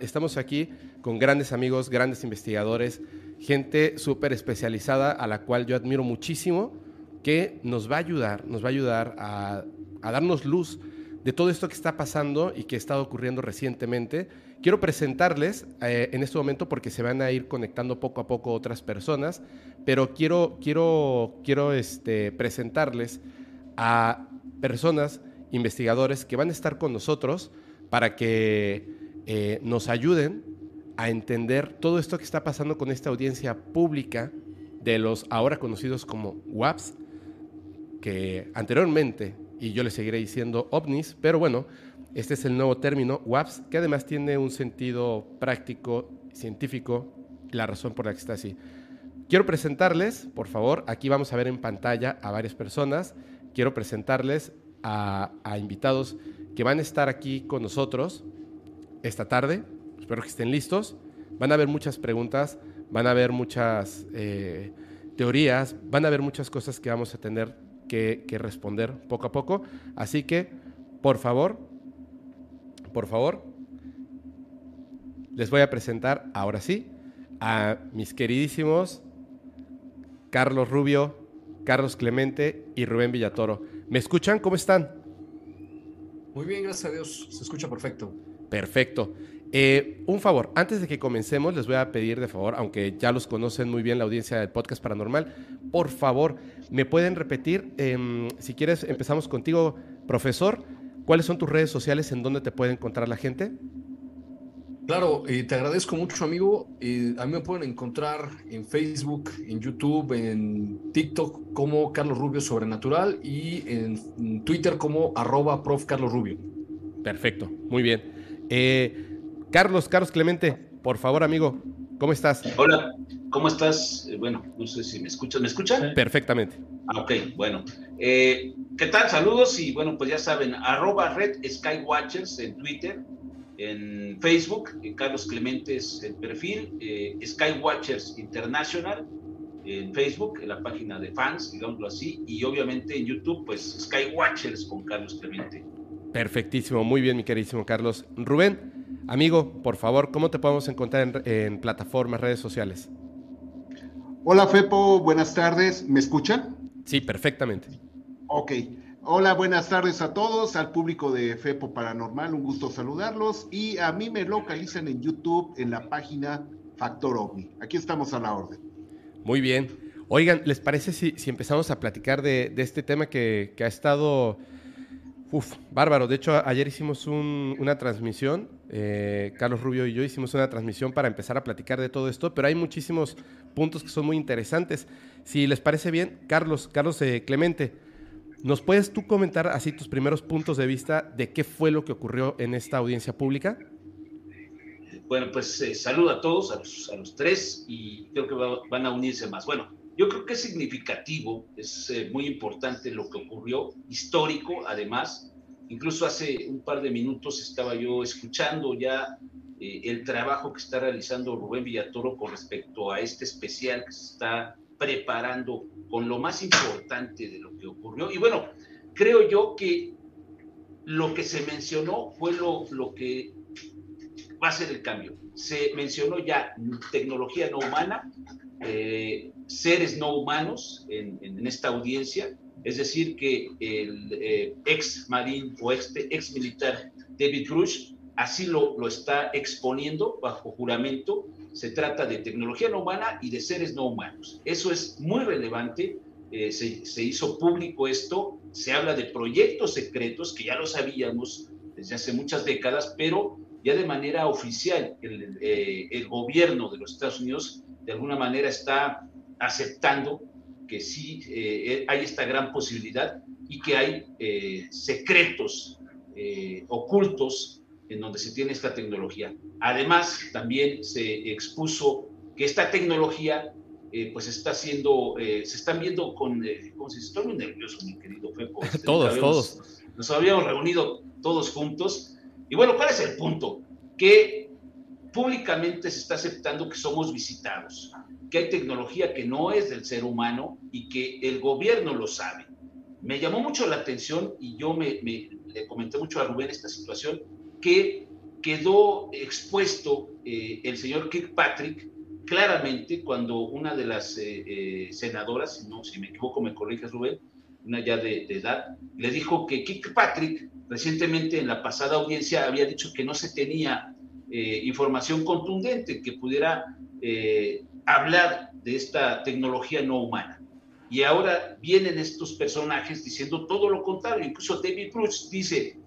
Estamos aquí con grandes amigos, grandes investigadores, gente súper especializada a la cual yo admiro muchísimo, que nos va a ayudar, nos va a ayudar a, darnos luz de todo esto que está pasando y que estado ocurriendo recientemente. Quiero presentarles eh, en este momento porque se van a ir conectando poco a poco otras personas, pero quiero, quiero, quiero este, presentarles a personas, investigadores que van a estar con nosotros para que eh, nos ayuden a entender todo esto que está pasando con esta audiencia pública de los ahora conocidos como WAPs, que anteriormente, y yo le seguiré diciendo ovnis, pero bueno, este es el nuevo término WAPs, que además tiene un sentido práctico, científico, la razón por la que está así. Quiero presentarles, por favor, aquí vamos a ver en pantalla a varias personas, quiero presentarles a invitados que van a estar aquí con nosotros esta tarde. Espero que estén listos. Van a haber muchas preguntas, van a haber muchas eh, teorías, van a haber muchas cosas que vamos a tener que, que responder poco a poco. Así que, por favor, por favor, les voy a presentar ahora sí a mis queridísimos Carlos Rubio, Carlos Clemente y Rubén Villatoro. ¿Me escuchan? ¿Cómo están? Muy bien, gracias a Dios. Se escucha perfecto. Perfecto. Eh, un favor, antes de que comencemos, les voy a pedir de favor, aunque ya los conocen muy bien la audiencia del podcast paranormal, por favor, me pueden repetir, em, si quieres, empezamos contigo, profesor, ¿cuáles son tus redes sociales en donde te puede encontrar la gente? Claro, eh, te agradezco mucho, amigo. A mí me pueden encontrar en Facebook, en YouTube, en TikTok como Carlos Rubio Sobrenatural y en Twitter como arroba prof. Carlos Rubio. Perfecto, muy bien. Eh, Carlos, Carlos Clemente, por favor, amigo, ¿cómo estás? Hola, ¿cómo estás? Eh, bueno, no sé si me escuchan. ¿Me escuchan? Perfectamente. Ah, ok, bueno. Eh, ¿Qué tal? Saludos y bueno, pues ya saben, arroba Red Skywatchers en Twitter, en Facebook, Carlos Clemente es el perfil, Skywatchers International en Facebook, en la página de fans, digámoslo así, y obviamente en YouTube, pues Skywatchers con Carlos Clemente. Perfectísimo, muy bien, mi queridísimo Carlos. Rubén, amigo, por favor, ¿cómo te podemos encontrar en, plataformas, redes sociales? Hola, Fepo, buenas tardes. ¿Me escuchan? Sí, perfectamente. Ok. Hola, buenas tardes a todos, al público de Fepo Paranormal, un gusto saludarlos. Y a mí me localizan en YouTube en la página Factor OVNI. Aquí estamos a la orden. Muy bien. Oigan, ¿les parece si, empezamos a platicar de, este tema que, que ha estado Uf, bárbaro. De hecho, ayer hicimos una transmisión, eh, Carlos Rubio y yo hicimos una transmisión para empezar a platicar de todo esto, pero hay muchísimos puntos que son muy interesantes. Si les parece bien, Carlos, Carlos eh, Clemente, ¿nos puedes tú comentar así tus primeros puntos de vista de qué fue lo que ocurrió en esta audiencia pública? Bueno, pues eh, saludo a todos, a los, tres, y creo que van a unirse más. Bueno, yo creo que es significativo, es eh, muy importante lo que ocurrió, histórico además. Incluso hace un par de minutos estaba yo escuchando ya eh, el trabajo que está realizando Rubén Villatoro con respecto a este especial que se está preparando con lo más importante de lo que ocurrió. Y bueno, creo yo que lo que se mencionó fue lo, lo que va a ser el cambio. Se mencionó ya tecnología no humana, eh, seres no humanos en, esta audiencia, es decir, que el eh, ex marín o ex, militar David Rush así lo, lo está exponiendo bajo juramento. Se trata de tecnología no humana y de seres no humanos. Eso es muy relevante. Eh, se, se, hizo público esto. Se habla de proyectos secretos que ya lo sabíamos desde hace muchas décadas, pero ya de manera oficial el gobierno de los Estados Unidos de alguna manera está aceptando que sí eh, hay esta gran posibilidad y que hay eh, secretos eh, ocultos en donde se tiene esta tecnología. Además, también se expuso que esta tecnología pues está haciendo, se están viendo con, ¿cómo se dice? Estoy muy nervioso, mi querido Fepo. Este, todos, todos. Nos habíamos reunido todos juntos. Y bueno, ¿cuál es el punto? Que públicamente se está aceptando que somos visitados, que hay tecnología que no es del ser humano y que el gobierno lo sabe. Me llamó mucho la atención y yo me, le comenté mucho a Rubén esta situación, que quedó expuesto eh, el señor Kirkpatrick claramente cuando una de las eh, eh, senadoras, si, no, si me equivoco me corriges Rubén, una ya de, de, edad, le dijo que Kirkpatrick recientemente en la pasada audiencia había dicho que no se tenía información contundente que pudiera hablar de esta tecnología no humana. Y ahora vienen estos personajes diciendo todo lo contrario. Incluso David Bruce dice,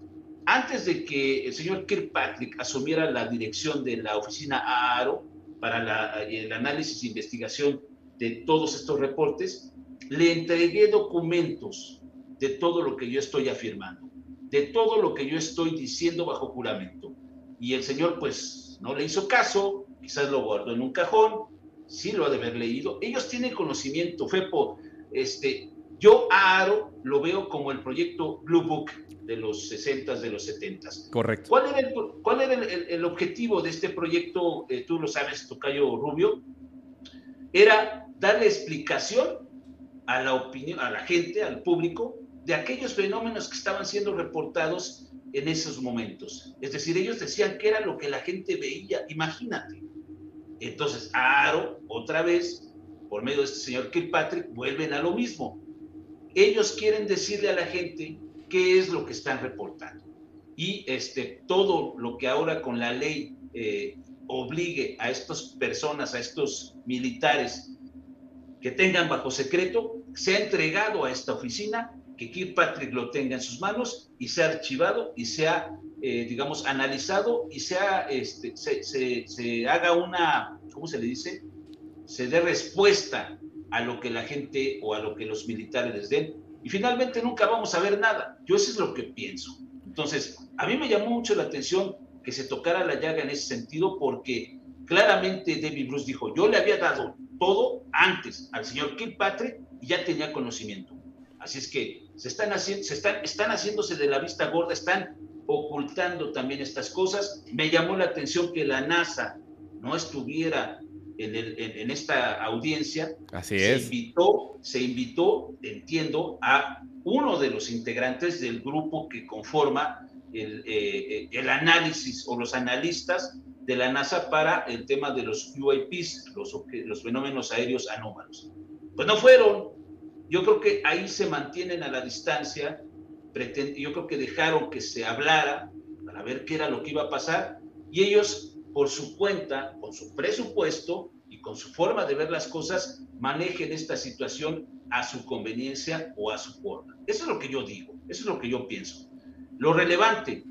antes de que el señor Kirkpatrick asumiera la dirección de la oficina AARO para el análisis e investigación de todos estos reportes, le entregué documentos de todo lo que yo estoy afirmando, de todo lo que yo estoy diciendo bajo juramento. Y el señor pues no le hizo caso, quizás lo guardó en un cajón, sí lo ha de haber leído. Ellos tienen conocimiento, FEPO. Este, yo a Aro lo veo como el proyecto Blue Book de los 60 de los 70 Correcto. ¿Cuál era el, cuál era el, objetivo de este proyecto? Eh, tú lo sabes, Tocayo Rubio. Era darle explicación a la opinión, a la gente, al público, de aquellos fenómenos que estaban siendo reportados en esos momentos. Es decir, ellos decían que era lo que la gente veía. Imagínate, entonces, Aro, otra vez, por medio de este señor Kirkpatrick, vuelven a lo mismo. Ellos quieren decirle a la gente qué es lo que están reportando. Y este, todo lo que ahora con la ley eh, obligue a estas personas, a estos militares que tengan bajo secreto, se ha entregado a esta oficina, que Kirkpatrick lo tenga en sus manos y se ha archivado y se ha eh, digamos, analizado y sea, este, se, se, haga una, ¿cómo se le dice? Se dé respuesta a lo que la gente o a lo que los militares les den. Y finalmente nunca vamos a ver nada. Yo eso es lo que pienso. Entonces, a mí me llamó mucho la atención que se tocara la llaga en ese sentido porque claramente David Bruce dijo, yo le había dado todo antes al señor Kilpatrick y ya tenía conocimiento. Así es que se están, haciendo, se están, están haciéndose de la vista gorda, están ocultando también estas cosas. Me llamó la atención que la NASA no estuviera en, el, en, esta audiencia. Así se es. Invitó, se invitó, entiendo, a uno de los integrantes del grupo que conforma el, eh, el análisis o los analistas de la NASA para el tema de los UAPs, los, los fenómenos aéreos anómalos. Pues no fueron. Yo creo que ahí se mantienen a la distancia yo creo que dejaron que se hablara para ver qué era lo que iba a pasar y ellos por su cuenta, con su presupuesto y con su forma de ver las cosas, manejen esta situación a su conveniencia o a su forma. Eso es lo que yo digo, eso es lo que yo pienso. Lo relevante,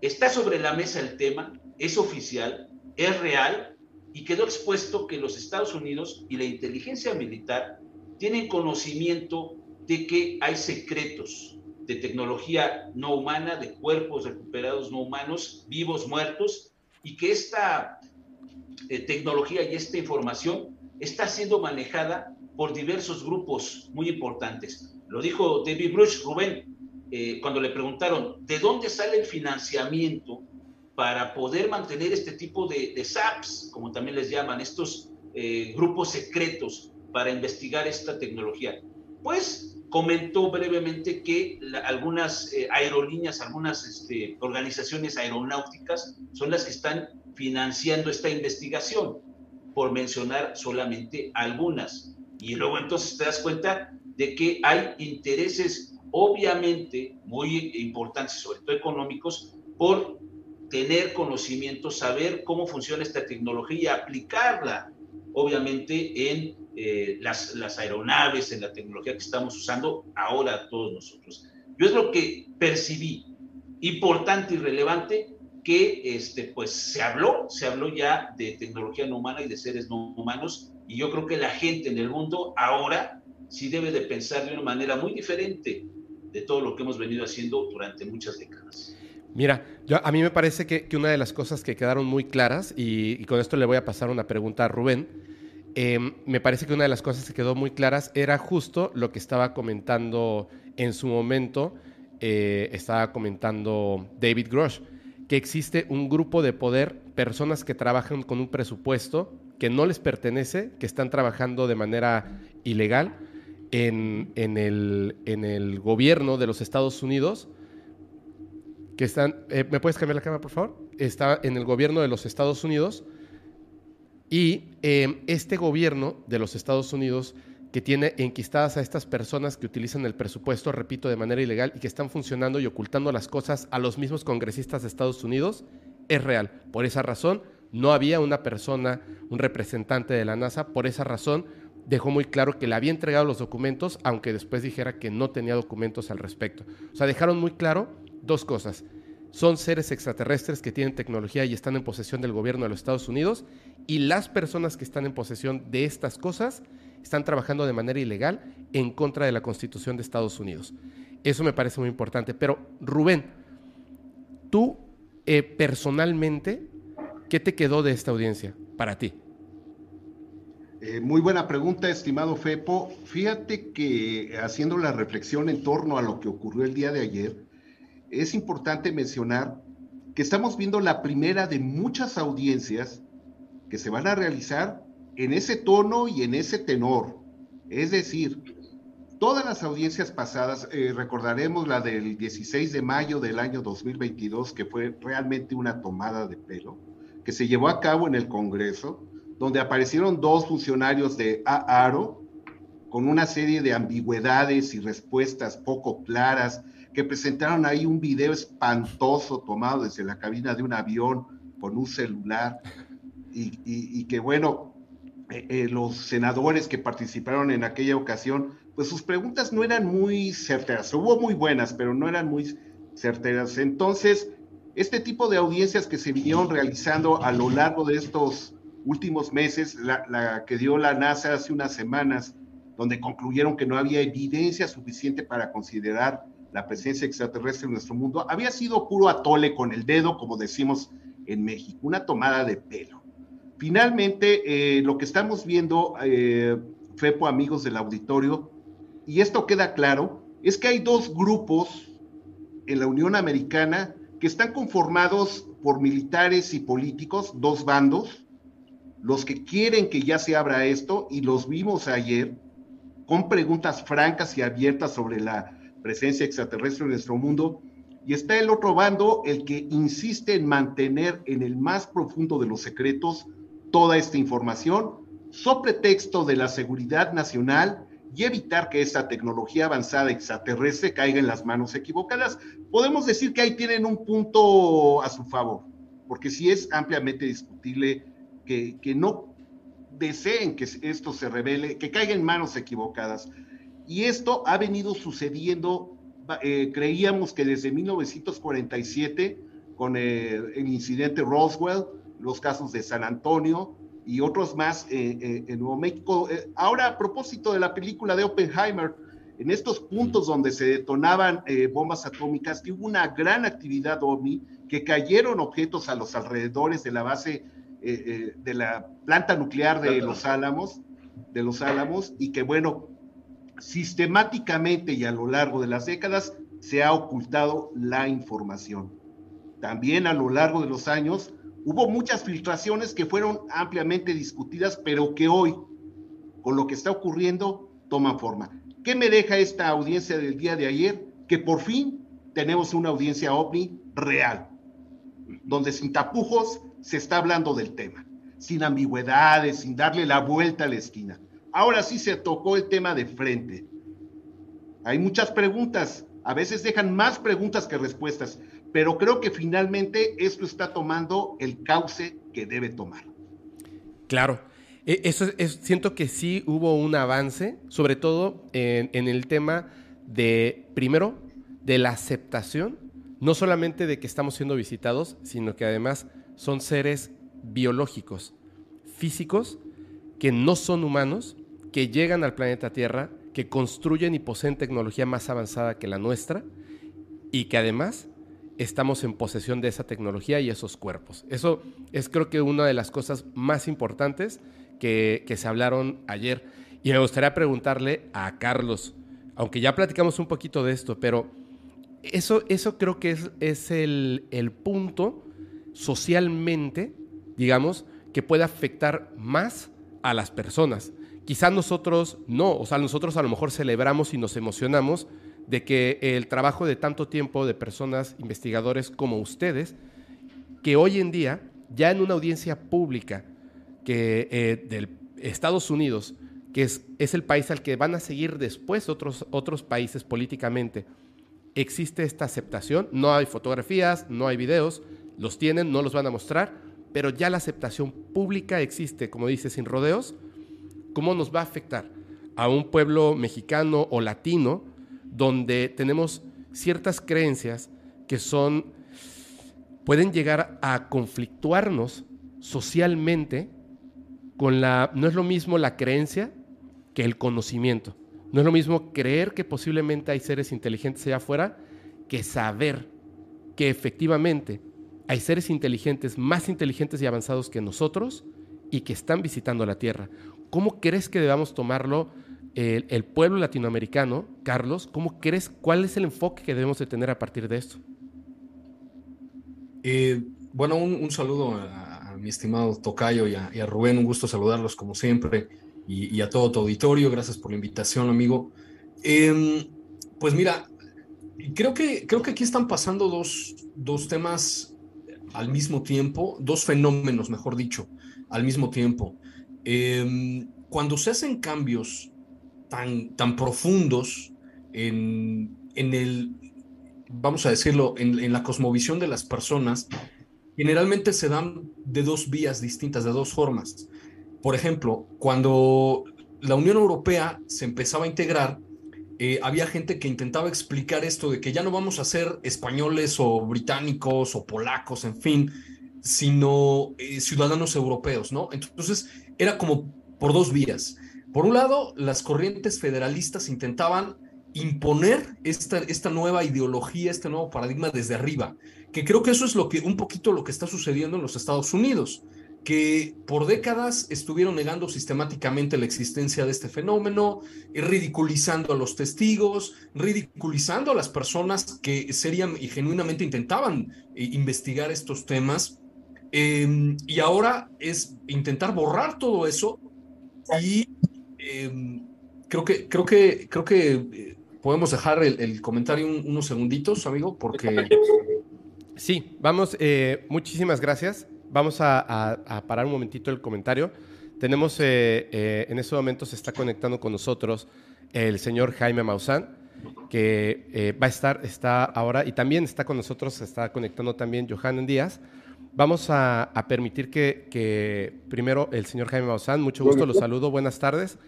está sobre la mesa el tema, es oficial, es real y quedó expuesto que los Estados Unidos y la inteligencia militar tienen conocimiento de que hay secretos de tecnología no humana, de cuerpos recuperados no humanos, vivos, muertos, y que esta eh, tecnología y esta información está siendo manejada por diversos grupos muy importantes. Lo dijo David Bruce, Rubén, eh, cuando le preguntaron, ¿de dónde sale el financiamiento para poder mantener este tipo de, de SAPs, como también les llaman, estos eh, grupos secretos para investigar esta tecnología? Pues comentó brevemente que algunas eh, aerolíneas, algunas este, organizaciones aeronáuticas son las que están financiando esta investigación, por mencionar solamente algunas. Y luego entonces te das cuenta de que hay intereses obviamente muy importantes, sobre todo económicos, por tener conocimiento, saber cómo funciona esta tecnología aplicarla, obviamente, en eh, las, las aeronaves, en la tecnología que estamos usando ahora todos nosotros. Yo es lo que percibí, importante y relevante, que este, pues se habló, se habló ya de tecnología no humana y de seres no humanos, y yo creo que la gente en el mundo ahora sí debe de pensar de una manera muy diferente de todo lo que hemos venido haciendo durante muchas décadas. Mira, yo, a mí me parece que, una de las cosas que quedaron muy claras, y, con esto le voy a pasar una pregunta a Rubén, em, me parece que una de las cosas que quedó muy claras era justo lo que estaba comentando en su momento, eh, estaba comentando David Grosh que existe un grupo de poder, personas que trabajan con un presupuesto que no les pertenece, que están trabajando de manera ilegal en, el, en el, gobierno de los Estados Unidos, que están, eh, ¿me puedes cambiar la cámara, por favor? Está en el gobierno de los Estados Unidos y eh, este gobierno de los Estados Unidos que tiene enquistadas a estas personas que utilizan el presupuesto, repito, de manera ilegal y que están funcionando y ocultando las cosas a los mismos congresistas de Estados Unidos, es real. Por esa razón, no había una persona, un representante de la NASA, por esa razón dejó muy claro que le había entregado los documentos, aunque después dijera que no tenía documentos al respecto. O sea, dejaron muy claro dos cosas. Son seres extraterrestres que tienen tecnología y están en posesión del gobierno de los Estados Unidos, y las personas que están en posesión de estas cosas están trabajando de manera ilegal en contra de la Constitución de Estados Unidos. Eso me parece muy importante. Pero Rubén, tú eh, personalmente, ¿qué te quedó de esta audiencia para ti? Eh, muy buena pregunta, estimado Fepo. Fíjate que haciendo la reflexión en torno a lo que ocurrió el día de ayer, es importante mencionar que estamos viendo la primera de muchas audiencias que se van a realizar en ese tono y en ese tenor. Es decir, todas las audiencias pasadas, eh, recordaremos la del 16 de mayo del año 2022, que fue realmente una tomada de pelo, que se llevó a cabo en el Congreso, donde aparecieron dos funcionarios de AARO con una serie de ambigüedades y respuestas poco claras, que presentaron ahí un video espantoso tomado desde la cabina de un avión con un celular, y, y que bueno, eh, eh, los senadores que participaron en aquella ocasión, pues sus preguntas no eran muy certeras. Hubo muy buenas, pero no eran muy certeras. Entonces, este tipo de audiencias que se vinieron realizando a lo largo de estos últimos meses, la, la que dio la NASA hace unas semanas, donde concluyeron que no había evidencia suficiente para considerar la presencia extraterrestre en nuestro mundo, había sido puro atole con el dedo, como decimos en México, una tomada de pelo. Finalmente, eh, lo que estamos viendo, eh, FEPO, amigos del auditorio, y esto queda claro, es que hay dos grupos en la Unión Americana que están conformados por militares y políticos, dos bandos, los que quieren que ya se abra esto, y los vimos ayer, con preguntas francas y abiertas sobre la presencia extraterrestre en nuestro mundo, y está el otro bando, el que insiste en mantener en el más profundo de los secretos toda esta información sobre pretexto de la seguridad nacional y evitar que esta tecnología avanzada extraterrestre caiga en las manos equivocadas. Podemos decir que ahí tienen un punto a su favor, porque sí es ampliamente discutible que, que no deseen que esto se revele, que caiga en manos equivocadas. Y esto ha venido sucediendo, eh, creíamos que desde 1947, con el, el incidente Roswell, los casos de San Antonio y otros más eh, eh, en Nuevo México. Eh, ahora, a propósito de la película de Oppenheimer, en estos puntos donde se detonaban bombas atómicas, hubo una gran actividad OVNI, que cayeron objetos a los alrededores de la base de la planta nuclear de Los Álamos, de Los Álamos, y que bueno, sistemáticamente y a lo largo de las décadas se ha ocultado la información. También a lo largo de los años Hubo muchas filtraciones que fueron ampliamente discutidas, pero que hoy, con lo que está ocurriendo, toman forma. ¿Qué me deja esta audiencia del día de ayer? Que por fin tenemos una audiencia ovni real, donde sin tapujos se está hablando del tema, sin ambigüedades, sin darle la vuelta a la esquina. Ahora sí se tocó el tema de frente. Hay muchas preguntas, a veces dejan más preguntas que respuestas, pero creo que finalmente esto está tomando el cauce que debe tomar. Claro, e, eso es, siento que sí hubo un avance, sobre todo en, en el tema de, primero, de la aceptación, no solamente de que estamos siendo visitados, sino que además son seres biológicos, físicos, que no son humanos, que llegan al planeta Tierra, que construyen y poseen tecnología más avanzada que la nuestra y que además estamos en posesión de esa tecnología y esos cuerpos. Eso es creo que una de las cosas más importantes que, se hablaron ayer. Y me gustaría preguntarle a Carlos, aunque ya platicamos un poquito de esto, pero eso, eso creo que es, es el, el punto socialmente, digamos, que puede afectar más a las personas. Quizás nosotros no, o sea, nosotros a lo mejor celebramos y nos emocionamos de que el trabajo de tanto tiempo de personas, investigadores como ustedes, que hoy en día, ya en una audiencia pública que, eh, Estados Unidos, que es, es, el país al que van a seguir después otros, otros países políticamente, existe esta aceptación. No hay fotografías, no hay videos, los tienen, no los van a mostrar, pero ya la aceptación pública existe, como dice, sin rodeos. ¿Cómo nos va a afectar a un pueblo mexicano o latino donde tenemos ciertas creencias que son, pueden llegar a conflictuarnos socialmente con la, no es lo mismo la creencia que el conocimiento. No es lo mismo creer que posiblemente hay seres inteligentes allá afuera que saber que efectivamente hay seres inteligentes, más inteligentes y avanzados que nosotros y que están visitando la Tierra. ¿Cómo crees que debamos tomarlo el, pueblo latinoamericano, Carlos, ¿cómo crees, cuál es el enfoque que debemos de tener a partir de esto? Eh, bueno, un, saludo a, mi estimado Tocayo y a, Rubén, un gusto saludarlos como siempre, y, a todo tu auditorio, gracias por la invitación, amigo. Em, pues mira, creo que, creo que aquí están pasando dos, dos temas al mismo tiempo, dos fenómenos, mejor dicho, al mismo tiempo. Em, cuando se hacen cambios tan, profundos en, el, vamos a decirlo, en, la cosmovisión de las personas, generalmente se dan de dos vías distintas, de dos formas. Por ejemplo, cuando la Unión Europea se empezaba a integrar, eh, había gente que intentaba explicar esto de que ya no vamos a ser españoles o británicos o polacos, en fin, sino eh, ciudadanos europeos, ¿no? Entonces era como por dos vías. Por un lado, las corrientes federalistas intentaban imponer esta, esta nueva ideología, este nuevo paradigma desde arriba, que creo que eso es lo que un poquito lo que está sucediendo en los Estados Unidos, que por décadas estuvieron negando sistemáticamente la existencia de este fenómeno, ridiculizando a los testigos, ridiculizando a las personas que serían y genuinamente intentaban eh, investigar estos temas. Em, y ahora es intentar borrar todo eso y Em, creo que, creo que, creo que eh, podemos dejar el, comentario unos segunditos, amigo, porque... Sí, vamos, eh, muchísimas gracias. Vamos a, parar un momentito el comentario. Tenemos, eh, en este momento se está conectando con nosotros el señor Jaime Maussan, que va a estar, está ahora, y también está con nosotros, se está conectando también Johanan Díaz. Vamos a, permitir que, primero el señor Jaime Maussan, mucho gusto, lo saludo, buenas tardes.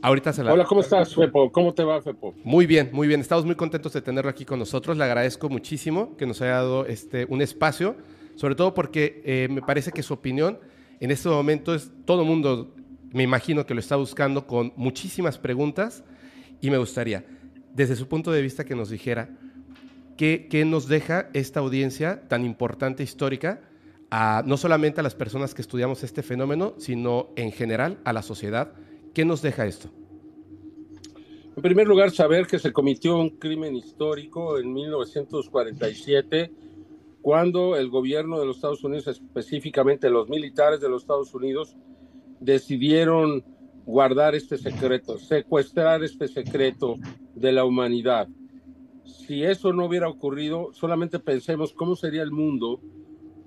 Ahorita se la... Hola, ¿cómo estás, Fepo? ¿Cómo te va, Fepo? Muy bien, muy bien. Estamos muy contentos de tenerlo aquí con nosotros. Le agradezco muchísimo que nos haya dado este, un espacio, sobre todo porque eh, me parece que su opinión en este momento es todo el mundo, me imagino que lo está buscando con muchísimas preguntas y me gustaría, desde su punto de vista, que nos dijera ¿Qué, nos deja esta audiencia tan importante histórica, no solamente a las personas que estudiamos este fenómeno, sino en general a la sociedad? ¿Qué nos deja esto? En primer lugar, saber que se cometió un crimen histórico en 1947, cuando el gobierno de los Estados Unidos, específicamente los militares de los Estados Unidos, decidieron guardar este secreto, secuestrar este secreto de la humanidad si eso no hubiera ocurrido, solamente pensemos cómo sería el mundo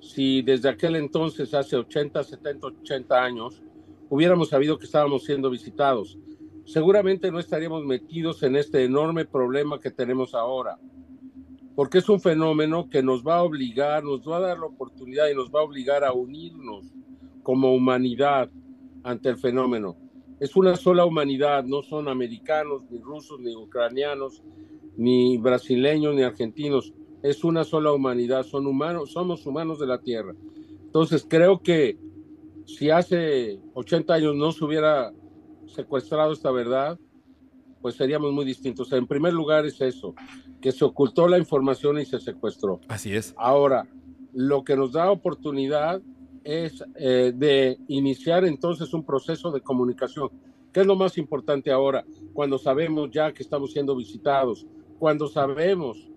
si desde aquel entonces, hace 80, 70, 80 años, hubiéramos sabido que estábamos siendo visitados. Seguramente no estaríamos metidos en este enorme problema que tenemos ahora. porque es un fenómeno que nos va a obligar, nos va a dar la oportunidad y nos va a obligar a unirnos como humanidad ante el fenómeno. Es una sola humanidad, no son americanos, ni rusos, ni ucranianos, ni brasileños, ni argentinos. Es una sola humanidad, son humanos, somos humanos de la Tierra. Entonces creo que si hace 80 años no se hubiera secuestrado esta verdad, pues seríamos muy distintos. En primer lugar es eso, que se ocultó la información y se secuestró. Así es. Ahora, lo que nos da oportunidad es eh, de iniciar entonces un proceso de comunicación. ¿Qué es lo más importante ahora? Cuando sabemos ya que estamos siendo visitados, cuando sabemos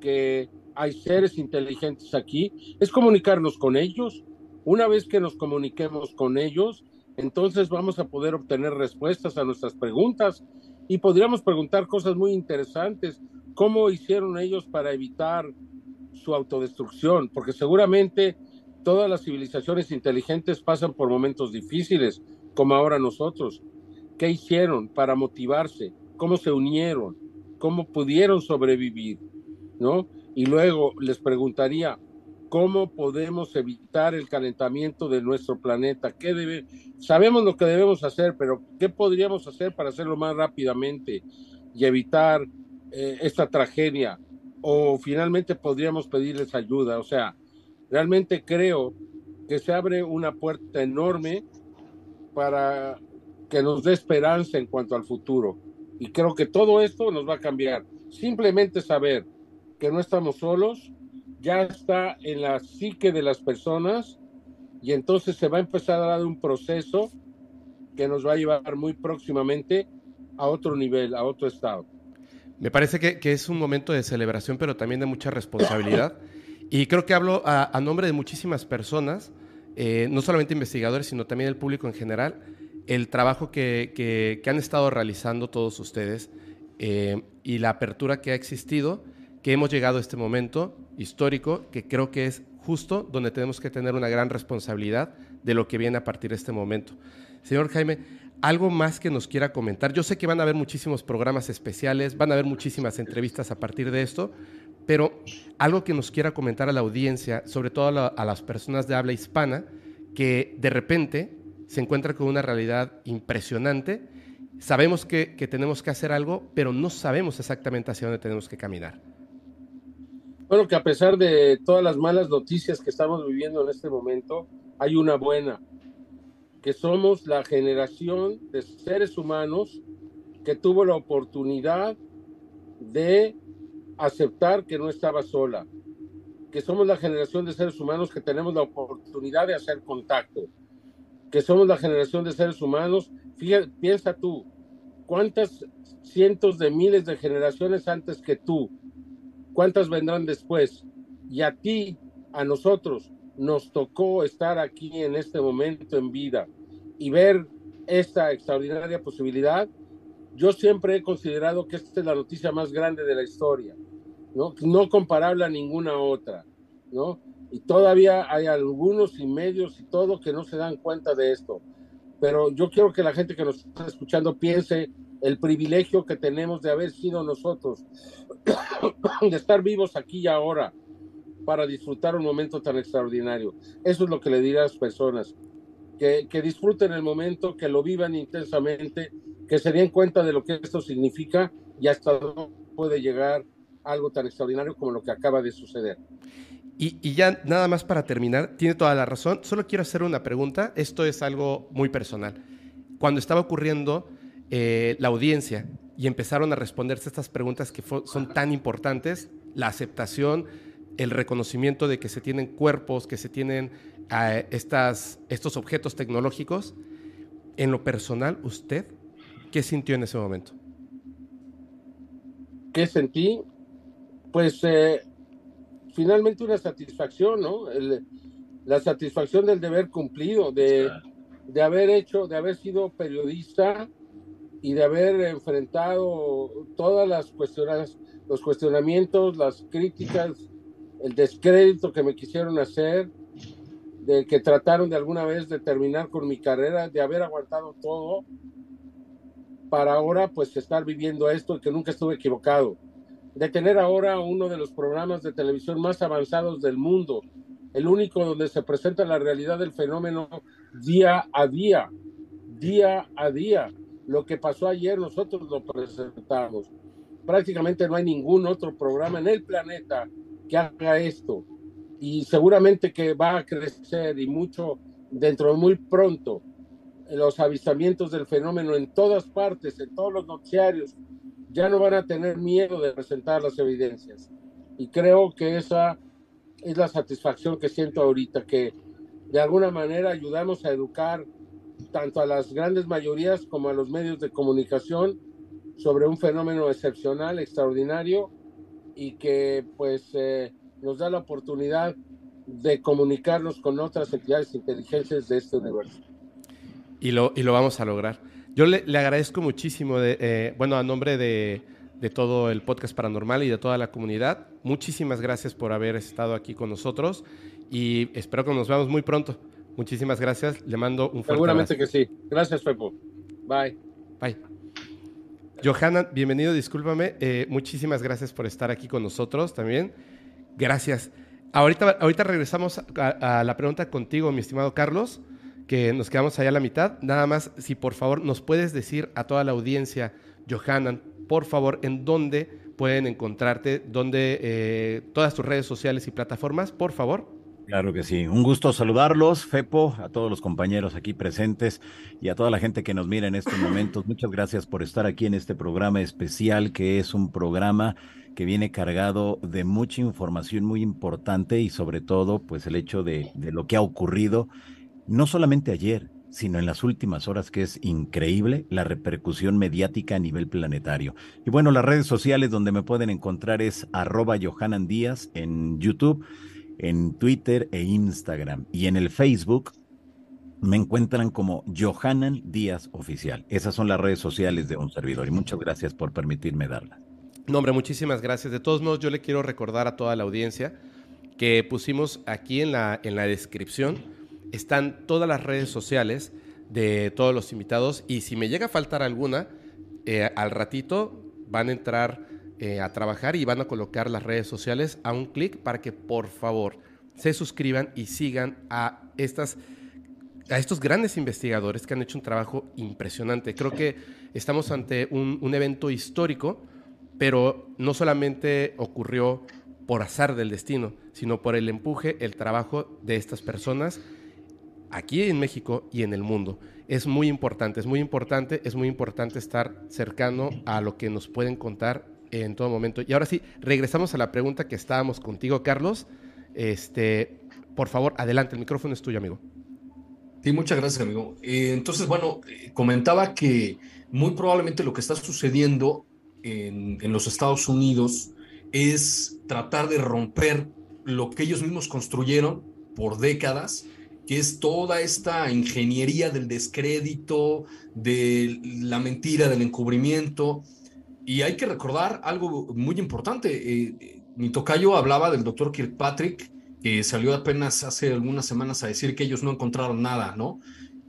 que hay seres inteligentes aquí, es comunicarnos con ellos. Una vez que nos comuniquemos con ellos, entonces vamos a poder obtener respuestas a nuestras preguntas y podríamos preguntar cosas muy interesantes. ¿Cómo hicieron ellos para evitar su autodestrucción? Porque seguramente todas las civilizaciones inteligentes pasan por momentos difíciles, como ahora nosotros. ¿Qué hicieron para motivarse? ¿Cómo se unieron? ¿Cómo pudieron sobrevivir? ¿No? Y luego les preguntaría, ¿cómo podemos evitar el calentamiento de nuestro planeta? ¿Qué debe... Sabemos lo que debemos hacer, pero ¿qué podríamos hacer para hacerlo más rápidamente y evitar eh, esta tragedia? O finalmente podríamos pedirles ayuda. O sea, realmente creo que se abre una puerta enorme para que nos dé esperanza en cuanto al futuro. Y creo que todo esto nos va a cambiar. Simplemente saber que no estamos solos ya está en la psique de las personas y entonces se va a empezar a dar un proceso que nos va a llevar muy próximamente a otro nivel, a otro estado. Me parece que, que es un momento de celebración, pero también de mucha responsabilidad. Y creo que hablo a, nombre de muchísimas personas, eh, no solamente investigadores, sino también el público en general, el trabajo que, que, han estado realizando todos ustedes eh, y la apertura que ha existido, que hemos llegado a este momento histórico, que creo que es justo donde tenemos que tener una gran responsabilidad de lo que viene a partir de este momento. Señor Jaime, algo más que nos quiera comentar. Yo sé que van a haber muchísimos programas especiales, van a haber muchísimas entrevistas a partir de esto, pero algo que nos quiera comentar a la audiencia, sobre todo a, las personas de habla hispana, que de repente se encuentran con una realidad impresionante. Sabemos que, tenemos que hacer algo, pero no sabemos exactamente hacia dónde tenemos que caminar. Bueno, que a pesar de todas las malas noticias que estamos viviendo en este momento, hay una buena, que somos la generación de seres humanos que tuvo la oportunidad de aceptar que no estaba sola, que somos la generación de seres humanos que tenemos la oportunidad de hacer contacto, que somos la generación de seres humanos, fíjate, piensa tú, cuántas cientos de miles de generaciones antes que tú, cuántas vendrán después, y a ti, a nosotros, nos tocó estar aquí en este momento en vida y ver esta extraordinaria posibilidad, yo siempre he considerado que esta es la noticia más grande de la historia. ¿No? No comparable a ninguna otra, ¿no? Y todavía hay algunos y medios y todo que no se dan cuenta de esto. Pero yo quiero que la gente que nos está escuchando piense el privilegio que tenemos de haber sido nosotros, de estar vivos aquí y ahora para disfrutar un momento tan extraordinario. Eso es lo que le diré a las personas, que, que disfruten el momento, que lo vivan intensamente, que se den cuenta de lo que esto significa y hasta dónde puede llegar algo tan extraordinario como lo que acaba de suceder. Y, ya nada más para terminar, tiene toda la razón. Solo quiero hacer una pregunta. Esto es algo muy personal. Cuando estaba ocurriendo eh, la audiencia y empezaron a responderse estas preguntas que son tan importantes, la aceptación, el reconocimiento de que se tienen cuerpos, que se tienen eh, estas, estos objetos tecnológicos, en lo personal, ¿usted qué sintió en ese momento? ¿Qué sentí? Pues eh, finalmente una satisfacción, ¿no? la satisfacción del deber cumplido, de, de haber hecho, de haber sido periodista y de haber enfrentado todas las cuestiones, los cuestionamientos, las críticas, el descrédito que me quisieron hacer, de que trataron de alguna vez de terminar con mi carrera, de haber aguantado todo para ahora pues estar viviendo esto y que nunca estuve equivocado de tener ahora uno de los programas de televisión más avanzados del mundo, el único donde se presenta la realidad del fenómeno día a día, día a día. Lo que pasó ayer nosotros lo presentamos. Prácticamente no hay ningún otro programa en el planeta que haga esto. Y seguramente que va a crecer y mucho dentro de muy pronto los avistamientos del fenómeno en todas partes, en todos los noticiarios, ya no van a tener miedo de presentar las evidencias. Y creo que esa es la satisfacción que siento ahorita, que de alguna manera ayudamos a educar tanto a las grandes mayorías como a los medios de comunicación sobre un fenómeno excepcional, extraordinario y que pues eh, nos da la oportunidad de comunicarnos con otras entidades inteligentes de este universo. Y lo, y lo vamos a lograr. Yo le, agradezco muchísimo, de, eh, bueno, a nombre de, de, todo el podcast paranormal y de toda la comunidad, muchísimas gracias por haber estado aquí con nosotros y espero que nos veamos muy pronto. Muchísimas gracias, le mando un fuerte Seguramente que sí. Gracias, Pepo. Bye. Bye. Johanna, bienvenido, discúlpame. Eh, muchísimas gracias por estar aquí con nosotros también. Gracias. Ahorita, ahorita regresamos a, a la pregunta contigo, mi estimado Carlos que nos quedamos allá a la mitad. Nada más, si por favor nos puedes decir a toda la audiencia, Johanan, por favor, en dónde pueden encontrarte, dónde eh, todas tus redes sociales y plataformas, por favor. Claro que sí. Un gusto saludarlos, Fepo, a todos los compañeros aquí presentes y a toda la gente que nos mira en estos momentos. Muchas gracias por estar aquí en este programa especial, que es un programa que viene cargado de mucha información muy importante y sobre todo, pues el hecho de, de lo que ha ocurrido no solamente ayer, sino en las últimas horas, que es increíble la repercusión mediática a nivel planetario. Y bueno, las redes sociales donde me pueden encontrar es arroba Johanan Díaz en YouTube, en Twitter e Instagram. Y en el Facebook me encuentran como Johanan Díaz Oficial. Esas son las redes sociales de un servidor y muchas gracias por permitirme darla. No, hombre, muchísimas gracias. De todos modos, yo le quiero recordar a toda la audiencia que pusimos aquí en la, en la descripción están todas las redes sociales de todos los invitados y si me llega a faltar alguna, eh, al ratito van a entrar eh, a trabajar y van a colocar las redes sociales a un clic para que por favor se suscriban y sigan a estas a estos grandes investigadores que han hecho un trabajo impresionante. Creo que estamos ante un, un evento histórico, pero no solamente ocurrió por azar del destino, sino por el empuje, el trabajo de estas personas aquí en México y en el mundo. Es muy importante, es muy importante, es muy importante estar cercano a lo que nos pueden contar en todo momento. Y ahora sí, regresamos a la pregunta que estábamos contigo, Carlos. Este, por favor, adelante, el micrófono es tuyo, amigo. Sí, muchas gracias, amigo. Eh, entonces, bueno, eh, comentaba que muy probablemente lo que está sucediendo en, en los Estados Unidos es tratar de romper lo que ellos mismos construyeron por décadas que es toda esta ingeniería del descrédito, de la mentira, del encubrimiento. Y hay que recordar algo muy importante. Eh, mi tocayo hablaba del doctor Kirkpatrick, que salió apenas hace algunas semanas a decir que ellos no encontraron nada, ¿no?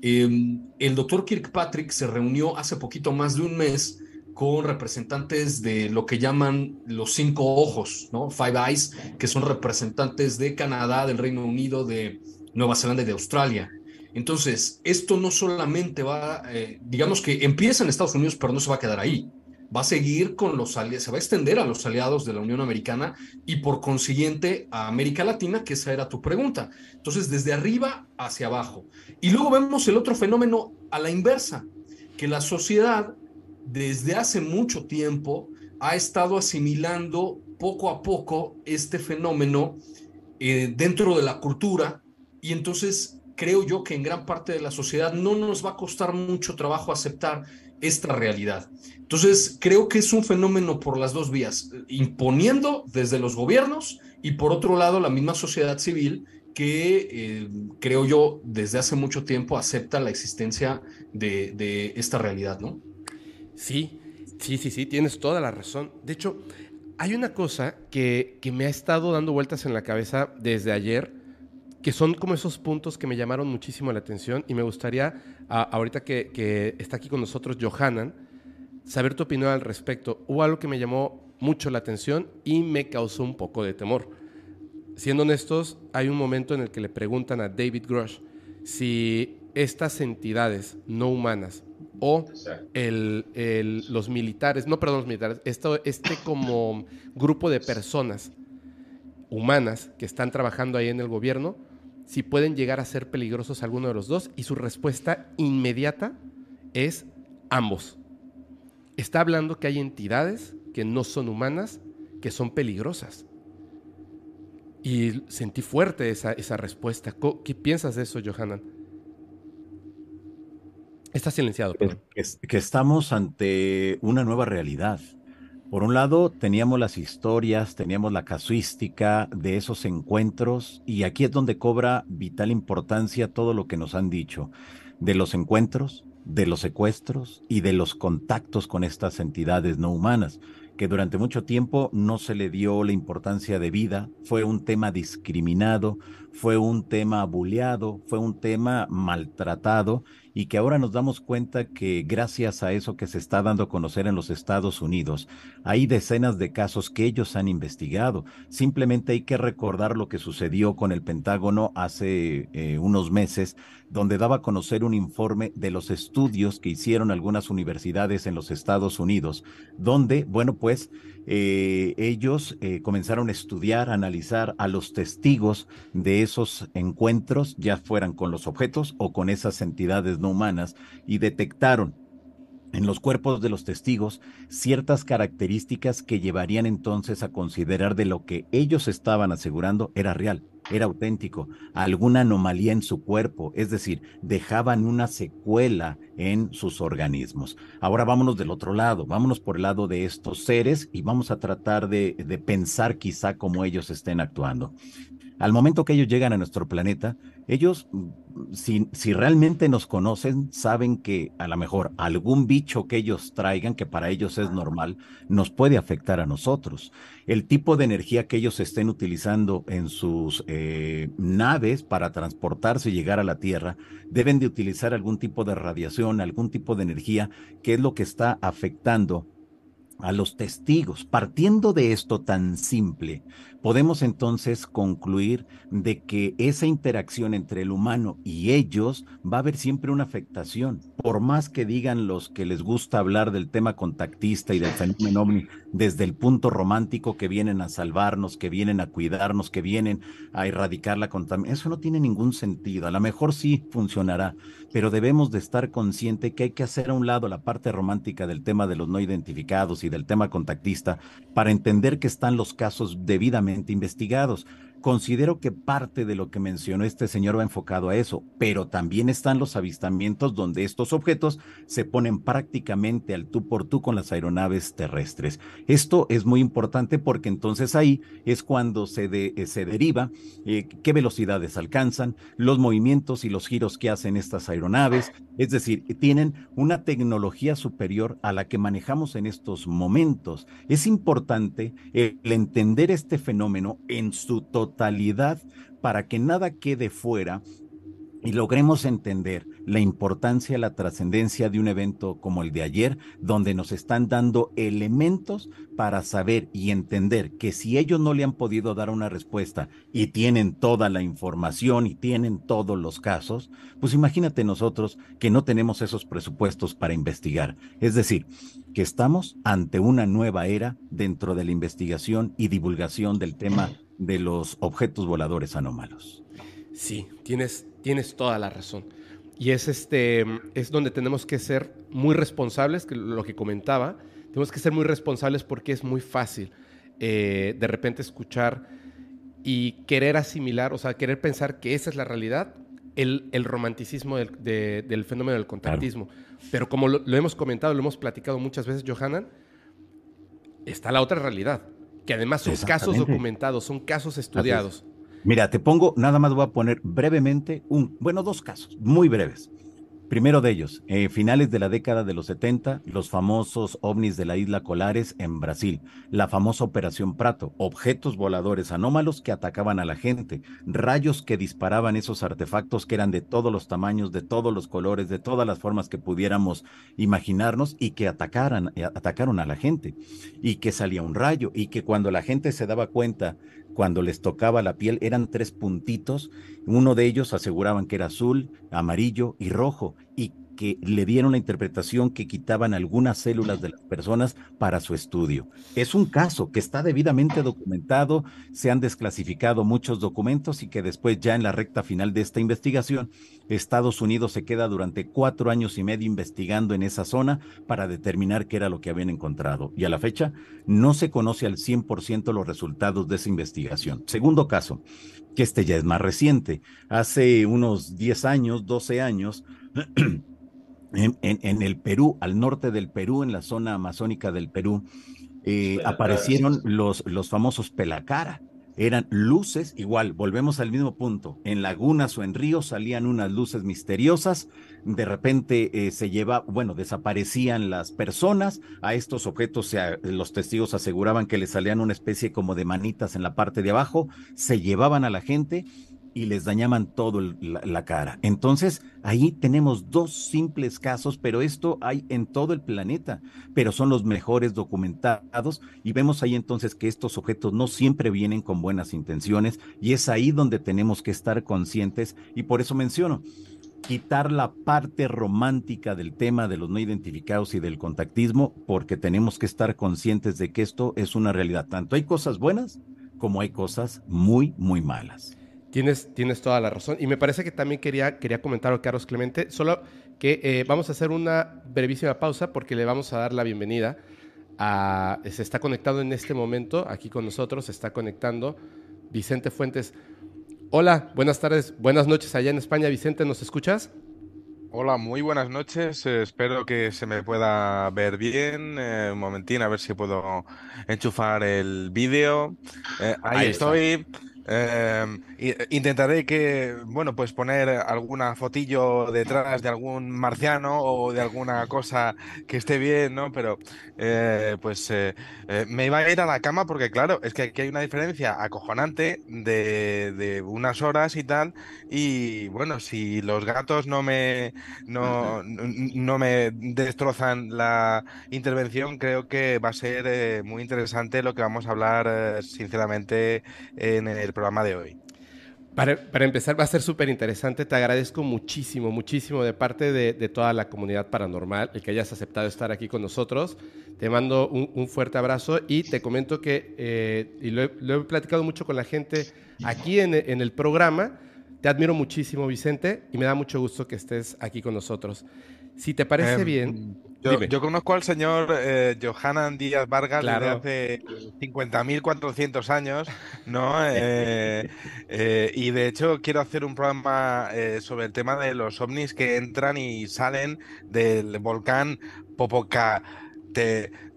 Em, el doctor Kirkpatrick se reunió hace poquito más de un mes con representantes de lo que llaman los cinco ojos, ¿no? Five Eyes, que son representantes de Canadá, del Reino Unido, de Nueva Zelanda y de Australia. Entonces, esto no solamente va, eh, digamos que empieza en Estados Unidos, pero no se va a quedar ahí. Va a seguir con los aliados, se va a extender a los aliados de la Unión Americana y por consiguiente a América Latina, que esa era tu pregunta. Entonces, desde arriba hacia abajo. Y luego vemos el otro fenómeno a la inversa, que la sociedad desde hace mucho tiempo ha estado asimilando poco a poco este fenómeno eh, dentro de la cultura y entonces creo yo que en gran parte de la sociedad no nos va a costar mucho trabajo aceptar esta realidad. Entonces, creo que es un fenómeno por las dos vías, imponiendo desde los gobiernos y por otro lado la misma sociedad civil que eh, creo yo desde hace mucho tiempo acepta la existencia de, esta realidad, ¿no? Sí, sí, sí, sí, tienes toda la razón. De hecho, hay una cosa que, que me ha estado dando vueltas en la cabeza desde ayer que son como esos puntos que me llamaron muchísimo la atención y me gustaría, ahorita que, está aquí con nosotros Johanan, saber tu opinión al respecto. Hubo algo que me llamó mucho la atención y me causó un poco de temor. Siendo honestos, hay un momento en el que le preguntan a David Grush si estas entidades no humanas o los militares, no perdón, los militares, esto, este como grupo de personas humanas que están trabajando ahí en el gobierno, si pueden llegar a ser peligrosos alguno de los dos y su respuesta inmediata es ambos. Está hablando que hay entidades que no son humanas, que son peligrosas. Y sentí fuerte esa, esa respuesta. ¿Qué piensas de eso, Johanan? Está silenciado. que, estamos ante una nueva realidad. Por un lado, teníamos las historias, teníamos la casuística de esos encuentros y aquí es donde cobra vital importancia todo lo que nos han dicho de los encuentros, de los secuestros y de los contactos con estas entidades no humanas, que durante mucho tiempo no se le dio la importancia de vida, fue un tema discriminado, fue un tema buleado, fue un tema maltratado y que ahora nos damos cuenta que gracias a eso que se está dando a conocer en los Estados Unidos, hay decenas de casos que ellos han investigado. Simplemente hay que recordar lo que sucedió con el Pentágono hace eh, unos meses, donde daba a conocer un informe de los estudios que hicieron algunas universidades en los Estados Unidos, donde, bueno, pues eh, ellos eh, comenzaron a estudiar, a analizar a los testigos de esos encuentros, ya fueran con los objetos o con esas entidades no humanas, y detectaron en los cuerpos de los testigos ciertas características que llevarían entonces a considerar de lo que ellos estaban asegurando era real, era auténtico, alguna anomalía en su cuerpo, es decir, dejaban una secuela en sus organismos. Ahora vámonos del otro lado, vámonos por el lado de estos seres y vamos a tratar de, de pensar quizá cómo ellos estén actuando. Al momento que ellos llegan a nuestro planeta, ellos, mm, si, si, realmente nos conocen, saben que a lo mejor algún bicho que ellos traigan, que para ellos es normal, nos puede afectar a nosotros. El tipo de energía que ellos estén utilizando en sus eh, naves para transportarse y llegar a la Tierra, deben de utilizar algún tipo de radiación, algún tipo de energía, que es lo que está afectando a los testigos. Partiendo de esto tan simple, podemos entonces concluir de que esa interacción entre el humano y ellos va a haber siempre una afectación. Por más que digan los que les gusta hablar del tema contactista y del fenómeno ovni desde el punto romántico que vienen a salvarnos, que vienen a cuidarnos, que vienen a erradicar la contaminación, eso no tiene ningún sentido. A lo mejor sí funcionará, pero debemos de estar consciente que hay que hacer a un lado la parte romántica del tema de los no identificados y del tema contactista para entender que están los casos debidamente investigados. Considero que parte de lo que mencionó este señor va enfocado a eso, pero también están los avistamientos donde estos objetos se ponen prácticamente al tú por tú con las aeronaves terrestres. Esto es muy importante porque entonces ahí es cuando se, eh, se deriva eh, qué velocidades alcanzan, los movimientos y los giros que hacen estas aeronaves, es decir, tienen una tecnología superior a la que manejamos en estos momentos. Es importante el entender este fenómeno en su totalidad totalidad para que nada quede fuera y logremos entender la importancia, la trascendencia de un evento como el de ayer, donde nos están dando elementos para saber y entender que si ellos no le han podido dar una respuesta y tienen toda la información y tienen todos los casos, pues imagínate nosotros que no tenemos esos presupuestos para investigar. Es decir, que estamos ante una nueva era dentro de la investigación y divulgación del tema de los objetos voladores anómalos. Sí, tienes, tienes toda la razón. Y es, este, es donde tenemos que ser muy responsables, que lo que comentaba, tenemos que ser muy responsables porque es muy fácil eh, de repente escuchar y querer asimilar, o sea, querer pensar que esa es la realidad, el, el romanticismo del, fenómeno del contactismo. Pero como lo, lo, hemos comentado, lo hemos platicado muchas veces, Johanan, está la otra realidad que además son casos documentados, son casos estudiados. Mira, te pongo, nada más voy a poner brevemente un, bueno, dos casos, muy breves. Primero de ellos, eh, finales de la década de los 70, los famosos ovnis de la isla Colares en Brasil, la famosa Operación Prato, objetos voladores anómalos que atacaban a la gente, rayos que disparaban esos artefactos que eran de todos los tamaños, de todos los colores, de todas las formas que pudiéramos imaginarnos y que atacaran, eh, atacaron a la gente. Y que salía un rayo y que cuando la gente se daba cuenta cuando les tocaba la piel eran tres puntitos, uno de ellos aseguraban que era azul, amarillo y rojo, y que le dieron la interpretación que quitaban algunas células de las personas para su estudio. Es un caso que está debidamente documentado, se han desclasificado muchos documentos y que después ya en la recta final de esta investigación, Estados Unidos se queda durante cuatro años y medio investigando en esa zona para determinar qué era lo que habían encontrado. Y a la fecha no se conoce al 100% los resultados de esa investigación. Segundo caso, que este ya es más reciente. Hace unos 10 años, 12 años, en, el Perú, al norte del Perú, en la zona amazónica del Perú, eh, aparecieron los, los famosos pelacara. Eran luces, igual, volvemos al mismo punto. En lagunas o en ríos salían unas luces misteriosas, de repente eh, se lleva, bueno, desaparecían las personas, a estos objetos los testigos aseguraban que le salían una especie como de manitas en la parte de abajo, se llevaban a la gente y les dañaban todo la, cara. Entonces, ahí tenemos dos simples casos, pero esto hay en todo el planeta, pero son los mejores documentados y vemos ahí entonces que estos objetos no siempre vienen con buenas intenciones y es ahí donde tenemos que estar conscientes y por eso menciono, quitar la parte romántica del tema de los no identificados y del contactismo, porque tenemos que estar conscientes de que esto es una realidad. Tanto hay cosas buenas como hay cosas muy, muy malas. Tienes, tienes toda la razón. Y me parece que también quería, quería comentar a Carlos Clemente, solo que eh, vamos a hacer una brevísima pausa porque le vamos a dar la bienvenida a... Se está conectado en este momento aquí con nosotros, se está conectando Vicente Fuentes. Hola, buenas tardes, buenas noches allá en España. Vicente, ¿nos escuchas? Hola, muy buenas noches. Eh, espero que se me pueda ver bien. Eh, un momentín, a ver si puedo enchufar el vídeo. ahí, estoy. Em, eh, intentaré que, bueno, pues poner alguna fotillo detrás de algún marciano o de alguna cosa que esté bien, ¿no? Pero, eh, pues eh, me iba a ir a la cama porque, claro, es que aquí hay una diferencia acojonante de, de, unas horas y tal. Y, bueno, si los gatos no me, no, no me destrozan la intervención, creo que va a ser muy interesante lo que vamos a hablar, sinceramente, en el programa de hoy. Para, empezar, va a ser súper interesante. Te agradezco muchísimo, muchísimo de parte de, toda la comunidad paranormal el que hayas aceptado estar aquí con nosotros. Te mando un, fuerte abrazo y te comento que, eh, y lo he, platicado mucho con la gente aquí en, el programa, te admiro muchísimo, Vicente, y me da mucho gusto que estés aquí con nosotros. Si te parece em, bien, yo, conozco al señor eh, Johanan Díaz Vargas desde hace 50.400 años, ¿no? Eh, eh, y de hecho quiero hacer un programa sobre el tema de los ovnis que entran y salen del volcán Popoca.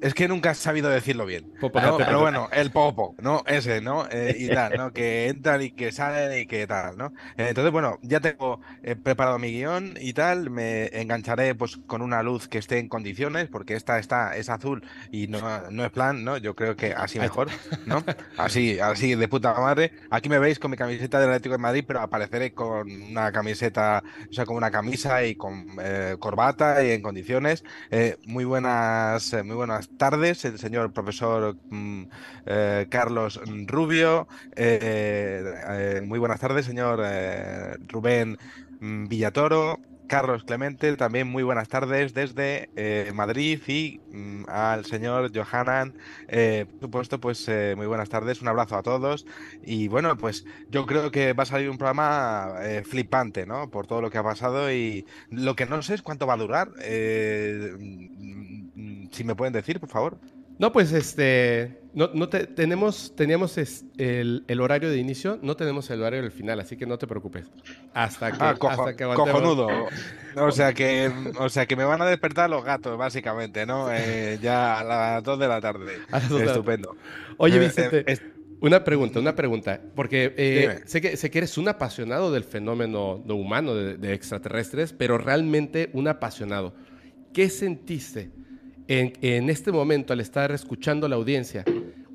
Es que nunca has sabido decirlo bien. Pero bueno, el popo, ¿no? Ese, ¿no? Eh, y tal, ¿no? Que entran y que salen y que tal, ¿no? Entonces, bueno, ya tengo eh, preparado mi guion y tal. Me engancharé pues con una luz que esté en condiciones, porque esta está, es azul y no, no es plan, ¿no? Yo creo que así mejor, ¿no? Así, así de puta madre. Aquí me veis con mi camiseta del Atlético de Madrid, pero apareceré con una camiseta, o sea, con una camisa y con eh, corbata y en condiciones. muy buenas, muy buenas tardes, el señor profesor mm, eh, Carlos Rubio. Eh, eh, muy buenas tardes, señor Rubén mm, Villatoro. Carlos Clemente, también muy buenas tardes desde Madrid y mm, al señor Johanan, por supuesto, pues muy buenas tardes, un abrazo a todos y bueno, pues yo creo que va a salir un programa flipante, ¿no? Por todo lo que ha pasado y lo que no sé es cuánto va a durar si me pueden decir, por favor. No, pues este, no, no tenemos, teníamos el, horario de inicio, no tenemos el horario del final, así que no te preocupes. Hasta que, ah, hasta que cojonudo. O sea que, o sea que me van a despertar los gatos, básicamente, ¿no? Eh, ya a las 2 de la tarde. Estupendo. Oye, eh, Vicente. Eh, Una pregunta, una pregunta, porque eh, sé, que, sé que eres un apasionado del fenómeno no humano de, extraterrestres, pero realmente un apasionado. ¿Qué sentiste en, este momento al estar escuchando a la audiencia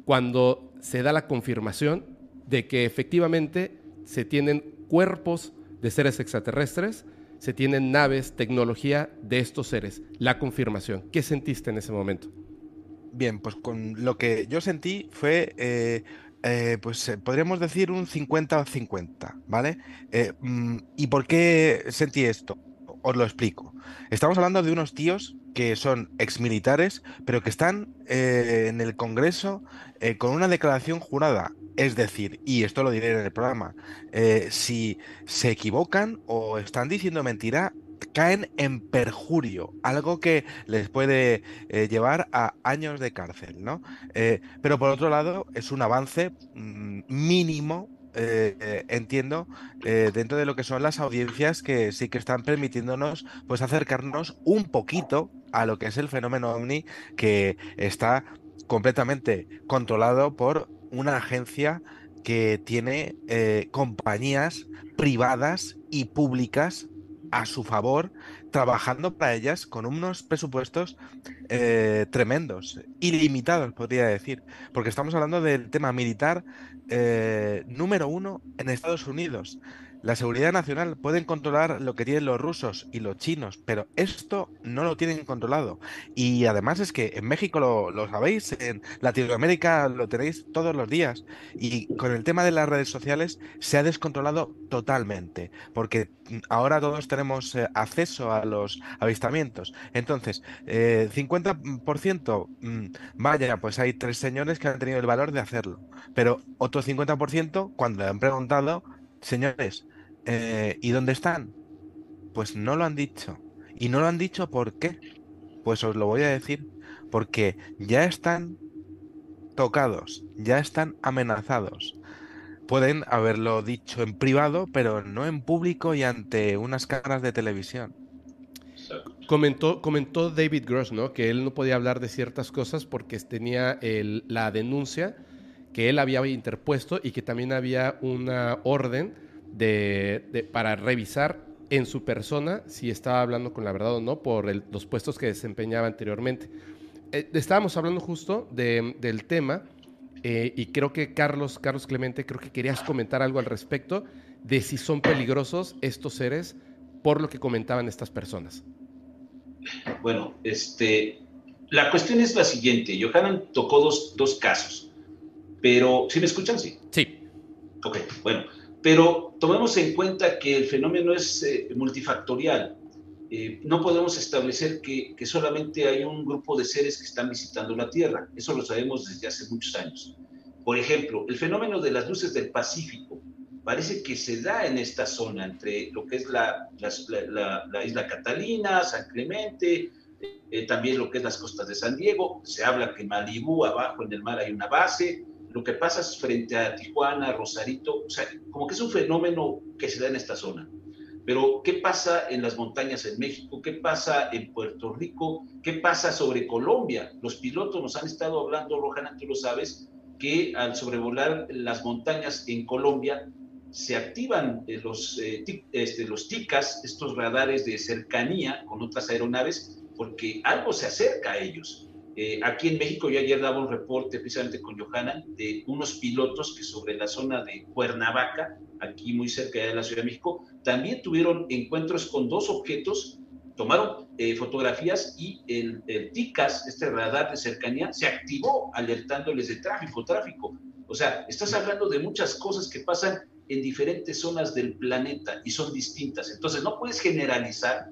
cuando se da la confirmación de que efectivamente se tienen cuerpos de seres extraterrestres, se tienen naves, tecnología de estos seres? La confirmación. ¿Qué sentiste en ese momento? Bien, pues con lo que yo sentí fue... Eh, eh, pues eh, podríamos decir un 50-50, ¿vale? Mm, ¿Y por qué sentí esto? Os lo explico. Estamos hablando de unos tíos que son exmilitares, pero que están en el Congreso con una declaración jurada. Es decir, y esto lo diré en el programa, si se equivocan o están diciendo mentira, caen en perjurio, algo que les puede eh, llevar a años de cárcel, ¿no? Eh, pero por otro lado, es un avance mm, mínimo eh, entiendo, dentro de lo que son las audiencias que sí que están permitiéndonos pues acercarnos un poquito a lo que es el fenómeno ovni que está completamente controlado por una agencia que tiene compañías privadas y públicas a su favor, trabajando para ellas con unos presupuestos eh, tremendos, ilimitados, podría decir, porque estamos hablando del tema militar eh, número uno en Estados Unidos. La seguridad nacional pueden controlar lo que tienen los rusos y los chinos, pero esto no lo tienen controlado. Y además es que en México lo, sabéis, en Latinoamérica lo tenéis todos los días. Y con el tema de las redes sociales se ha descontrolado totalmente, porque ahora todos tenemos eh, acceso a los avistamientos. Entonces, 50%, eh, mm, vaya, pues hay tres señores que han tenido el valor de hacerlo. Pero otro 50%, cuando le han preguntado, señores, eh, ¿y dónde están? Pues no lo han dicho. ¿Y no lo han dicho por qué? Pues os lo voy a decir. Porque ya están tocados, ya están amenazados. Pueden haberlo dicho en privado, pero no en público y ante unas cámaras de televisión. Comentó, comentó David Gross, ¿no? Que él no podía hablar de ciertas cosas porque tenía la denuncia que él había interpuesto y que también había una orden de, para revisar en su persona si estaba hablando con la verdad o no por los puestos que desempeñaba anteriormente. Eh, estábamos hablando justo del tema eh, y creo que Carlos, Carlos Clemente, creo que querías comentar algo al respecto de si son peligrosos estos seres por lo que comentaban estas personas. Bueno, este, la cuestión es la siguiente. Johanan tocó dos, dos casos, pero ¿sí me escuchan? Sí. Sí. Ok, bueno. Pero tomemos en cuenta que el fenómeno es eh, multifactorial. Eh, no podemos establecer que, que, solamente hay un grupo de seres que están visitando la Tierra. Eso lo sabemos desde hace muchos años. Por ejemplo, el fenómeno de las luces del Pacífico parece que se da en esta zona, entre lo que es la, la, la, isla Catalina, San Clemente, eh, también lo que es las costas de San Diego. Se habla que en Malibú, abajo en el mar, hay una base lo que pasa es frente a Tijuana, Rosarito, o sea, como que es un fenómeno que se da en esta zona. Pero, ¿qué pasa en las montañas en México? ¿Qué pasa en Puerto Rico? ¿Qué pasa sobre Colombia? Los pilotos nos han estado hablando, Rohan, tú lo sabes, que al sobrevolar las montañas en Colombia se activan eh, los, eh, este, los TICAS, estos radares de cercanía con otras aeronaves, porque algo se acerca a ellos. Eh, aquí en México yo ayer daba un reporte precisamente con Johanna de unos pilotos que sobre la zona de Cuernavaca, aquí muy cerca de la Ciudad de México, también tuvieron encuentros con dos objetos, tomaron eh, fotografías y el, el, TICAS, este radar de cercanía, se activó alertándoles de tráfico, tráfico. O sea, estás hablando de muchas cosas que pasan en diferentes zonas del planeta y son distintas. Entonces, no puedes generalizar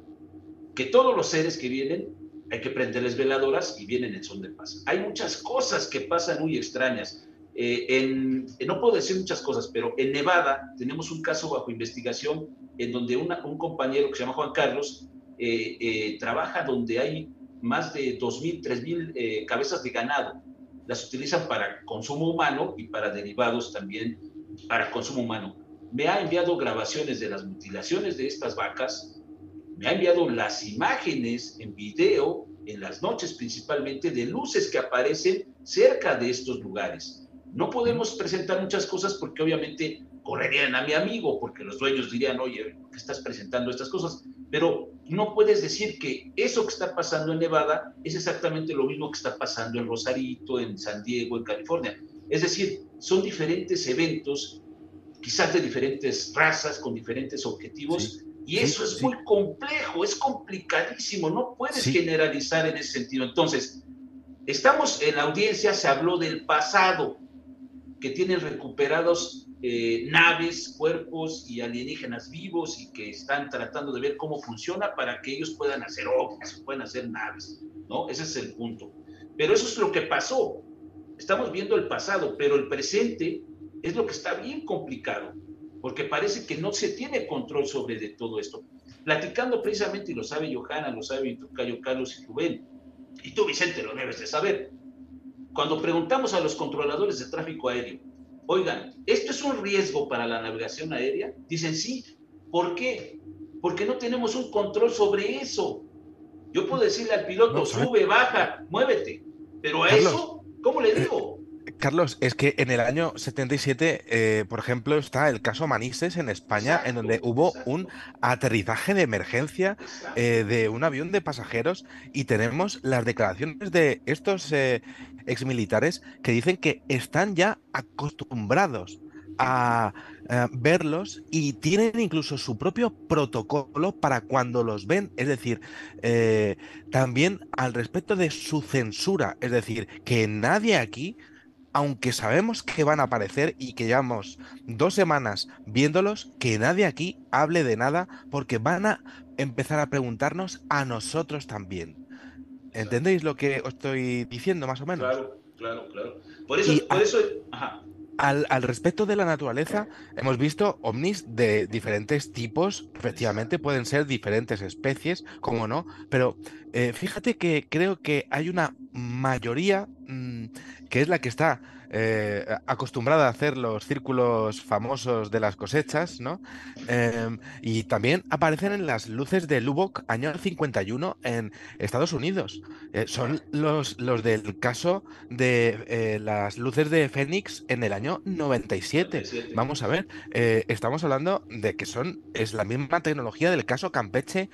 que todos los seres que vienen hay que prenderles veladoras y vienen en son de paz. Hay muchas cosas que pasan muy extrañas. Eh, en, no puedo decir muchas cosas, pero en Nevada tenemos un caso bajo investigación en donde un compañero que se llama Juan Carlos eh, eh, trabaja donde hay más de 2.000, 3.000 cabezas de ganado. Las utilizan para consumo humano y para derivados también para consumo humano. Me ha enviado grabaciones de las mutilaciones de estas vacas, me ha enviado las imágenes en video, en las noches principalmente, de luces que aparecen cerca de estos lugares. No podemos presentar muchas cosas porque obviamente correrían a mi amigo, porque los dueños dirían, oye, ¿por qué estás presentando estas cosas? Pero no puedes decir que eso que está pasando en Nevada es exactamente lo mismo que está pasando en Rosarito, en San Diego, en California. Es decir, son diferentes eventos, quizás de diferentes razas, con diferentes objetivos, y eso es muy complejo, es complicadísimo, no puedes generalizar en ese sentido. Entonces, estamos en la audiencia, se habló del pasado, que tienen recuperados eh, naves, cuerpos y alienígenas vivos y que están tratando de ver cómo funciona para que ellos puedan hacer ovnis, puedan hacer naves, ¿no? Ese es el punto. Pero eso es lo que pasó. Estamos viendo el pasado, pero el presente es lo que está bien complicado porque parece que no se tiene control sobre de todo esto. Platicando precisamente, y lo sabe Johanna, lo sabe Cayo Carlos y Rubén, y tú Vicente lo debes de saber, cuando preguntamos a los controladores de tráfico aéreo, oigan, ¿esto es un riesgo para la navegación aérea? Dicen sí. ¿Por qué? Porque no tenemos un control sobre eso. Yo puedo decirle al piloto, sube, baja, muévete, pero a eso, ¿cómo le digo? Carlos, es que en el año 77, eh, por ejemplo, está el caso Manises en España, en donde hubo un aterrizaje de emergencia eh, de un avión de pasajeros y tenemos las declaraciones de estos eh, exmilitares que dicen que están ya acostumbrados a verlos y tienen incluso su propio protocolo para cuando los ven, es decir, también al respecto de su censura, es decir, que nadie aquí aunque sabemos que van a aparecer y que llevamos dos semanas viéndolos, que nadie aquí hable de nada porque van a empezar a preguntarnos a nosotros también. ¿Entendéis lo que os estoy diciendo más o menos? Claro, claro, claro. Por eso, por eso Al, al, respecto de la naturaleza, hemos visto ovnis de diferentes tipos, efectivamente pueden ser diferentes especies, como no, pero eh, fíjate que creo que hay una mayoría mm, que es la que está eh, acostumbrada a hacer los círculos famosos de las cosechas, ¿no? Em, y también aparecen en las luces de Lubbock año 51 en Estados Unidos. Eh, son los, los del caso de eh, las luces de Fénix en el año 97. Vamos a ver, estamos hablando de que son es la misma tecnología del caso Campeche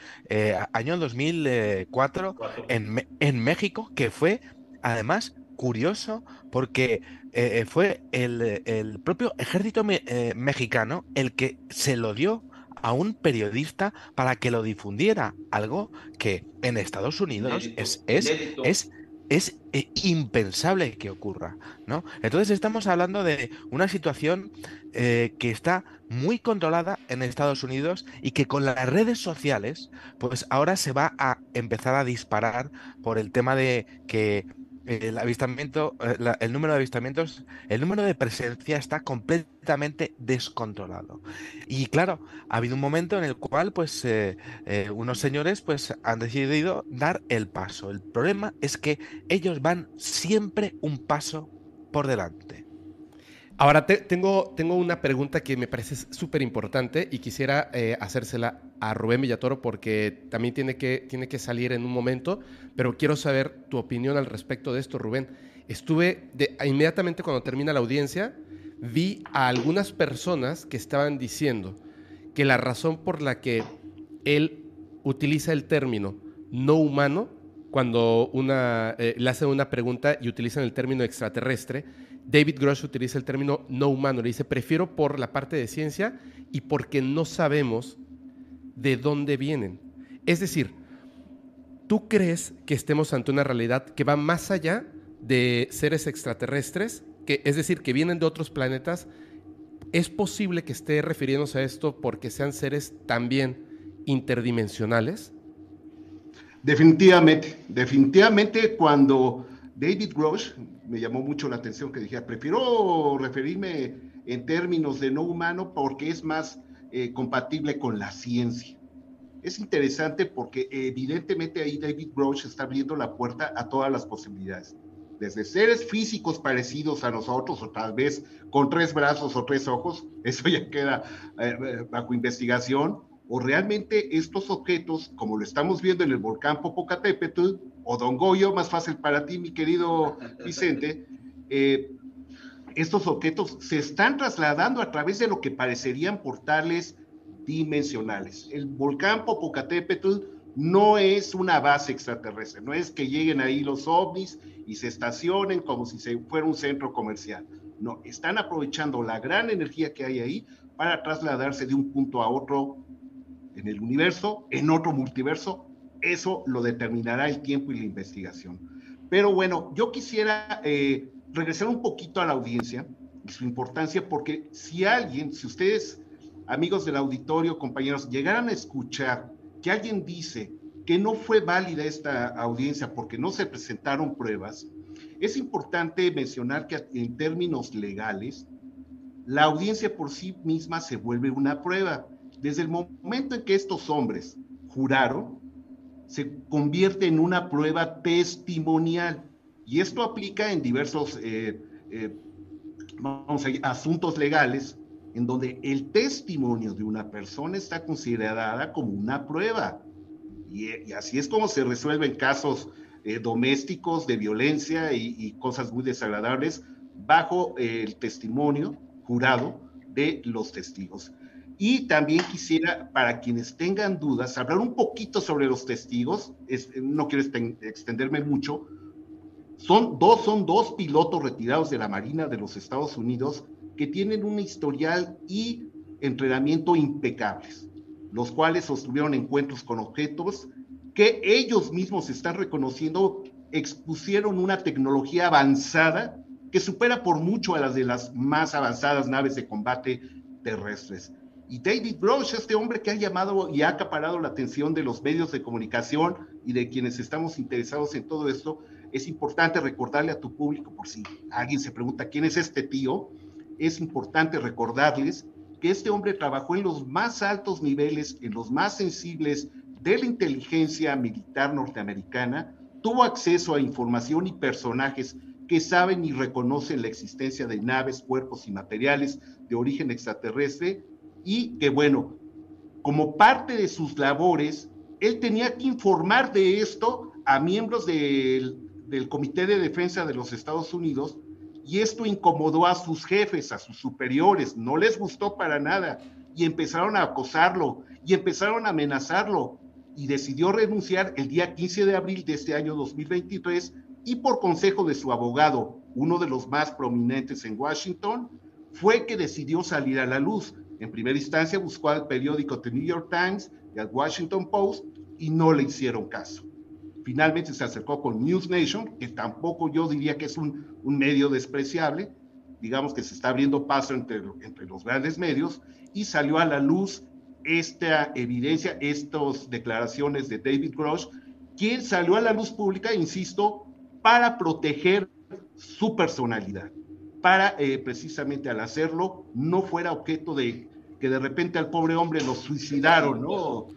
año 2004 en, en México, que fue además curioso porque eh, eh, fue el, propio ejército eh, mexicano el que se lo dio a un periodista para que lo difundiera, algo que en Estados Unidos es, es, es, es impensable que ocurra, ¿no? Entonces estamos hablando de una situación que está muy controlada en Estados Unidos y que con las redes sociales, pues ahora se va a empezar a disparar por el tema de que el avistamiento, eh, el número de avistamientos, el número de presencia está completamente descontrolado. Y claro, ha habido un momento en el cual, pues, eh, eh, unos señores, pues, han decidido dar el paso. El problema es que ellos van siempre un paso por delante. Ahora tengo, tengo una pregunta que me parece súper importante y quisiera eh, hacérsela a Rubén Villatoro porque también tiene que, tiene que salir en un momento, pero quiero saber tu opinión al respecto de esto, Rubén. Estuve inmediatamente cuando termina la audiencia, vi a algunas personas que estaban diciendo que la razón por la que él utiliza el término no humano cuando una, eh, le hacen una pregunta y utilizan el término extraterrestre, David Grosh utiliza el término no humano. Le dice, prefiero por la parte de ciencia y porque no sabemos de dónde vienen. Es decir, ¿tú crees que estemos ante una realidad que va más allá de seres extraterrestres? Que, es decir, que vienen de otros planetas. ¿Es posible que esté refiriéndose a esto porque sean seres también interdimensionales? Definitivamente, definitivamente cuando David Grosh me llamó mucho la atención que dijera, prefiero referirme en términos de no humano porque es más eh, compatible con la ciencia. Es interesante porque evidentemente ahí David Grosh está abriendo la puerta a todas las posibilidades. Desde seres físicos parecidos a nosotros, o tal vez con tres brazos o tres ojos, eso ya queda eh, eh, bajo investigación, o realmente estos objetos, como lo estamos viendo en el volcán Popocatépetl, o Don Goyo, más fácil para ti, mi querido Vicente, eh, estos objetos se están trasladando a través de lo que parecerían portales dimensionales. El volcán Popocatépetl no es una base extraterrestre, no es que lleguen ahí los ovnis y se estacionen como si se fuera un centro comercial. No, están aprovechando la gran energía que hay ahí para trasladarse de un punto a otro en el universo, en otro multiverso. Eso lo determinará el tiempo y la investigación. Pero bueno, yo quisiera eh, regresar un poquito a la audiencia y su importancia, porque si alguien, si ustedes, amigos del auditorio, compañeros, llegaran a escuchar que alguien dice que no fue válida esta audiencia porque no se presentaron pruebas, es importante mencionar que en términos legales, la audiencia por sí misma se vuelve una prueba. Desde el momento en que estos hombres juraron, se convierte en una prueba testimonial. Y esto aplica en diversos eh, eh, asuntos legales en donde el testimonio de una persona está considerada como una prueba. Y, así es como se resuelven casos eh, domésticos de violencia y, cosas muy desagradables bajo el testimonio jurado de los testigos. Y también quisiera, para quienes tengan dudas, hablar un poquito sobre los testigos. no quiero extenderme mucho, son dos, son dos pilotos retirados de la Marina de los Estados Unidos que tienen un historial y entrenamiento impecables, los cuales sostuvieron encuentros con objetos que ellos mismos están reconociendo, expusieron una tecnología avanzada que supera por mucho a las de las más avanzadas naves de combate terrestres. Y David Grosh, este hombre que ha llamado y ha acaparado la atención de los medios de comunicación y de quienes estamos interesados en todo esto, es importante recordarle a tu público, por si alguien se pregunta quién es este tío, es importante recordarles que este hombre trabajó en los más altos niveles, en los más sensibles de la inteligencia militar norteamericana, tuvo acceso a información y personajes que saben y reconocen la existencia de naves, cuerpos y materiales de origen extraterrestre y que, bueno, como parte de sus labores, él tenía que informar de esto a miembros del Comité de Defensa de los Estados Unidos y esto incomodó a sus jefes, a sus superiores, no les gustó para nada y empezaron a acosarlo y empezaron a amenazarlo y decidió renunciar el día 15 de abril de este año 2023 y por consejo de su abogado, uno de los más prominentes en Washington, fue que decidió salir a la luz. En primera instancia buscó al periódico The New York Times y al Washington Post y no le hicieron caso. Finalmente se acercó con News Nation, que tampoco yo diría que es un, medio despreciable, digamos que se está abriendo paso entre, entre los grandes medios, y salió a la luz esta evidencia, estas declaraciones de David Grosh, quien salió a la luz pública, insisto, para proteger su personalidad, para eh, precisamente al hacerlo no fuera objeto de que de repente al pobre hombre lo suicidaron, ¿no?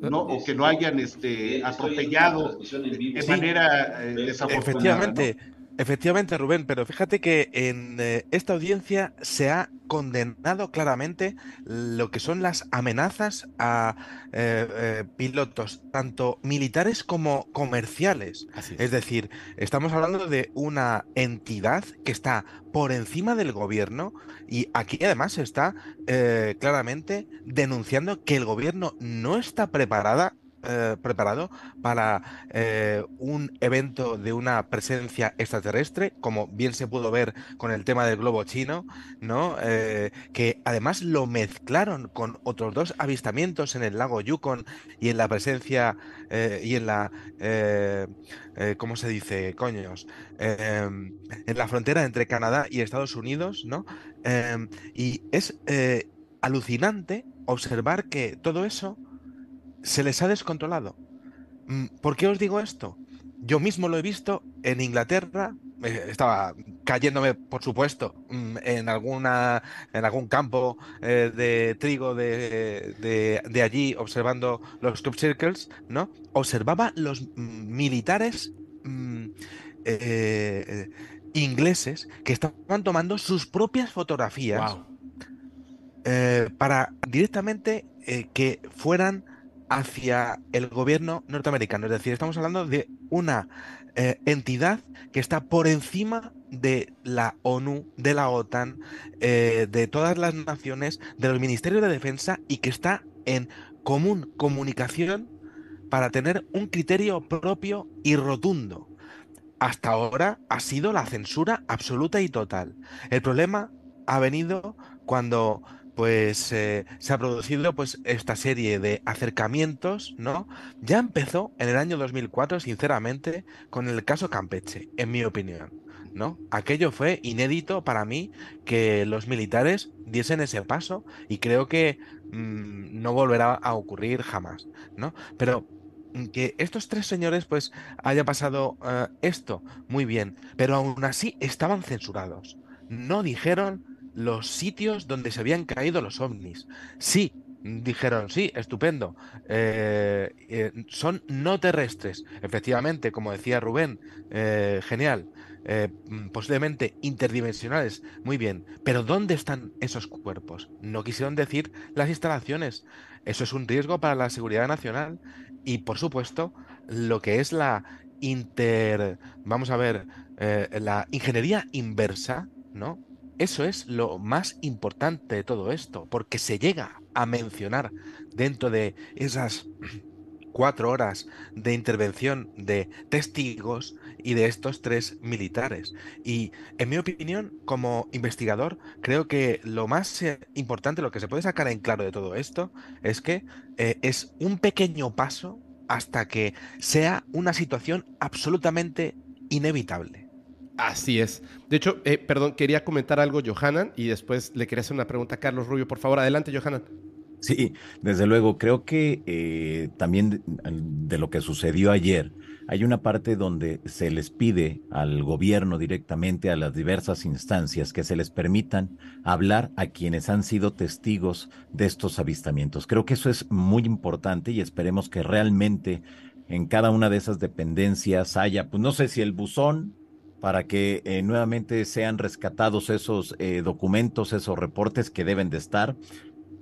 ¿no? O que lo hayan este, atropellado de, manera eh, desafortunada. Efectivamente. Efectivamente, Rubén, pero fíjate que en eh, esta audiencia se ha condenado claramente lo que son las amenazas a eh, eh, pilotos, tanto militares como comerciales. es. decir, estamos hablando de una entidad que está por encima del gobierno y aquí además se está claramente denunciando que el gobierno no está preparada eh, preparado para eh, un evento de una presencia extraterrestre, como bien se pudo ver con el tema del globo chino, ¿no? Eh, que además lo mezclaron con otros dos avistamientos en el lago Yukon y en la presencia y en la ¿cómo se dice? Coños. en la frontera entre Canadá y Estados Unidos, ¿no? y es alucinante observar que todo eso se les ha descontrolado. Mm, ¿Por qué os digo esto? Yo mismo lo he visto en Inglaterra, eh, estaba cayéndome, por supuesto, mm, en, alguna, en algún campo eh, de trigo de, allí, observando los club circles, ¿no? Observaba los mm, militares eh, ingleses que estaban tomando sus propias fotografías para directamente que fueran hacia el gobierno norteamericano. Es decir, estamos hablando de una eh, entidad que está por encima de la ONU, de la OTAN, eh, de todas las naciones, de los ministerios de defensa y que está en común comunicación para tener un criterio propio y rotundo. Hasta ahora ha sido la censura absoluta y total. El problema ha venido cuando pues eh, se ha producido pues esta serie de acercamientos, ¿no? Ya empezó en el año 2004, sinceramente, con el caso Campeche, en mi opinión, ¿no? Aquello fue inédito para mí que los militares diesen ese paso y creo que mm, no volverá a ocurrir jamás, ¿no? Pero mm, que estos tres señores pues haya pasado eh, esto muy bien, pero aún así estaban censurados. No dijeron los sitios donde se habían caído los ovnis. Sí, dijeron, sí, estupendo, eh, eh, son no terrestres. Efectivamente, como decía Rubén, eh, genial. posiblemente interdimensionales, muy bien, pero ¿dónde están esos cuerpos? No quisieron decir las instalaciones. Eso es un riesgo para la seguridad nacional y, por supuesto, lo que es la inter, vamos a ver, la ingeniería inversa, ¿no? Eso es lo más importante de todo esto, porque se llega a mencionar dentro de esas cuatro horas de intervención de testigos y de estos tres militares. Y en mi opinión, como investigador, creo que lo más eh, importante, lo que se puede sacar en claro de todo esto, es que eh, es un pequeño paso hasta que sea una situación absolutamente inevitable. Así es. De hecho, eh, perdón, quería comentar algo, Johanan, y después le quería hacer una pregunta a Carlos Rubio. Por favor, adelante, Johanan. Sí, desde luego, creo que eh, también de, lo que sucedió ayer, hay una parte donde se les pide al gobierno directamente, a las diversas instancias, que se les permitan hablar a quienes han sido testigos de estos avistamientos. Creo que eso es muy importante y esperemos que realmente en cada una de esas dependencias haya, pues no sé si el buzón para que eh, nuevamente sean rescatados esos eh, documentos, esos reportes que deben de estar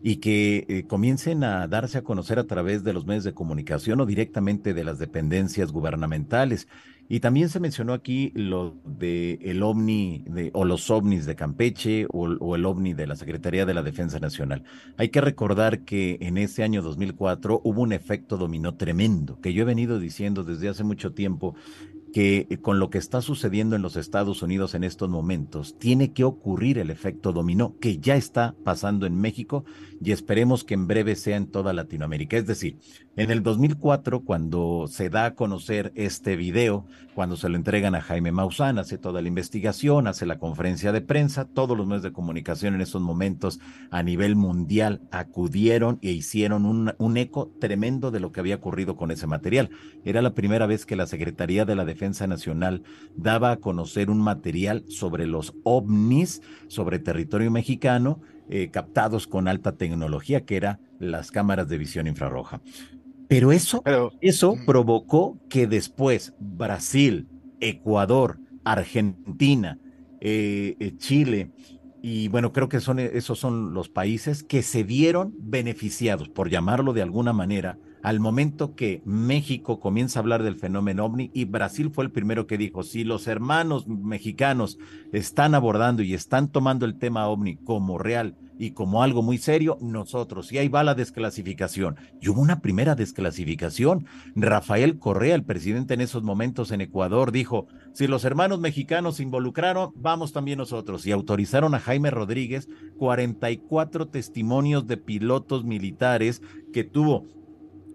y que eh, comiencen a darse a conocer a través de los medios de comunicación o directamente de las dependencias gubernamentales. Y también se mencionó aquí lo de el ovni o los ovnis de Campeche o, o, el ovni de la Secretaría de la Defensa Nacional. Hay que recordar que en ese año 2004 hubo un efecto dominó tremendo, que yo he venido diciendo desde hace mucho tiempo que eh, con lo que está sucediendo en los Estados Unidos en estos momentos, tiene que ocurrir el efecto dominó que ya está pasando en México y esperemos que en breve sea en toda Latinoamérica. Es decir, en el 2004, cuando se da a conocer este video, cuando se lo entregan a Jaime Maussan, hace toda la investigación, hace la conferencia de prensa, todos los medios de comunicación en esos momentos a nivel mundial acudieron e hicieron un, un eco tremendo de lo que había ocurrido con ese material. Era la primera vez que la Secretaría de la Defensa Nacional daba a conocer un material sobre los ovnis, sobre territorio mexicano, eh, captados con alta tecnología, que era las cámaras de visión infrarroja. Pero eso, eso provocó que después Brasil, Ecuador, Argentina, eh, eh, Chile, y bueno, creo que son, esos son los países que se vieron beneficiados, por llamarlo de alguna manera, al momento que México comienza a hablar del fenómeno ovni y Brasil fue el primero que dijo, si los hermanos mexicanos están abordando y están tomando el tema ovni como real y como algo muy serio, nosotros, y ahí va la desclasificación. Y hubo una primera desclasificación. Rafael Correa, el presidente en esos momentos en Ecuador, dijo, si los hermanos mexicanos se involucraron, vamos también nosotros. Y autorizaron a Jaime Rodríguez 44 testimonios de pilotos militares que tuvo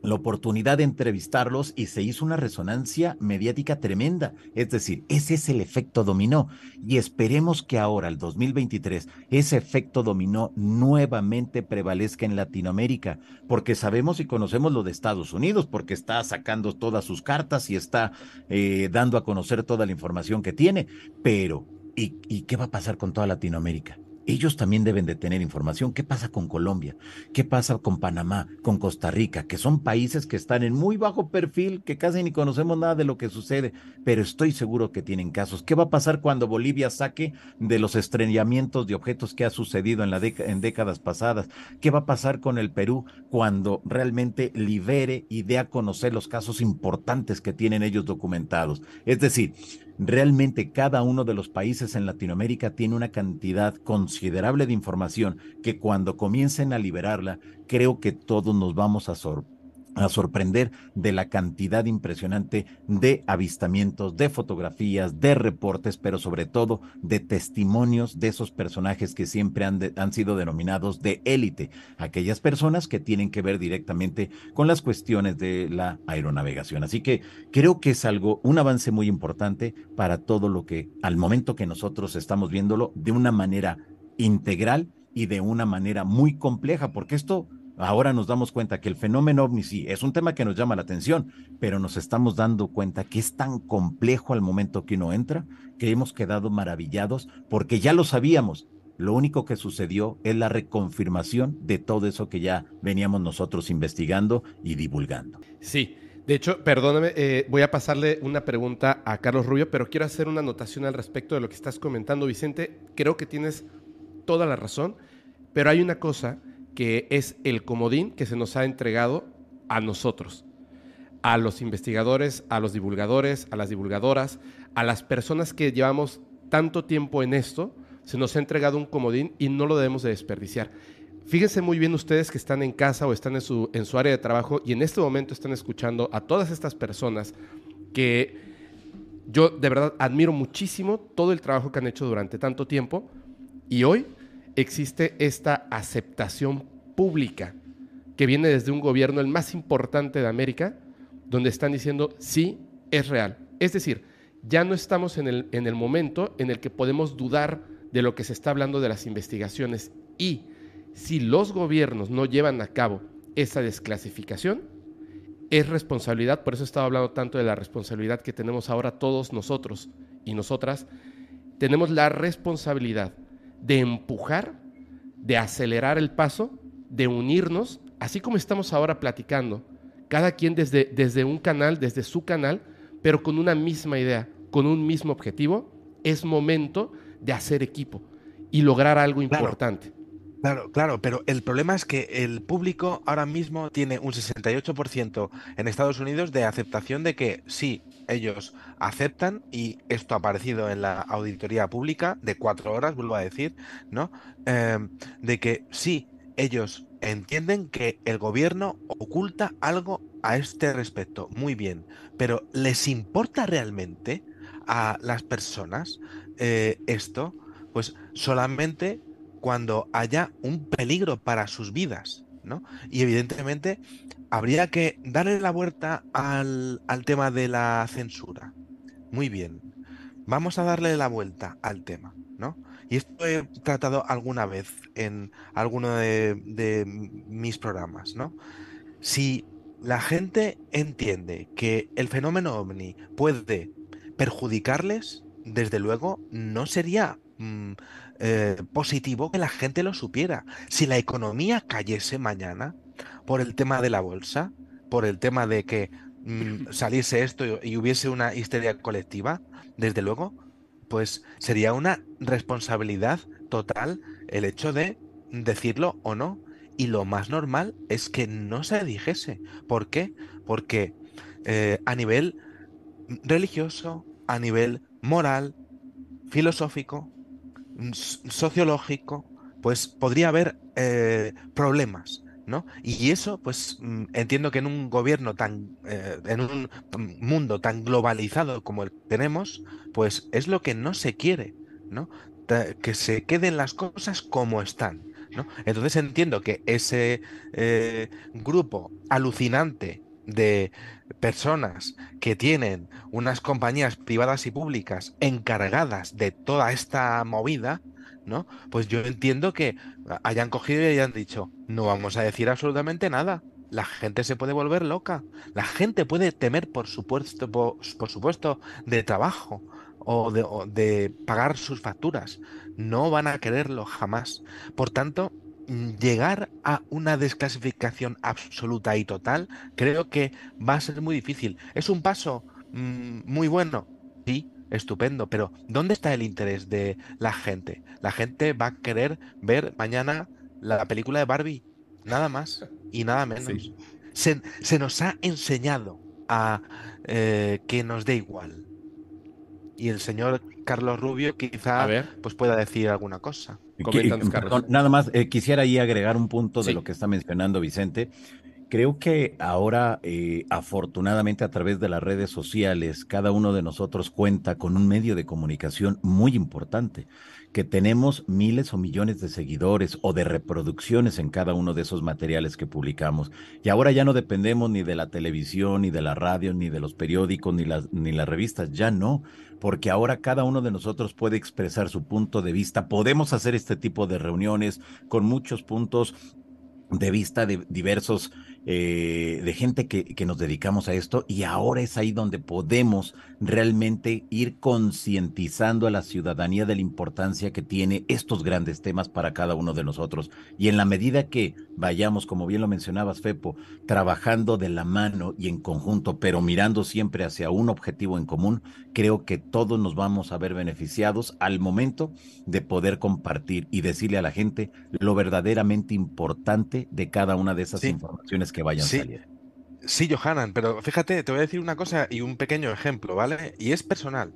la oportunidad de entrevistarlos y se hizo una resonancia mediática tremenda. Es decir, ese es el efecto dominó. Y esperemos que ahora, el 2023, ese efecto dominó nuevamente prevalezca en Latinoamérica, porque sabemos y conocemos lo de Estados Unidos, porque está sacando todas sus cartas y está eh, dando a conocer toda la información que tiene. Pero, ¿y qué va a pasar con toda Latinoamérica? Ellos también deben de tener información. ¿Qué pasa con Colombia? ¿Qué pasa con Panamá, con Costa Rica? Que son países que están en muy bajo perfil, que casi ni conocemos nada de lo que sucede, pero estoy seguro que tienen casos. ¿Qué va a pasar cuando Bolivia saque de los estrellamientos de objetos que ha sucedido en, décadas pasadas? ¿Qué va a pasar con el Perú cuando realmente libere y dé a conocer los casos importantes que tienen ellos documentados? Es decir, realmente cada uno de los países en Latinoamérica tiene una cantidad considerable de información que cuando comiencen a liberarla, creo que todos nos vamos a sorprender a sorprender de la cantidad impresionante de avistamientos, de fotografías, de reportes, pero sobre todo de testimonios de esos personajes que siempre han, sido denominados de élite, aquellas personas que tienen que ver directamente con las cuestiones de la aeronavegación. Así que creo que es algo, un avance muy importante para todo lo que al momento que nosotros estamos viéndolo de una manera integral y de una manera muy compleja, porque esto Ahora nos damos cuenta que el fenómeno ovni sí es un tema que nos llama la atención, pero nos estamos dando cuenta que es tan complejo al momento que uno entra que hemos quedado maravillados porque ya lo sabíamos. Lo único que sucedió es la reconfirmación de todo eso que ya veníamos nosotros investigando y divulgando. Sí, de hecho, perdóname, eh, voy a pasarle una pregunta a Carlos Rubio, pero quiero hacer una anotación al respecto de lo que estás comentando, Vicente. Creo que tienes toda la razón, pero hay una cosa que es el comodín que se nos ha entregado a nosotros, a los investigadores, a los divulgadores, a las divulgadoras, a las personas que llevamos tanto tiempo en esto, se nos ha entregado un comodín y no lo debemos de desperdiciar. Fíjense muy bien ustedes que están en casa o están en su, en su área de trabajo y en este momento están escuchando a todas estas personas que yo de verdad admiro muchísimo todo el trabajo que han hecho durante tanto tiempo y hoy existe esta aceptación pública que viene desde un gobierno, el más importante de América, donde están diciendo sí, es real. Es decir, ya no estamos en el, en el momento en el que podemos dudar de lo que se está hablando de las investigaciones y si los gobiernos no llevan a cabo esa desclasificación, es responsabilidad, por eso estaba hablando tanto de la responsabilidad que tenemos ahora todos nosotros y nosotras, tenemos la responsabilidad de empujar, de acelerar el paso, de unirnos, así como estamos ahora platicando, cada quien desde, desde un canal, desde su canal, pero con una misma idea, con un mismo objetivo, es momento de hacer equipo y lograr algo importante. Claro, claro, pero el problema es que el público ahora mismo tiene un 68% en Estados Unidos de aceptación de que sí, ellos aceptan, y esto ha aparecido en la auditoría pública de cuatro horas, vuelvo a decir, ¿no? Em, de que sí, ellos entienden que el gobierno oculta algo a este respecto. Muy bien, pero ¿les importa realmente a las personas eh, esto? Pues solamente cuando haya un peligro para sus vidas, ¿no? Y evidentemente habría que darle la vuelta al, tema de la censura. Muy bien. Vamos a darle la vuelta al tema, ¿no? Y esto he tratado alguna vez en alguno de, de mis programas, ¿no? Si la gente entiende que el fenómeno ovni puede perjudicarles, desde luego no sería mm, eh, positivo que la gente lo supiera. Si la economía cayese mañana por el tema de la bolsa, por el tema de que mm, saliese esto y, hubiese una histeria colectiva, desde luego, pues sería una responsabilidad total el hecho de decirlo o no. Y lo más normal es que no se dijese. ¿Por qué? Porque eh, a nivel religioso, a nivel moral, filosófico, sociológico, pues podría haber eh, problemas. ¿No? Y eso, pues mm, entiendo que en un gobierno tan, eh, en un mundo tan globalizado como el que tenemos, pues es lo que no se quiere, ¿no? Que se queden las cosas como están, ¿no? Entonces entiendo que ese eh, grupo alucinante de personas que tienen unas compañías privadas y públicas encargadas de toda esta movida, ¿no? Pues yo entiendo que hayan cogido y hayan dicho, no vamos a decir absolutamente nada. La gente se puede volver loca. La gente puede temer, por supuesto, por, supuesto, de trabajo o de, o de pagar sus facturas. No van a quererlo jamás. Por tanto, llegar a una desclasificación absoluta y total, creo que va a ser muy difícil. Es un paso mm, muy bueno, sí, estupendo, pero ¿dónde está el interés de la gente? La gente va a querer ver mañana la película de Barbie, nada más y nada menos. Se, nos ha enseñado a eh, que nos dé igual. y el señor Carlos Rubio quizá pues pueda decir alguna cosa. nada más, eh, quisiera ahí agregar un punto de lo que está mencionando Vicente. Creo que ahora, eh, afortunadamente, a través de las redes sociales, cada uno de nosotros cuenta con un medio de comunicación muy importante que tenemos miles o millones de seguidores o de reproducciones en cada uno de esos materiales que publicamos. Y ahora ya no dependemos ni de la televisión, ni de la radio, ni de los periódicos, ni las, ni las revistas, ya no, porque ahora cada uno de nosotros puede expresar su punto de vista. Podemos hacer este tipo de reuniones con muchos puntos de vista de diversos eh, de gente que, que, nos dedicamos a esto y ahora es ahí donde podemos realmente ir concientizando a la ciudadanía de la importancia que tiene estos grandes temas para cada uno de nosotros. Y en la medida que vayamos, como bien lo mencionabas, Fepo, trabajando de la mano y en conjunto, pero mirando siempre hacia un objetivo en común, creo que todos nos vamos a ver beneficiados al momento de poder compartir y decirle a la gente lo verdaderamente importante de cada una de esas informaciones que vayan sí. Sí, Johanan, pero fíjate, te voy a decir una cosa y un pequeño ejemplo, ¿vale? Y es personal.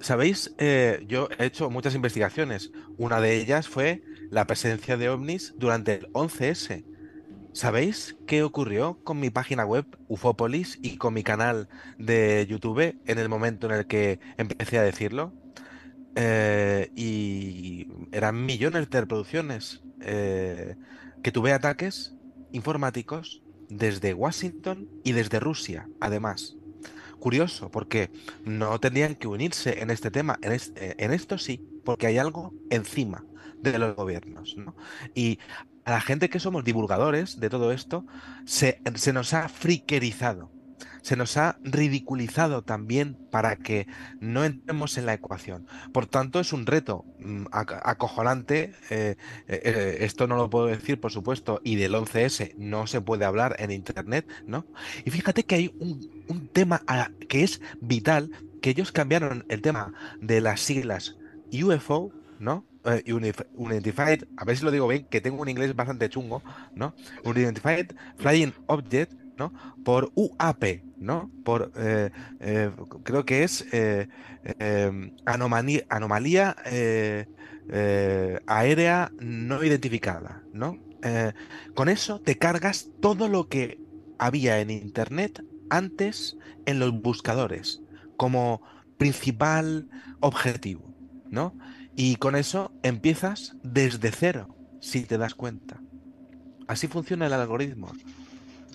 Sabéis, eh, yo he hecho muchas investigaciones. Una de ellas fue la presencia de ovnis durante el 11S. ¿Sabéis qué ocurrió con mi página web Ufopolis y con mi canal de YouTube en el momento en el que empecé a decirlo? Eh, y eran millones de reproducciones. Eh, que tuve ataques informáticos desde Washington y desde Rusia, además. Curioso, porque no tendrían que unirse en este tema. En, eh, esto sí, porque hay algo encima de los gobiernos. Y a la gente que somos divulgadores de todo esto, se, se nos ha friquerizado se nos ha ridiculizado también para que no entremos en la ecuación. Por tanto, es un reto mm, acojonante. Eh, eh, eh, esto no lo puedo decir, por supuesto, y del 11S no se puede hablar en Internet, ¿no? Y fíjate que hay un, tema que es vital, que ellos cambiaron el tema de las siglas UFO, ¿no? Unidentified, a ver si lo digo bien, que tengo un inglés bastante chungo, ¿no? Unidentified Flying Object, ¿no? Por UAP, ¿no? Por, eh, eh, creo que es eh, em, anomalía, anomalía aérea no identificada, ¿no? con eso te cargas todo lo que había en Internet antes en los buscadores como principal objetivo, ¿no? Y con eso empiezas desde cero, si te das cuenta. Así funciona el algoritmo.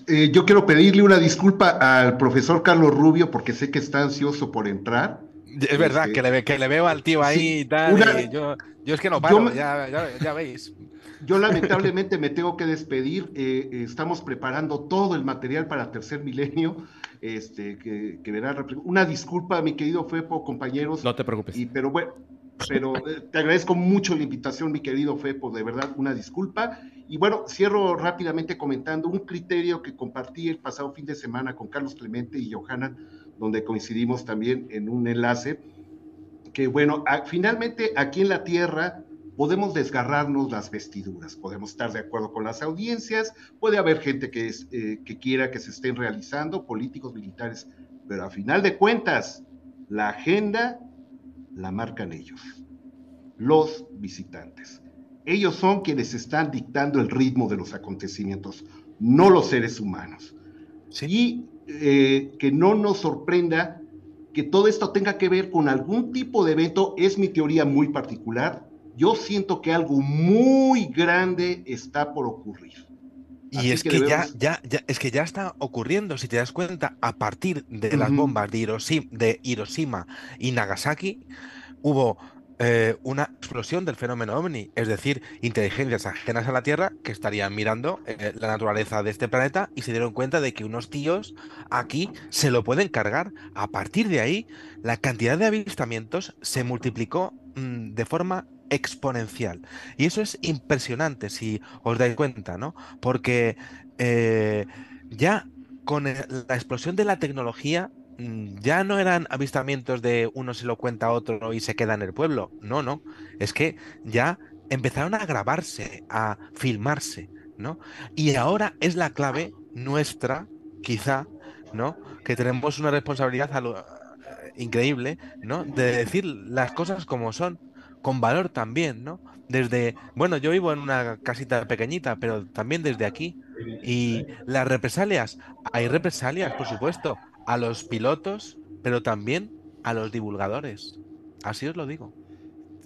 Eh, yo quiero pedirle una disculpa al profesor Carlos Rubio porque sé que está ansioso por entrar. Es verdad, este, que, le, veo al tío ahí y tal. yo, es que no paro, ya, veis. Yo lamentablemente me tengo que despedir. Eh, eh, estamos preparando todo el material para Tercer Milenio. Este, que, que verá. Una disculpa, mi querido Fepo, compañeros. No te preocupes. Y, pero bueno, pero te agradezco mucho la invitación, mi querido Fepo, de verdad, una disculpa. Y bueno, cierro rápidamente comentando un criterio que compartí el pasado fin de semana con Carlos Clemente y Johanna, donde coincidimos también en un enlace, que bueno, finalmente aquí en la Tierra podemos desgarrarnos las vestiduras, podemos estar de acuerdo con las audiencias, puede haber gente que, es, eh, que quiera que se estén realizando, políticos, militares, pero a final de cuentas, la agenda la marcan ellos, los visitantes. Ellos son quienes están dictando el ritmo de los acontecimientos, no los seres humanos. Y eh, que no nos sorprenda que todo esto tenga que ver con algún tipo de evento, es mi teoría muy particular. Yo siento que algo muy grande está por ocurrir. Y es que, ya, ya, es que ya está ocurriendo, si te das cuenta, a partir de las bombas de Hiroshima, de Hiroshima y Nagasaki, hubo eh, una explosión del fenómeno ovni, es decir, inteligencias ajenas a la Tierra que estarían mirando eh, la naturaleza de este planeta y se dieron cuenta de que unos tíos aquí se lo pueden cargar. A partir de ahí, la cantidad de avistamientos se multiplicó mm, de forma exponencial. Y eso es impresionante si os dais cuenta, ¿no? Porque eh, ya con la explosión de la tecnología ya no eran avistamientos de uno se lo cuenta a otro y se queda en el pueblo. No, no. Es que ya empezaron a grabarse, a filmarse, ¿no? Y ahora es la clave nuestra, quizá, ¿no? Que tenemos una responsabilidad increíble, ¿no? De decir las cosas como son, con valor también, ¿no? Desde, bueno, yo vivo en una casita pequeñita, pero también desde aquí. Y las represalias, hay represalias, por supuesto, a los pilotos, pero también a los divulgadores. Así os lo digo.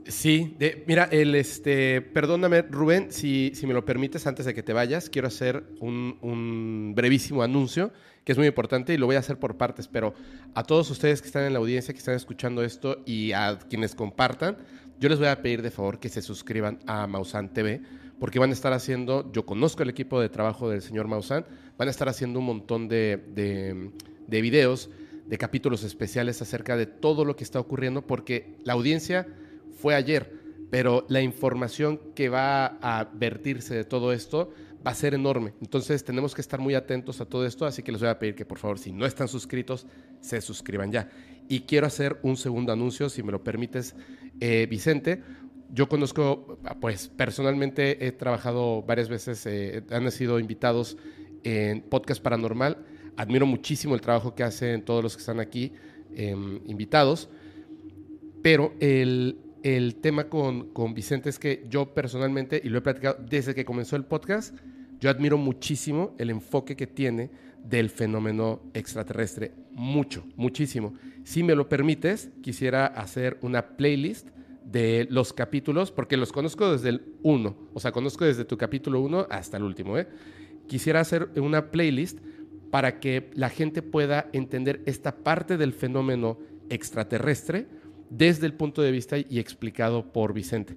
Sí, mira, el este, perdóname, Rubén, si, si me lo permites, antes de que te vayas, quiero hacer un, un, brevísimo anuncio que es muy importante y lo voy a hacer por partes, pero a todos ustedes que están en la audiencia, que están escuchando esto y a quienes compartan, yo les voy a pedir de favor que se suscriban a Mausan TV, porque van a estar haciendo, yo conozco el equipo de trabajo del señor Mausan, van a estar haciendo un montón de, de, de videos, de capítulos especiales acerca de todo lo que está ocurriendo, porque la audiencia fue ayer, pero la información que va a vertirse de todo esto va a ser enorme. Entonces tenemos que estar muy atentos a todo esto, así que les voy a pedir que por favor, si no están suscritos, se suscriban ya. Y quiero hacer un segundo anuncio, si me lo permites, eh, Vicente. Yo conozco, pues personalmente he trabajado varias veces, eh, han sido invitados en Podcast Paranormal. Admiro muchísimo el trabajo que hacen todos los que están aquí em, invitados, pero el, el tema con, con Vicente es que yo personalmente, y lo he platicado desde que comenzó el podcast, yo admiro muchísimo el enfoque que tiene del fenómeno extraterrestre. Mucho, muchísimo. Si me lo permites, quisiera hacer una playlist de los capítulos, porque los conozco desde el 1, o sea, conozco desde tu capítulo 1 hasta el último. ¿eh? Quisiera hacer una playlist para que la gente pueda entender esta parte del fenómeno extraterrestre desde el punto de vista y explicado por Vicente.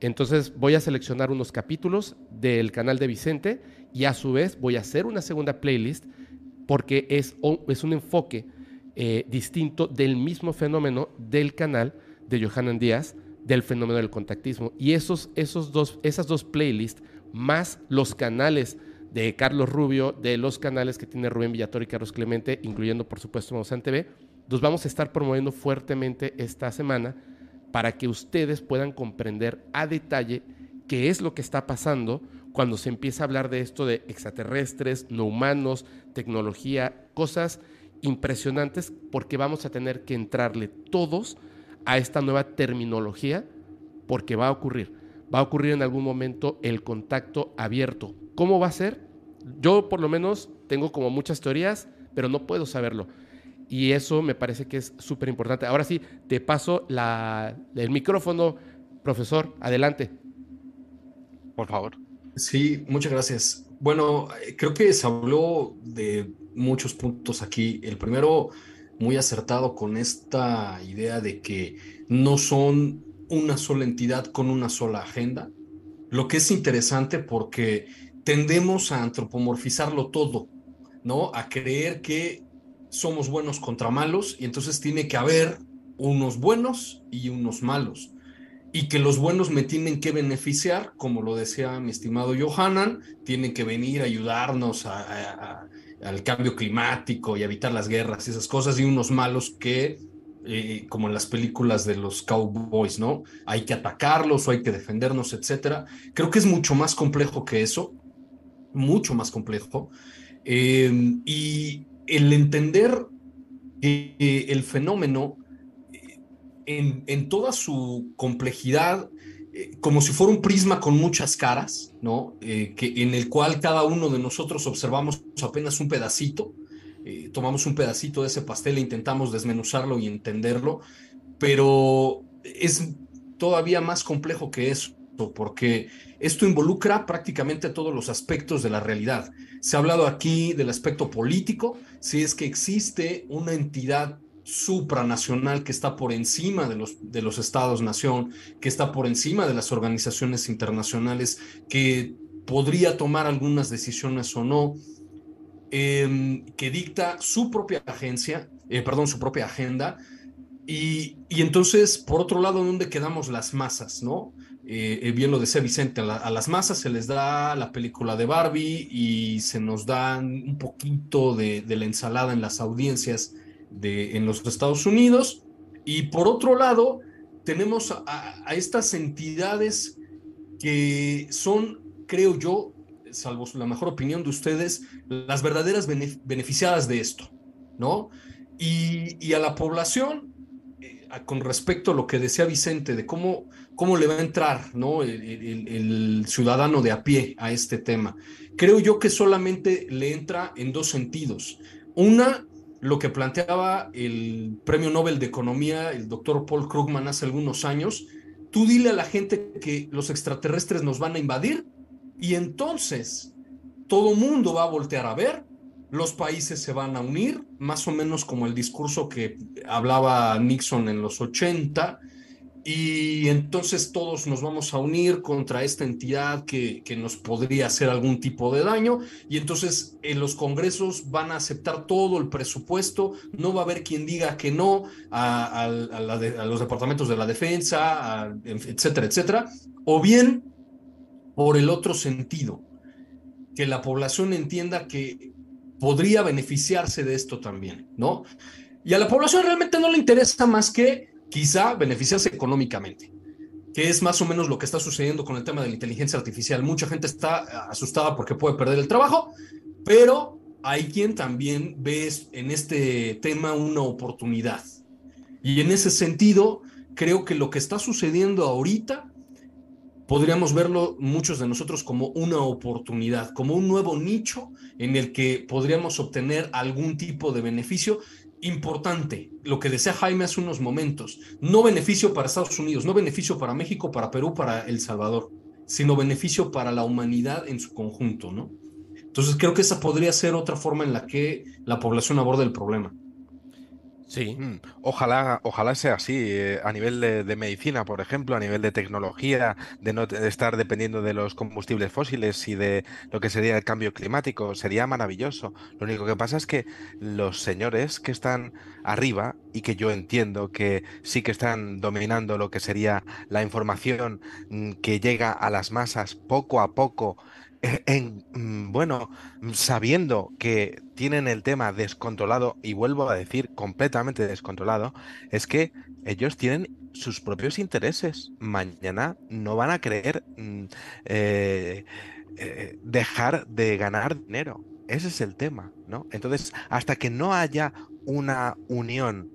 Entonces voy a seleccionar unos capítulos del canal de Vicente y a su vez voy a hacer una segunda playlist porque es, es un enfoque eh, distinto del mismo fenómeno del canal de Johanan Díaz, del fenómeno del contactismo. Y esos, esos dos, esas dos playlists, más los canales de Carlos Rubio, de los canales que tiene Rubén Villator y Carlos Clemente, incluyendo por supuesto Mozán TV, los vamos a estar promoviendo fuertemente esta semana para que ustedes puedan comprender a detalle qué es lo que está pasando cuando se empieza a hablar de esto de extraterrestres, no humanos, tecnología, cosas impresionantes, porque vamos a tener que entrarle todos a esta nueva terminología, porque va a ocurrir. Va a ocurrir en algún momento el contacto abierto. ¿Cómo va a ser? Yo por lo menos tengo como muchas teorías, pero no puedo saberlo. Y eso me parece que es súper importante. Ahora sí, te paso la, el micrófono, profesor. Adelante. Por favor. Sí, muchas gracias. Bueno, creo que se habló de muchos puntos aquí. El primero, muy acertado con esta idea de que no son una sola entidad con una sola agenda. Lo que es interesante porque tendemos a antropomorfizarlo todo, ¿no? A creer que somos buenos contra malos y entonces tiene que haber unos buenos y unos malos. Y que los buenos me tienen que beneficiar, como lo decía mi estimado Johanan, tienen que venir a ayudarnos al cambio climático y evitar las guerras y esas cosas, y unos malos que, eh, como en las películas de los cowboys, ¿no? Hay que atacarlos o hay que defendernos, etcétera. Creo que es mucho más complejo que eso, mucho más complejo. Eh, y el entender que el fenómeno en, en, toda su complejidad, eh, como si fuera un prisma con muchas caras, ¿no? Eh, que, en el cual cada uno de nosotros observamos apenas un pedacito, eh, tomamos un pedacito de ese pastel e intentamos desmenuzarlo y entenderlo, pero es todavía más complejo que eso, porque esto involucra prácticamente todos los aspectos de la realidad. Se ha hablado aquí del aspecto político, si es que existe una entidad supranacional que está por encima de los, de los estados-nación, que está por encima de las organizaciones internacionales, que podría tomar algunas decisiones o no, em, que dicta su propia agencia, eh, perdón, su propia agenda. Y, y entonces, por otro lado, ¿dónde quedamos las masas? ¿no? Eh, eh, bien lo decía Vicente, a, las masas se les da la película de Barbie y se nos dan un poquito de, la ensalada en las audiencias en los Estados Unidos. Y por otro lado, tenemos a, estas entidades que son, creo yo, salvo la mejor opinión de ustedes, las verdaderas beneficiadas de esto, ¿no? Y, a la población con respecto a lo que decía Vicente, de cómo, cómo le va a entrar ¿no? el, ciudadano de a pie a este tema. Creo yo que solamente le entra en dos sentidos. Una, lo que planteaba el premio Nobel de Economía, el doctor Paul Krugman, hace algunos años. Tú dile a la gente que los extraterrestres nos van a invadir y entonces todo mundo va a voltear a ver los países se van a unir, más o menos como el discurso que hablaba Nixon en los 80, y entonces todos nos vamos a unir contra esta entidad que, que nos podría hacer algún tipo de daño, y entonces en los congresos van a aceptar todo el presupuesto, no va a haber quien diga que no a, a los departamentos de la defensa, etcétera, etcétera, o bien por el otro sentido, que la población entienda que podría beneficiarse de esto también, ¿no? Y a la población realmente no le interesa más que quizá beneficiarse económicamente, que es más o menos lo que está sucediendo con el tema de la inteligencia artificial. Mucha gente está asustada porque puede perder el trabajo, pero hay quien también ve en este tema una oportunidad. Y en ese sentido, creo que lo que está sucediendo ahorita podríamos verlo muchos de nosotros como una oportunidad, como un nuevo nicho en el que podríamos obtener algún tipo de beneficio importante, lo que decía Jaime hace unos momentos, no beneficio para Estados Unidos, no beneficio para México, para Perú, para El Salvador, sino beneficio para la humanidad en su conjunto, ¿no? Entonces creo que esa podría ser otra forma en la que la población aborda el problema. Sí. Mm, ojalá, ojalá sea así, eh, a nivel de, medicina, por ejemplo, a nivel de tecnología, de no estar dependiendo de los combustibles fósiles y de lo que sería el cambio climático, sería maravilloso. Lo único que pasa es que los señores que están arriba y que yo entiendo que sí que están dominando lo que sería la información mm, que llega a las masas poco a poco, en, mm, bueno, mm, sabiendo que tienen el tema descontrolado, y vuelvo a decir completamente descontrolado, es que ellos tienen sus propios intereses. Mañana no van a querer mm, eh, eh, dejar de ganar dinero. Ese es el tema, ¿no? Entonces, hasta que no haya una unión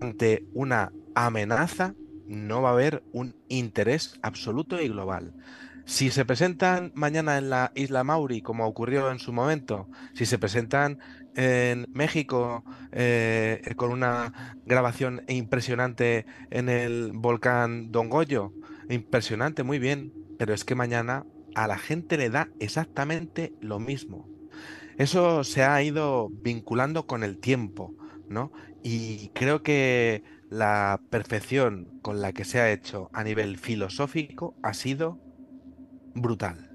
ante una amenaza, no va a haber un interés absoluto y global. Si se presentan mañana en la isla Mauri, como ocurrió en su momento, si se presentan en México eh, con una grabación impresionante en el volcán Don Goyo, impresionante, muy bien, pero es que mañana a la gente le da exactamente lo mismo. Eso se ha ido vinculando con el tiempo, ¿no? Y creo que la perfección con la que se ha hecho a nivel filosófico ha sido brutal.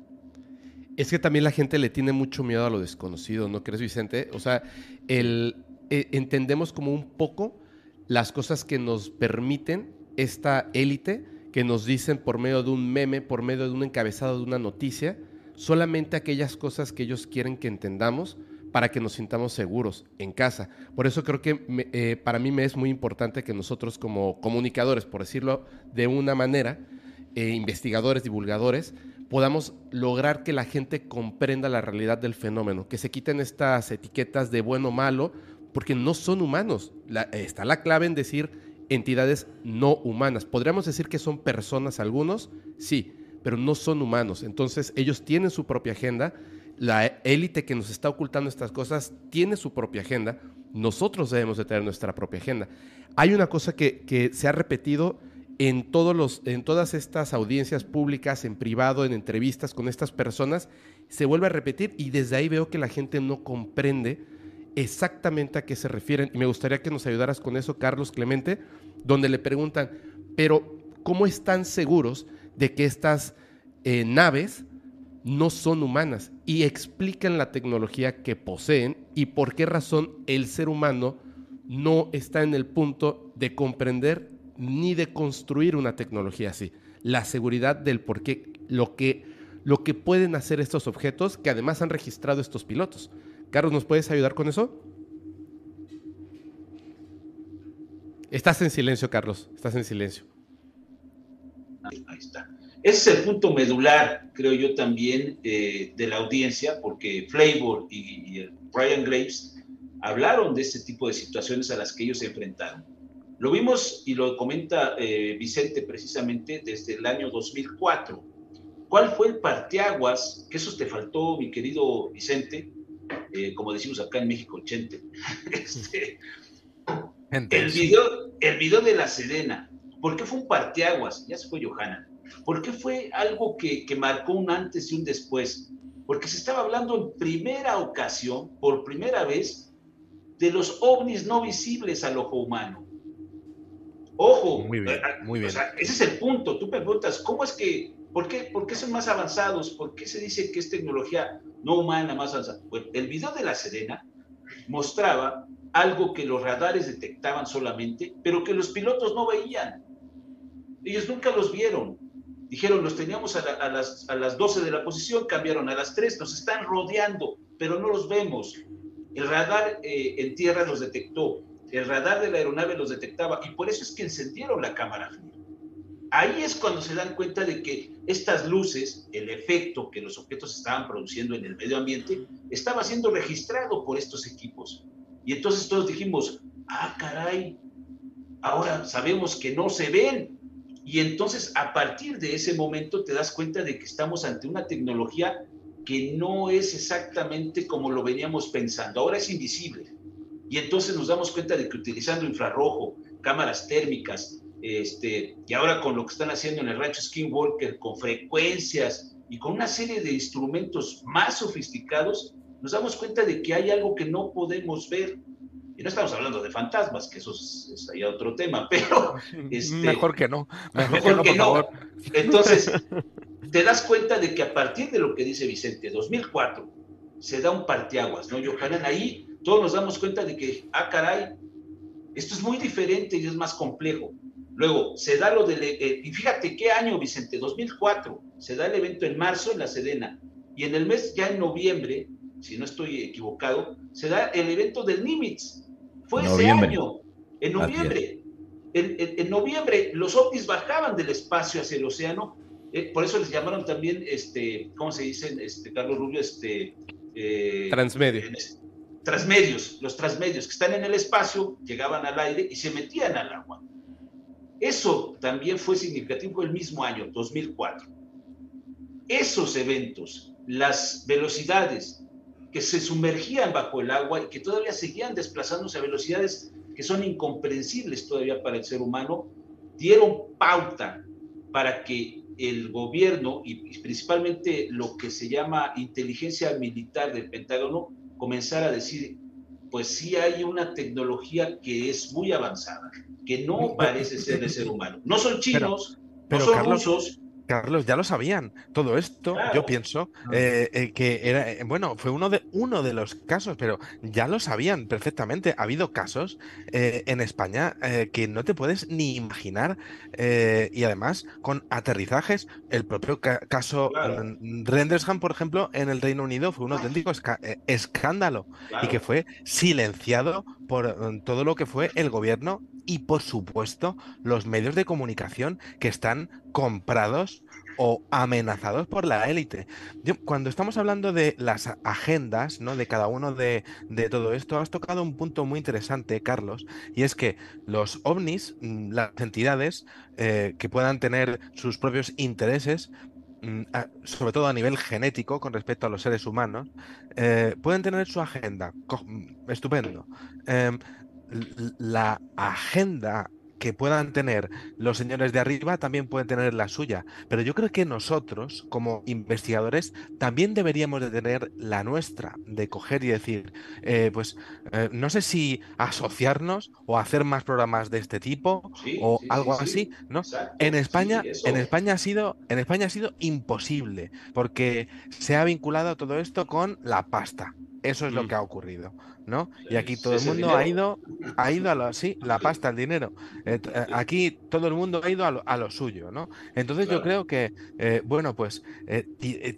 Es que también la gente le tiene mucho miedo a lo desconocido, ¿no crees, Vicente? O sea, eh, entendemos como un poco las cosas que nos permiten esta élite, que nos dicen por medio de un meme, por medio de un encabezado de una noticia, solamente aquellas cosas que ellos quieren que entendamos para que nos sintamos seguros en casa. Por eso creo que eh, para mí me es muy importante que nosotros como comunicadores, por decirlo de una manera, eh, investigadores, divulgadores, podamos lograr que la gente comprenda la realidad del fenómeno, que se quiten estas etiquetas de bueno o malo, porque no son humanos. está la clave en decir entidades no humanas. Podríamos decir que son personas algunos, sí, pero no son humanos. Entonces ellos tienen su propia agenda. La élite que nos está ocultando estas cosas tiene su propia agenda. Nosotros debemos de tener nuestra propia agenda. Hay una cosa que, que se ha repetido en, todos los, en todas estas audiencias públicas, en privado, en entrevistas con estas personas, se vuelve a repetir y desde ahí veo que la gente no comprende exactamente a qué se refieren. Y me gustaría que nos ayudaras con eso, Carlos Clemente, donde le preguntan, pero ¿cómo están seguros de que estas eh, naves no son humanas? Y explican la tecnología que poseen y por qué razón el ser humano no está en el punto de comprender ni de construir una tecnología así. La seguridad del por qué, lo que, lo que pueden hacer estos objetos que además han registrado estos pilotos. Carlos, ¿nos puedes ayudar con eso? Estás en silencio, Carlos. Estás en silencio. Ahí está. Ese es el punto medular, creo yo también, eh, de la audiencia, porque Flavor y, y Brian Graves hablaron de ese tipo de situaciones a las que ellos se enfrentaron Lo vimos y lo comenta eh, Vicente precisamente desde el año 2004. ¿Cuál fue el parteaguas? Que eso te faltó, mi querido Vicente, eh, como decimos acá en México, Chente. Este, el, video, el video de la Sedena. ¿Por qué fue un parteaguas? Ya se fue Johanna. ¿Por qué fue algo que, que marcó un antes y un después? Porque se estaba hablando en primera ocasión, por primera vez, de los ovnis no visibles al ojo humano. Ojo, muy bien, eh, muy bien. ese es el punto. Tú preguntas, ¿cómo es que, por qué, por qué son más avanzados? ¿Por qué se dice que es tecnología no humana más avanzada? Bueno, el video de la Serena mostraba algo que los radares detectaban solamente, pero que los pilotos no veían. Ellos nunca los vieron. Dijeron, los teníamos a, las, a las 12 de la posición, cambiaron a las 3, nos están rodeando, pero no los vemos. El radar eh, en tierra los detectó, el radar de la aeronave los detectaba y por eso es que encendieron la cámara. Ahí es cuando se dan cuenta de que estas luces, el efecto que los objetos estaban produciendo en el medio ambiente, estaba siendo registrado por estos equipos. Y entonces todos dijimos, ah, caray, ahora sabemos que no se ven. Y entonces a partir de ese momento te das cuenta de que estamos ante una tecnología que no es exactamente como lo veníamos pensando. Ahora es invisible. Y entonces nos damos cuenta de que utilizando infrarrojo, cámaras térmicas, este, y ahora con lo que están haciendo en el rancho Skinwalker, con frecuencias y con una serie de instrumentos más sofisticados, nos damos cuenta de que hay algo que no podemos ver. Y no estamos hablando de fantasmas, que eso es, ahí otro tema, pero... Este, mejor que no. Mejor, que no. Entonces, te das cuenta de que a partir de lo que dice Vicente, 2004, se da un parteaguas, ¿no, Johanan? Ahí todos nos damos cuenta de que, ah, caray, esto es muy diferente y es más complejo. Luego, se da lo del... Eh, y fíjate qué año, Vicente, 2004, se da el evento en marzo en la Sedena. Y en el mes, ya en noviembre, si no estoy equivocado, se da el evento del Nimitz. Fue ese año, en noviembre. En, en, noviembre, los ovnis bajaban del espacio hacia el océano. Eh, por eso les llamaron también, este, ¿cómo se dice, este, Carlos Rubio? Este, eh, Transmedio transmedios, los transmedios que están en el espacio, llegaban al aire y se metían al agua. Eso también fue significativo el mismo año, 2004. Esos eventos, las velocidades que se sumergían bajo el agua y que todavía seguían desplazándose a velocidades que son incomprensibles todavía para el ser humano, dieron pauta para que el gobierno y principalmente lo que se llama inteligencia militar del Pentágono comenzar a decir, pues sí hay una tecnología que es muy avanzada, que no parece ser de ser humano. No son chinos, no son rusos, Carlos, ya lo sabían. Todo esto, yo pienso ah. eh, eh, que era, eh, bueno, fue uno de, uno de los casos, pero ya lo sabían perfectamente. Ha habido casos en España que no te puedes ni imaginar y además con aterrizajes. El propio caso mm, Rendersham, por ejemplo, en el Reino Unido fue un auténtico escándalo y que fue silenciado por mm, todo lo que fue el gobierno y por supuesto los medios de comunicación que están comprados o amenazados por la élite. Cuando estamos hablando de las agendas, ¿no? De cada uno de, todo esto, has tocado un punto muy interesante, Carlos, y es que los ovnis, mm, las entidades eh, que puedan tener sus propios intereses, sobre todo a nivel genético con respecto a los seres humanos, eh, pueden tener su agenda. Mm, estupendo. Em, la agenda que puedan tener los señores de arriba también pueden tener la suya. Pero yo creo que nosotros, como investigadores, también deberíamos de tener la nuestra, de coger y decir, eh, pues eh, no sé si asociarnos o hacer más programas de este tipo o algo así, ¿no? en España, en España ha sido, en España ha sido imposible, porque se ha vinculado todo esto con la pasta. Eso es lo mm. que ha ocurrido. ¿No? Y aquí todo el mundo ha ido, ha ido a lo, sí, la pasta, el dinero. Eh, eh, aquí todo el mundo ha ido a lo, suyo, ¿no? Entonces yo creo que, eh, bueno, pues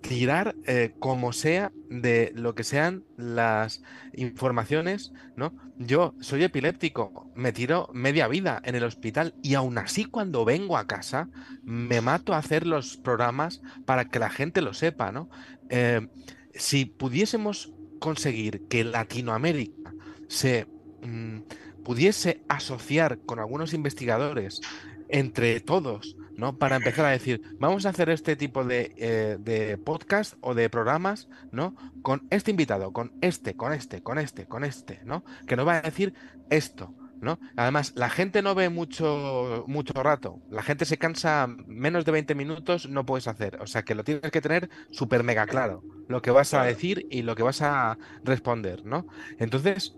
tirar como sea de lo que sean las informaciones, ¿no? Yo soy epiléptico, me tiro media vida en el hospital y aún así cuando vengo a casa me mato a hacer los programas para que la gente lo sepa, ¿no? si pudiésemos conseguir que Latinoamérica se mm, pudiese asociar con algunos investigadores entre todos, ¿no? Para empezar a decir, vamos a hacer este tipo de, eh, de, podcast o de programas, ¿no? Con este invitado, con este, con este, con este, con este, ¿no? Que nos va a decir esto, ¿no? Además, la gente no ve mucho, mucho rato. La gente se cansa menos de 20 minutos, no puedes hacer. O sea que lo tienes que tener súper mega claro, lo que vas a decir y lo que vas a responder, ¿no? Entonces,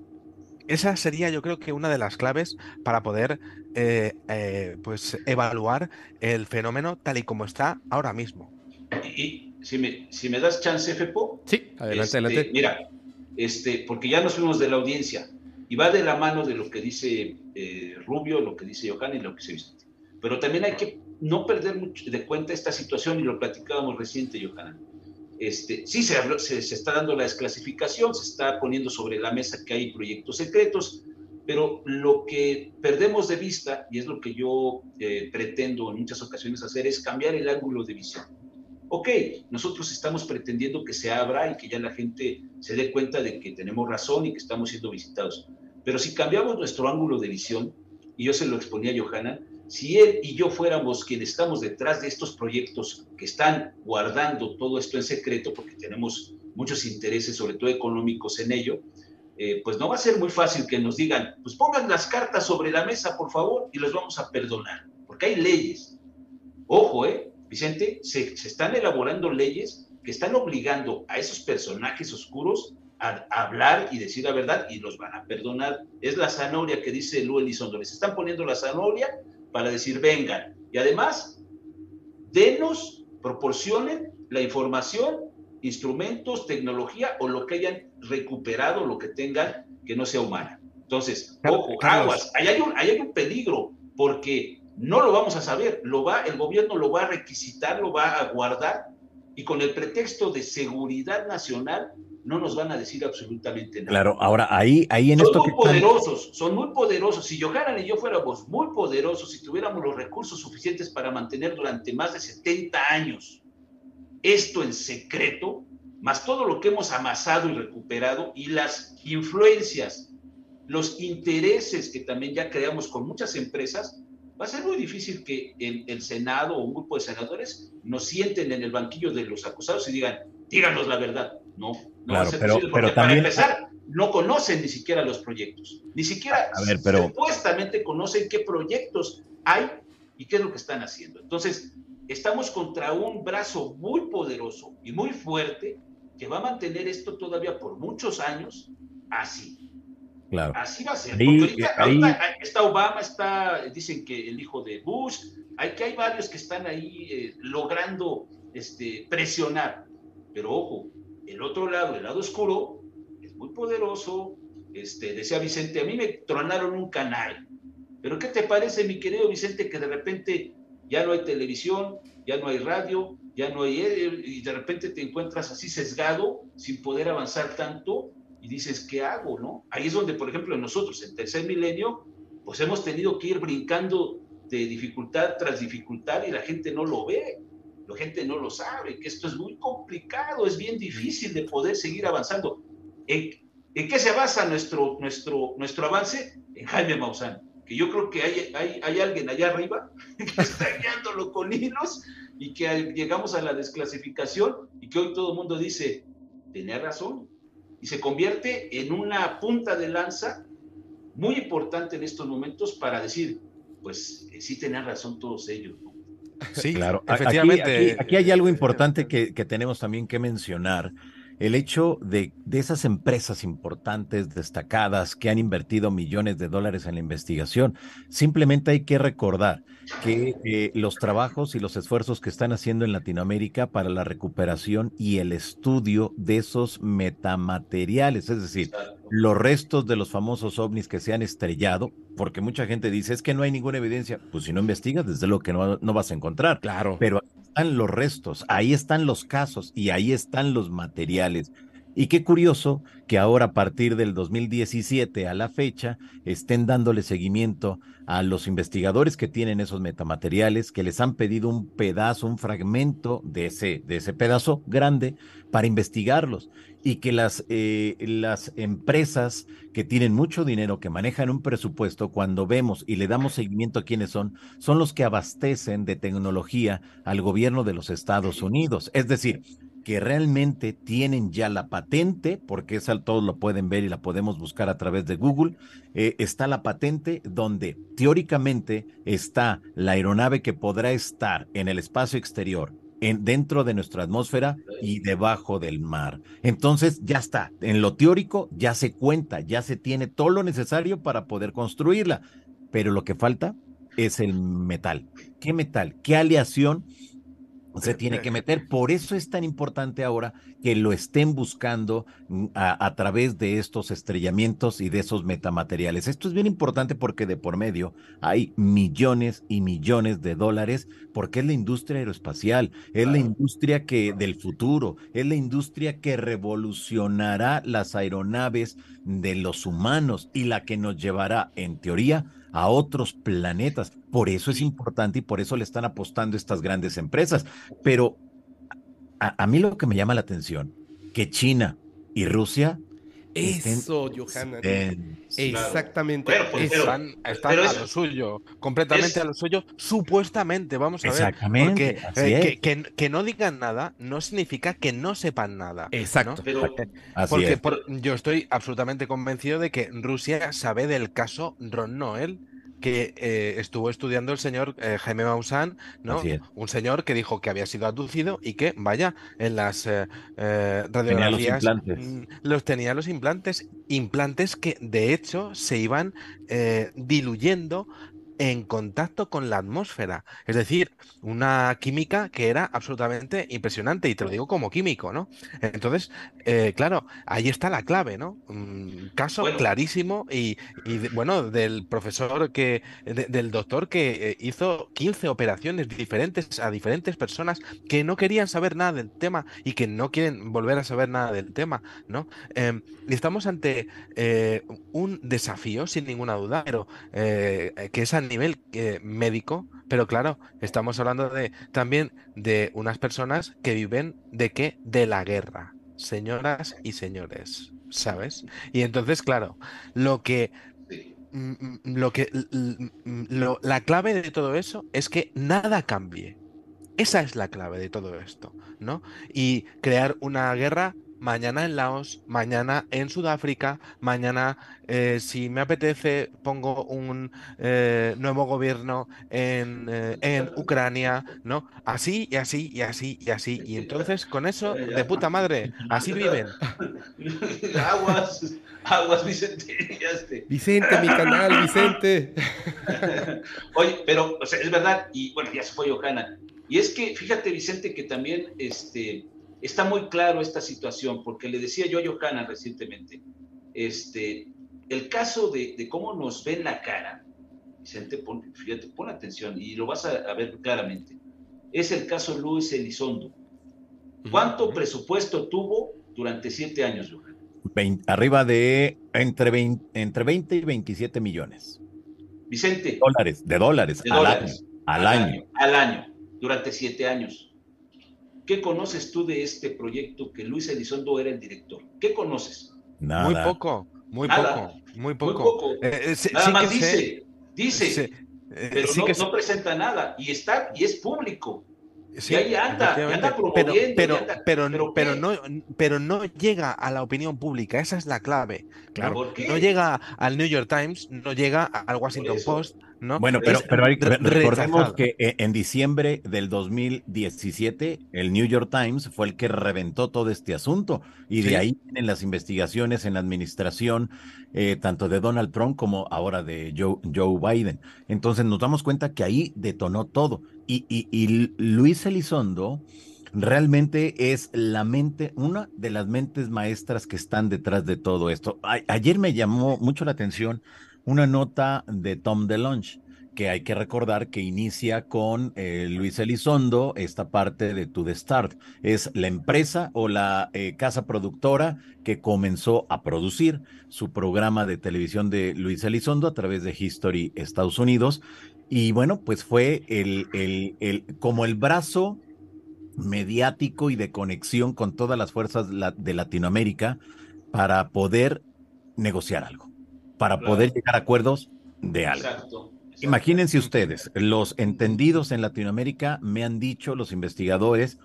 esa sería yo creo que una de las claves para poder eh, eh, pues evaluar el fenómeno tal y como está ahora mismo. Y, si, me, si me das chance, Fepo. Sí, adelante, este, adelante. Mira, este, porque ya nos fuimos de la audiencia y va de la mano de lo que dice eh, Rubio, lo que dice Johan y lo que se Vicente. Pero también hay que no perder de cuenta esta situación y lo platicábamos reciente, Johan. Este, sí, se, se, está dando la desclasificación, se está poniendo sobre la mesa que hay proyectos secretos, pero lo que perdemos de vista, y es lo que yo eh, pretendo en muchas ocasiones hacer, es cambiar el ángulo de visión. Ok, nosotros estamos pretendiendo que se abra y que ya la gente se dé cuenta de que tenemos razón y que estamos siendo visitados. Pero si cambiamos nuestro ángulo de visión, y yo se lo exponía a Johanna, si él y yo fuéramos quienes estamos detrás de estos proyectos que están guardando todo esto en secreto, porque tenemos muchos intereses, sobre todo económicos, en ello, eh, pues no va a ser muy fácil que nos digan, pues pongan las cartas sobre la mesa, por favor, y los vamos a perdonar, porque hay leyes. Ojo, ¿eh? Vicente, se, se están elaborando leyes que están obligando a esos personajes oscuros a, hablar y decir la verdad y los van a perdonar. Es la zanahoria que dice Lu Elizondo. Les están poniendo la zanahoria para decir vengan. Y además, denos, proporcionen la información, instrumentos, tecnología o lo que hayan recuperado, lo que tengan que no sea humana. Entonces, ojo, aguas, ahí hay, un, ahí hay un peligro, porque no lo vamos a saber, lo va, el gobierno lo va a requisitar, lo va a guardar, y con el pretexto de seguridad nacional no nos van a decir absolutamente nada. Claro, ahora ahí, ahí en son esto muy poderosos, son muy poderosos. Si Johanan y yo fuéramos muy poderosos, si tuviéramos los recursos suficientes para mantener durante más de 70 años esto en secreto, más todo lo que hemos amasado y recuperado y las influencias, los intereses que también ya creamos con muchas empresas, va a ser muy difícil que el, el Senado o un grupo de senadores nos sienten en el banquillo de los acusados y digan, díganos la verdad. No, no claro, va a ser pero, posible, pero porque también, para empezar, no conocen ni siquiera los proyectos, ni siquiera A ver, pero- supuestamente conocen qué proyectos hay y qué es lo que están haciendo. Entonces, estamos contra un brazo muy poderoso y muy fuerte que va a mantener esto todavía por muchos años así. Claro. Así va a ser. Ahí- porque ahorita, ahí- ahorita está Obama, está, dicen que el hijo de Bush, hay que hay varios que están ahí eh, logrando este, presionar. Pero ojo, el otro lado, el lado oscuro, es muy poderoso. Este, decía Vicente, a mí me tronaron un canal. Pero ¿qué te parece, mi querido Vicente, que de repente ya no hay televisión, ya no hay radio, ya no hay... eh, y de repente te encuentras así sesgado, sin poder avanzar tanto, y dices, ¿qué hago? ¿no? Ahí es donde, por ejemplo, nosotros, en tercer milenio, pues hemos tenido que ir brincando de dificultad tras dificultad y la gente no lo ve, la gente no lo sabe, que esto es muy complicado, es bien difícil de poder seguir avanzando. ¿En, en qué se basa nuestro, nuestro, nuestro avance? En Jaime Maussan, que yo creo que hay, hay, hay alguien allá arriba que está guiándolo con hilos y que llegamos a la desclasificación y que hoy todo el mundo dice, tenía razón, y se convierte en una punta de lanza muy importante en estos momentos para decir, pues eh, sí tenían razón todos ellos. ¿no? Sí, Claro, aquí- efectivamente. Aquí, aquí hay algo importante que, que tenemos también que mencionar. El hecho de, de esas empresas importantes, destacadas, que han invertido millones de dólares en la investigación, simplemente hay que recordar que eh, los trabajos y los esfuerzos que están haciendo en Latinoamérica para la recuperación y el estudio de esos metamateriales, es decir, los restos de los famosos ovnis que se han estrellado, porque mucha gente dice, es que no hay ninguna evidencia. Pues si no investigas, desde luego que no, no vas a encontrar. Claro. Pero están los restos, ahí están los casos y ahí están los materiales. Y qué curioso que ahora a partir del 2017 a la fecha estén dándole seguimiento a los investigadores que tienen esos metamateriales, que les han pedido un pedazo, un fragmento de ese, de ese pedazo grande para investigarlos y que las, eh, las empresas que tienen mucho dinero, que manejan un presupuesto, cuando vemos y le damos seguimiento a quiénes son, son los que abastecen de tecnología al gobierno de los Estados Unidos. Es decir, que realmente tienen ya la patente, porque esa todos lo pueden ver y la podemos buscar a través de Google, eh, está la patente donde teóricamente está la aeronave que podrá estar en el espacio exterior, en, dentro de nuestra atmósfera y debajo del mar. Entonces ya está, en lo teórico ya se cuenta, ya se tiene todo lo necesario para poder construirla, pero lo que falta es el metal. ¿Qué metal? ¿Qué aleación? Se tiene que meter. Por eso es tan importante ahora que lo estén buscando mm, a, través de estos estrellamientos y de esos metamateriales. Esto es bien importante porque de por medio hay millones y millones de dólares porque es la industria aeroespacial, es la industria que del futuro, es la industria que revolucionará las aeronaves de los humanos y la que nos llevará, en teoría, a otros planetas. Por eso es importante y por eso le están apostando estas grandes empresas. Pero a, mí lo que me llama la atención, que China y Rusia eso, Johanna. Exactamente. Pues, están, a lo suyo, completamente a lo suyo, supuestamente, vamos a ver. Exactamente. Eh, que, no digan nada no significa que no sepan nada. Exacto. porque yo estoy absolutamente convencido de que Rusia sabe del caso Ron Noel que eh, estuvo estudiando el señor eh, Jaime Maussan, ¿no? Un señor que dijo que había sido abducido y que, vaya, en las eh, radiografías mm, los, tenía los implantes, implantes que de hecho se iban diluyendo en contacto con la atmósfera. Es decir, una química que era absolutamente impresionante, y te lo digo como químico, ¿no? Entonces, eh, claro, ahí está la clave, ¿no? Un caso clarísimo y, bueno, del profesor que, del doctor que eh, hizo 15 operaciones diferentes a diferentes personas que no querían saber nada del tema y que no quieren volver a saber nada del tema, ¿no? Em, estamos ante eh, un desafío, sin ninguna duda, pero que es a nivel eh, médico, pero claro, estamos hablando de también de unas personas que viven de qué? De la guerra, señoras y señores, ¿sabes? Y entonces, claro, lo que mm, mm, lo que la clave de todo eso es que nada cambie. Esa es la clave de todo esto, ¿no? Y crear una guerra mañana en Laos, mañana en Sudáfrica, mañana, eh, si me apetece, pongo un eh, nuevo gobierno en, eh, en, Ucrania, ¿no? Así y así y así y así. Y entonces con eso, de puta madre, así viven. aguas, aguas, Vicente. Vicente, mi canal, Vicente. Oye, pero es verdad, y bueno, ya se fue Johanna. Y es que, fíjate, Vicente, que también este, está muy claro esta situación, porque le decía yo a Johanna recientemente, este, el caso de, cómo nos ven la cara, Vicente, pon, fíjate, pon atención y lo vas a, ver claramente, es el caso Luis Elizondo. ¿Cuánto presupuesto tuvo durante siete años, Johanna? arriba de entre 20, entre 20 y 27 millones. Vicente. Dólares, de dólares, al, Año, al, año. Al año, durante siete años. ¿Qué conoces tú de este proyecto que Luis Elizondo era el director? ¿Qué conoces? Nada. Muy poco, muy poco, muy poco. Eh, eh, nada más dice, dice, eh, pero no, no, presenta nada y está y es público. Sí, y ahí anda, anda promoviendo. Pero, pero, pero, no, pero no llega a la opinión pública, esa es la clave. Claro. No llega al New York Times, no llega al Washington Post, ¿no? Bueno, pero, pero recordemos que eh, en diciembre del 2017 el New York Times fue el que reventó todo este asunto y de ahí vienen las investigaciones en la administración eh, tanto de Donald Trump como ahora de Joe, Joe Biden. Entonces nos damos cuenta que ahí detonó todo y, y, Luis Elizondo realmente es la mente, una de las mentes maestras que están detrás de todo esto. ayer me llamó mucho la atención una nota de Tom DeLonge que hay que recordar que inicia con eh, Luis Elizondo esta parte de To The Start. Es la empresa o la eh, casa productora que comenzó a producir su programa de televisión de Luis Elizondo a través de History Estados Unidos. Y bueno, pues fue el, el, el, como el brazo mediático y de conexión con todas las fuerzas de Latinoamérica para poder negociar algo, para poder llegar a acuerdos de algo. Imagínense ustedes, los entendidos en Latinoamérica me han dicho los investigadores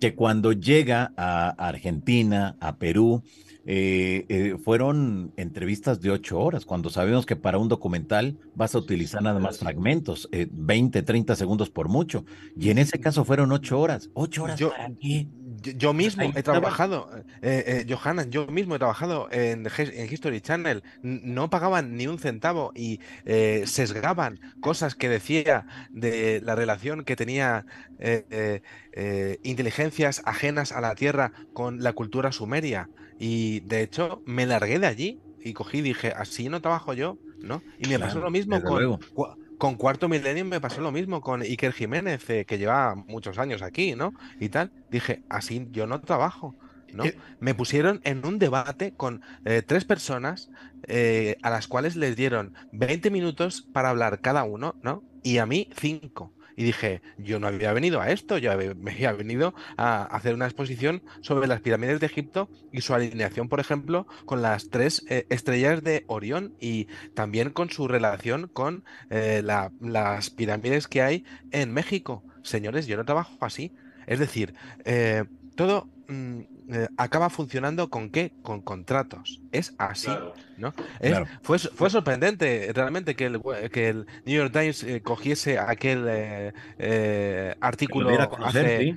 que cuando llega a Argentina, a Perú, eh, eh, fueron entrevistas de ocho horas, cuando sabemos que para un documental vas a utilizar nada más fragmentos, 20, eh, 30 segundos por mucho. Y en ese caso fueron ocho horas. ¿Ocho horas para qué? Yo, mismo he trabajado, eh, eh, yo mismo he trabajado en, History Channel, no pagaban ni un centavo y eh, sesgaban cosas que decía de la relación que tenía inteligencias ajenas a la Tierra con la cultura sumeria. Y de hecho me largué de allí y cogí y dije, así no trabajo yo, ¿no? Y me pasó lo mismo con con Cuarto Milenio me pasó lo mismo con Iker Jiménez, eh, que lleva muchos años aquí, ¿no? Y tal. Dije, así yo no trabajo. ¿no? Eh, me pusieron en un debate con eh, tres personas a las cuales les dieron 20 minutos para hablar cada uno, ¿no? Y a mí cinco y dije, yo no había venido a esto, yo había venido a hacer una exposición sobre las pirámides de Egipto y su alineación, por ejemplo, con las tres eh, estrellas de Orión y también con su relación con eh, las pirámides que hay en México. Señores, yo no trabajo así. Es decir, eh, todo mm, eh, acaba funcionando con qué? Con contratos. Es así, ¿no? fue, fue sorprendente realmente que el, que el New York Times eh, cogiese aquel eh, artículo hace,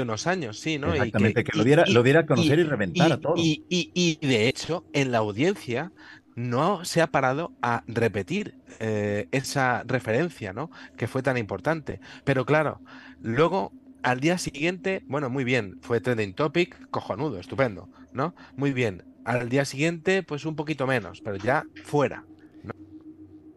unos años, sí, ¿no? Exactamente, que, lo, diera, lo diera a conocer y, reventar a todos. Y, y, de hecho, en la audiencia no se ha parado a repetir esa referencia, ¿no? Que fue tan importante. Pero claro, luego al día siguiente, bueno, muy bien, fue trending topic, cojonudo, estupendo, ¿no? Muy bien. Al día siguiente, pues un poquito menos, pero ya fuera.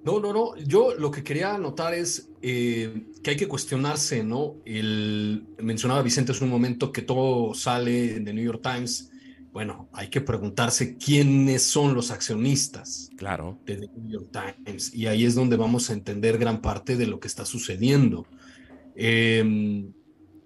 No, no, no. Yo lo que quería anotar es eh, que hay que cuestionarse, ¿no? El, mencionaba Vicente hace un momento que todo sale de New York Times. Bueno, hay que preguntarse quiénes son los accionistas claro. de The New York Times. Y ahí es donde vamos a entender gran parte de lo que está sucediendo. Eh,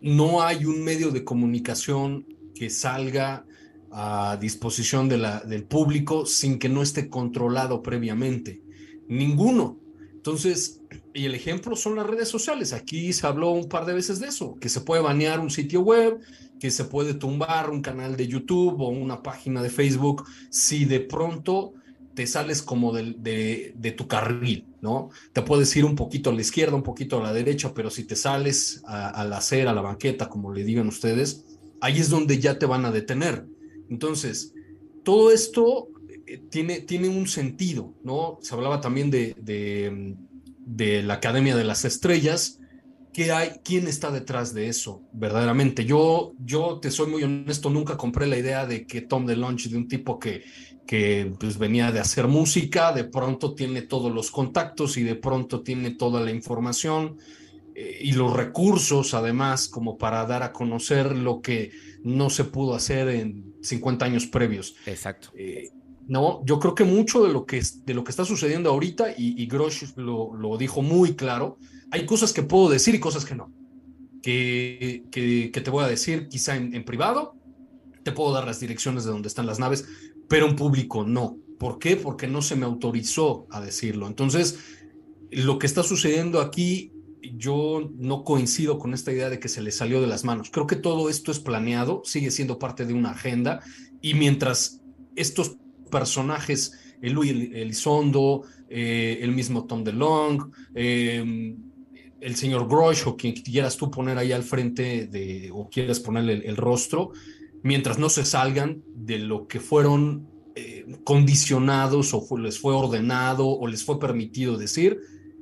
no hay un medio de comunicación que salga a disposición del público sin que no esté controlado previamente. Ninguno. Entonces, y el ejemplo son las redes sociales. Aquí se habló un par de veces de eso, que se puede banear un sitio web, que se puede tumbar un canal de YouTube o una página de Facebook si de pronto te sales como de, tu carril, ¿no? Te puedes ir un poquito a la izquierda, un poquito a la derecha, pero si te sales a, la acera, a la banqueta, como le digan ustedes, ahí es donde ya te van a detener. Entonces, todo esto eh, tiene, tiene un sentido, ¿no? Se hablaba también de, de, de la Academia de las Estrellas, ¿Qué hay? ¿Quién está detrás de eso? Verdaderamente, yo, yo te soy muy honesto, nunca compré la idea de que Tom DeLonge, de un tipo que que pues venía de hacer música, de pronto tiene todos los contactos y de pronto tiene toda la información eh, y los recursos además como para dar a conocer lo que no se pudo hacer en 50 años previos. Exacto. Eh, no, yo creo que mucho de lo que, de lo que está sucediendo ahorita, y, y Grosh lo, lo, dijo muy claro, hay cosas que puedo decir y cosas que no. Que, que, te voy a decir quizá en, en privado, te puedo dar las direcciones de donde están las naves, pero en público no. ¿Por qué? Porque no se me autorizó a decirlo. Entonces, lo que está sucediendo aquí, yo no coincido con esta idea de que se le salió de las manos. Creo que todo esto es planeado, sigue siendo parte de una agenda y mientras estos personajes, el Luis Elizondo, eh, el mismo Tom DeLong, eh, el señor Grosh o quien quieras tú poner ahí al frente de, o quieras ponerle el rostro, mientras no se salgan de lo que fueron eh, condicionados o les fue ordenado o les fue permitido decir,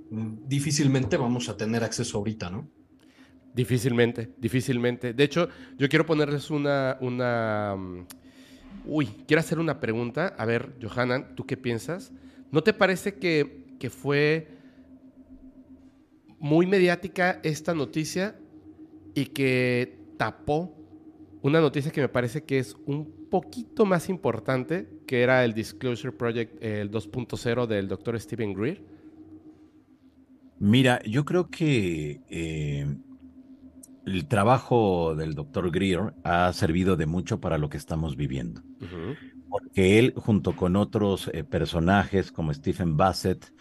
difícilmente vamos a tener acceso ahorita, ¿no? Difícilmente, difícilmente. De hecho, yo quiero ponerles una, una... Mm, uy, quiero hacer una pregunta. A ver, Johanna, ¿tú qué piensas? ¿No te parece que, que fue muy mediática esta noticia y que tapó una noticia que me parece que es un poquito más importante, que era el Disclosure Project, el 2.0 del doctor Stephen Greer. Mira, yo creo que eh, el trabajo del doctor Greer ha servido de mucho para lo que estamos viviendo. Porque él, junto con otros eh, personajes como Stephen Bassett,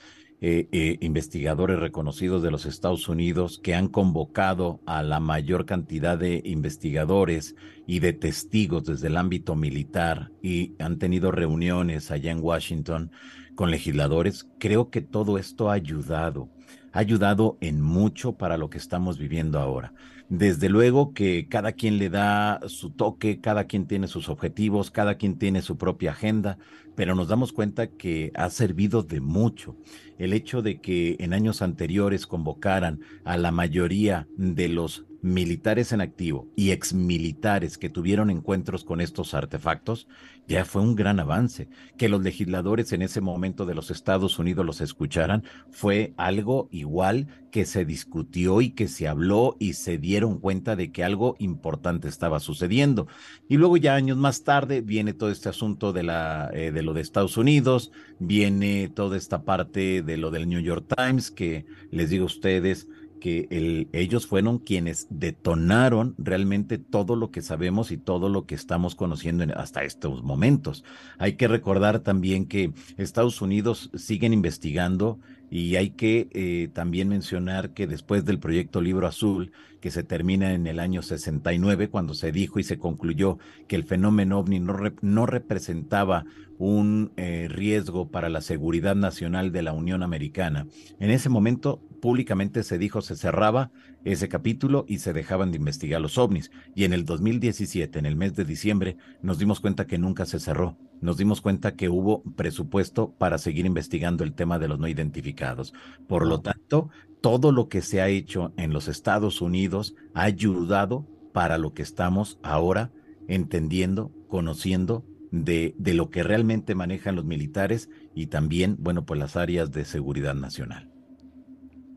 eh, eh, investigadores reconocidos de los Estados Unidos que han convocado a la mayor cantidad de investigadores y de testigos desde el ámbito militar y han tenido reuniones allá en Washington con legisladores, creo que todo esto ha ayudado, ha ayudado en mucho para lo que estamos viviendo ahora. Desde luego que cada quien le da su toque, cada quien tiene sus objetivos, cada quien tiene su propia agenda, pero nos damos cuenta que ha servido de mucho. El hecho de que en años anteriores convocaran a la mayoría de los militares en activo y exmilitares que tuvieron encuentros con estos artefactos, ya fue un gran avance. Que los legisladores en ese momento de los Estados Unidos los escucharan fue algo igual que se discutió y que se habló y se dieron cuenta de que algo importante estaba sucediendo. Y luego ya años más tarde viene todo este asunto de, la, eh, de lo de Estados Unidos, viene toda esta parte de lo del New York Times, que les digo a ustedes, que ellos fueron quienes detonaron realmente todo lo que sabemos y todo lo que estamos conociendo hasta estos momentos. Hay que recordar también que Estados Unidos siguen investigando y hay que eh, también mencionar que después del proyecto Libro Azul, que se termina en el año 69, cuando se dijo y se concluyó que el fenómeno ovni no, no representaba un eh, riesgo para la seguridad nacional de la Unión Americana, en ese momento públicamente se dijo se cerraba ese capítulo y se dejaban de investigar los ovnis. Y en el 2017, en el mes de diciembre, nos dimos cuenta que nunca se cerró. Nos dimos cuenta que hubo presupuesto para seguir investigando el tema de los no identificados. Por lo tanto, todo lo que se ha hecho en los Estados Unidos ha ayudado para lo que estamos ahora entendiendo, conociendo de, de, lo que realmente manejan los militares y también, bueno, pues las áreas de seguridad nacional.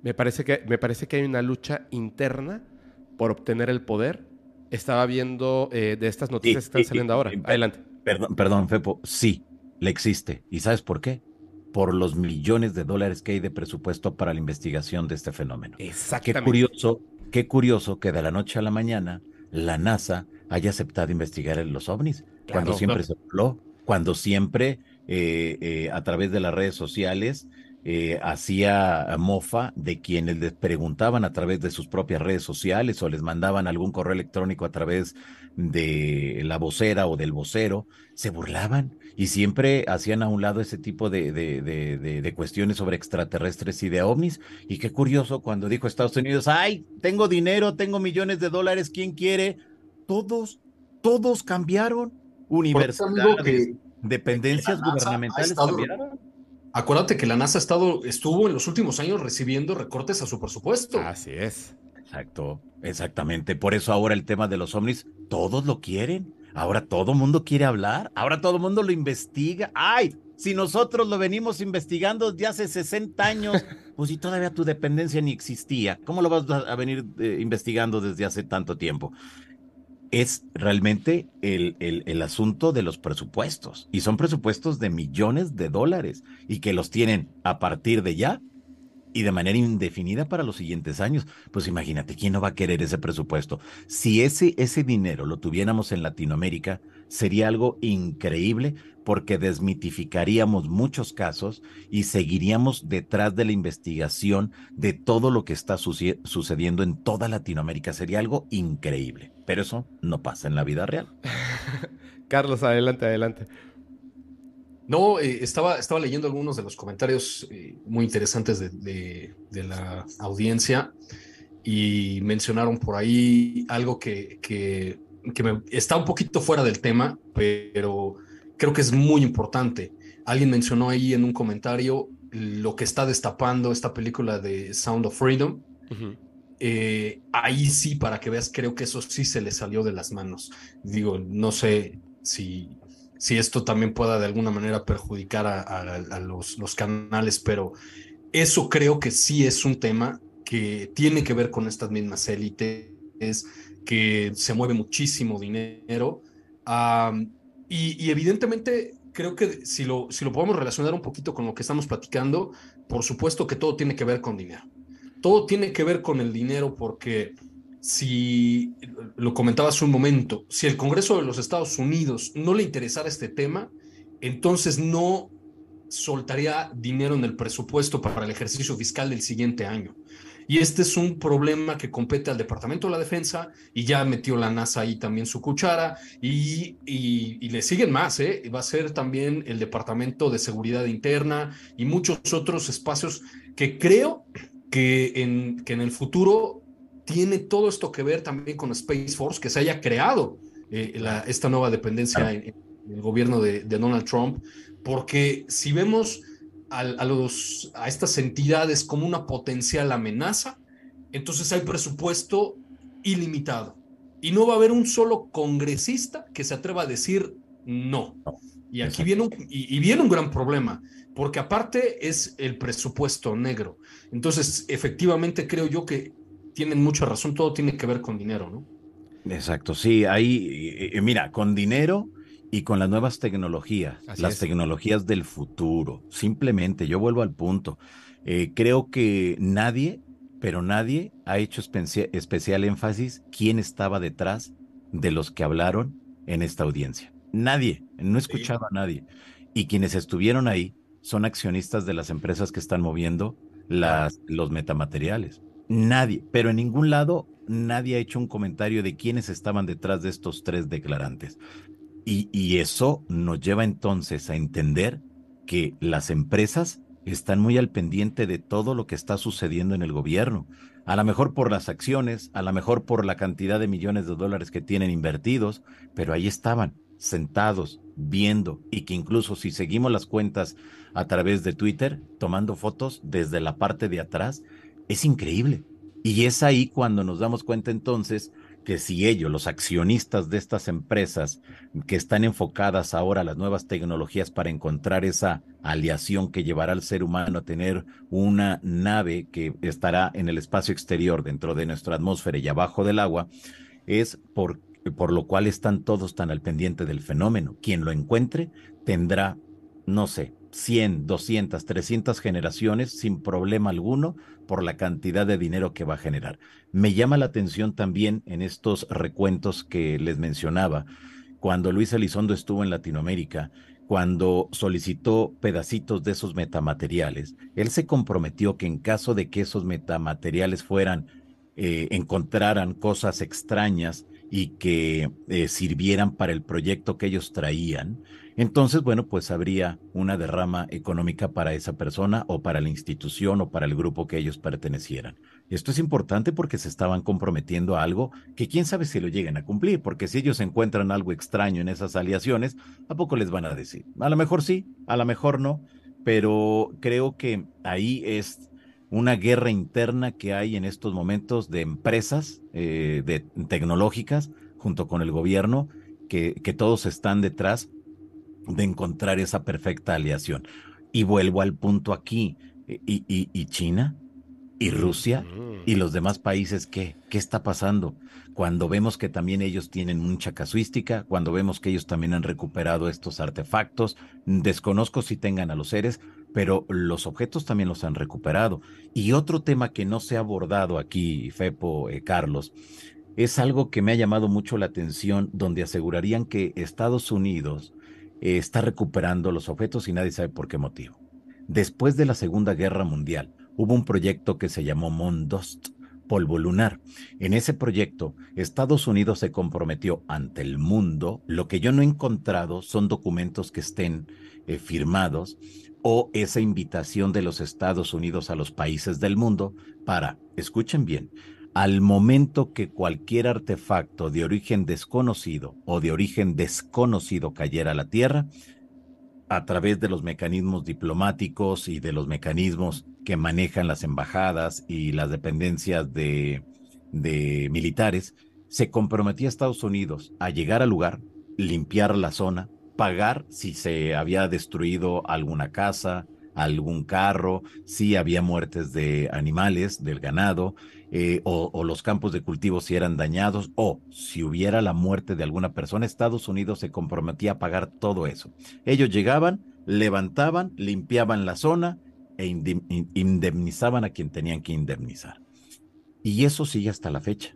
Me parece que, me parece que hay una lucha interna por obtener el poder. Estaba viendo eh, de estas noticias que están saliendo ahora. Adelante. Perdón, perdón, Fepo. Sí, le existe. ¿Y sabes por qué? Por los millones de dólares que hay de presupuesto para la investigación de este fenómeno. Exactamente. Qué curioso, qué curioso que de la noche a la mañana la NASA haya aceptado investigar los ovnis, cuando siempre se habló, cuando siempre eh, eh, a través de las redes sociales eh, hacía mofa de quienes les preguntaban a través de sus propias redes sociales o les mandaban algún correo electrónico a través de la vocera o del vocero, se burlaban y siempre hacían a un lado ese tipo de, de, de, de, cuestiones sobre extraterrestres y de ovnis. Y qué curioso cuando dijo Estados Unidos, ay, tengo dinero, tengo millones de dólares, ¿quién quiere? Todos, todos cambiaron. Universidades, dependencias gubernamentales cambiaron Acuérdate que la NASA ha estado, estuvo en los últimos años recibiendo recortes a su presupuesto. Así es. Exacto, exactamente. Por eso ahora el tema de los ovnis, todos lo quieren. Ahora todo el mundo quiere hablar. Ahora todo el mundo lo investiga. ¡Ay! Si nosotros lo venimos investigando desde hace 60 años, pues si todavía tu dependencia ni existía, ¿cómo lo vas a venir eh, investigando desde hace tanto tiempo? Es realmente el, el, asunto de los presupuestos. Y son presupuestos de millones de dólares y que los tienen a partir de ya y de manera indefinida para los siguientes años. Pues imagínate, ¿quién no va a querer ese presupuesto? Si ese, ese dinero lo tuviéramos en Latinoamérica, sería algo increíble porque desmitificaríamos muchos casos y seguiríamos detrás de la investigación de todo lo que está sucediendo en toda Latinoamérica. Sería algo increíble, pero eso no pasa en la vida real. Carlos, adelante, adelante. No, eh, estaba, estaba leyendo algunos de los comentarios eh, muy interesantes de, la audiencia y mencionaron por ahí algo que, que, me, está un poquito fuera del tema, pero creo que es muy importante. Alguien mencionó ahí en un comentario lo que está destapando esta película de Sound of Freedom. Eh, ahí sí, para que veas, creo que eso sí se le salió de las manos. Digo, no sé si si esto también pueda de alguna manera perjudicar a, los, canales, pero eso creo que sí es un tema que tiene que ver con estas mismas élites, que se mueve muchísimo dinero. Y, evidentemente creo que si lo, si lo podemos relacionar un poquito con lo que estamos platicando, por supuesto que todo tiene que ver con dinero. Todo tiene que ver con el dinero porque si, lo comentaba hace un momento, si el Congreso de los Estados Unidos no le interesara este tema, entonces no soltaría dinero en el presupuesto para el ejercicio fiscal del siguiente año. Y este es un problema que compete al Departamento de la Defensa y ya metió la NASA ahí también su cuchara y, y, le siguen más, ¿eh? va a ser también el Departamento de Seguridad Interna y muchos otros espacios que creo que en, que en el futuro tiene todo esto que ver también con Space Force, que se haya creado eh, esta nueva dependencia en, el gobierno de, Donald Trump, porque si vemos a, los, a estas entidades como una potencial amenaza, entonces hay presupuesto ilimitado. Y no va a haber un solo congresista que se atreva a decir no. Y aquí viene un, y viene un gran problema, porque aparte es el presupuesto negro. Entonces, efectivamente creo yo que tienen mucha razón, todo tiene que ver con dinero, ¿no? Exacto, sí, ahí, mira, con dinero y con las nuevas tecnologías, las tecnologías del futuro, simplemente, yo vuelvo al punto, eh, creo que nadie, pero nadie ha hecho especial énfasis quién estaba detrás de los que hablaron en esta audiencia. Nadie, no he escuchado a nadie. Y quienes estuvieron ahí son accionistas de las empresas que están moviendo las, los metamateriales. Nadie, pero en ningún lado nadie ha hecho un comentario de quiénes estaban detrás de estos tres declarantes. Y, eso nos lleva entonces a entender que las empresas están muy al pendiente de todo lo que está sucediendo en el gobierno. A lo mejor por las acciones, a lo mejor por la cantidad de millones de dólares que tienen invertidos, pero ahí estaban, sentados, viendo, y que incluso si seguimos las cuentas a través de Twitter, tomando fotos desde la parte de atrás, es increíble. Y es ahí cuando nos damos cuenta entonces que si ellos, los accionistas de estas empresas que están enfocadas ahora a las nuevas tecnologías para encontrar esa aliación que llevará al ser humano a tener una nave que estará en el espacio exterior dentro de nuestra atmósfera y abajo del agua, es por, por lo cual están todos tan al pendiente del fenómeno. Quien lo encuentre tendrá, no sé, 100, 200, 300 generaciones sin problema alguno por la cantidad de dinero que va a generar. Me llama la atención también en estos recuentos que les mencionaba, cuando Luis Elizondo estuvo en Latinoamérica, cuando solicitó pedacitos de esos metamateriales, él se comprometió que en caso de que esos metamateriales fueran, eh, encontraran cosas extrañas y que eh, sirvieran para el proyecto que ellos traían, entonces, bueno, pues habría una derrama económica para esa persona o para la institución o para el grupo que ellos pertenecieran. Esto es importante porque se estaban comprometiendo a algo que quién sabe si lo lleguen a cumplir, porque si ellos encuentran algo extraño en esas aliaciones, ¿a poco les van a decir? A lo mejor sí, a lo mejor no, pero creo que ahí es una guerra interna que hay en estos momentos de empresas eh, de, tecnológicas junto con el gobierno, que, que todos están detrás de encontrar esa perfecta aliación. Y vuelvo al punto aquí, ¿y, y, China? ¿Y Rusia? ¿Y los demás países qué? ¿Qué está pasando? Cuando vemos que también ellos tienen mucha casuística, cuando vemos que ellos también han recuperado estos artefactos, desconozco si tengan a los seres, pero los objetos también los han recuperado. Y otro tema que no se ha abordado aquí, Fepo, eh, Carlos, es algo que me ha llamado mucho la atención, donde asegurarían que Estados Unidos eh, está recuperando los objetos y nadie sabe por qué motivo. Después de la Segunda Guerra Mundial, hubo un proyecto que se llamó Mondost, polvo lunar. En ese proyecto, Estados Unidos se comprometió ante el mundo. Lo que yo no he encontrado son documentos que estén eh, firmados o esa invitación de los Estados Unidos a los países del mundo para, escuchen bien, al momento que cualquier artefacto de origen desconocido o de origen desconocido cayera a la Tierra, a través de los mecanismos diplomáticos y de los mecanismos que manejan las embajadas y las dependencias de, militares, se comprometía Estados Unidos a llegar al lugar, limpiar la zona, pagar si se había destruido alguna casa, algún carro, si había muertes de animales, del ganado, eh, o, los campos de cultivo si eran dañados, o si hubiera la muerte de alguna persona, Estados Unidos se comprometía a pagar todo eso. Ellos llegaban, levantaban, limpiaban la zona e indemnizaban a quien tenían que indemnizar. Y eso sigue hasta la fecha.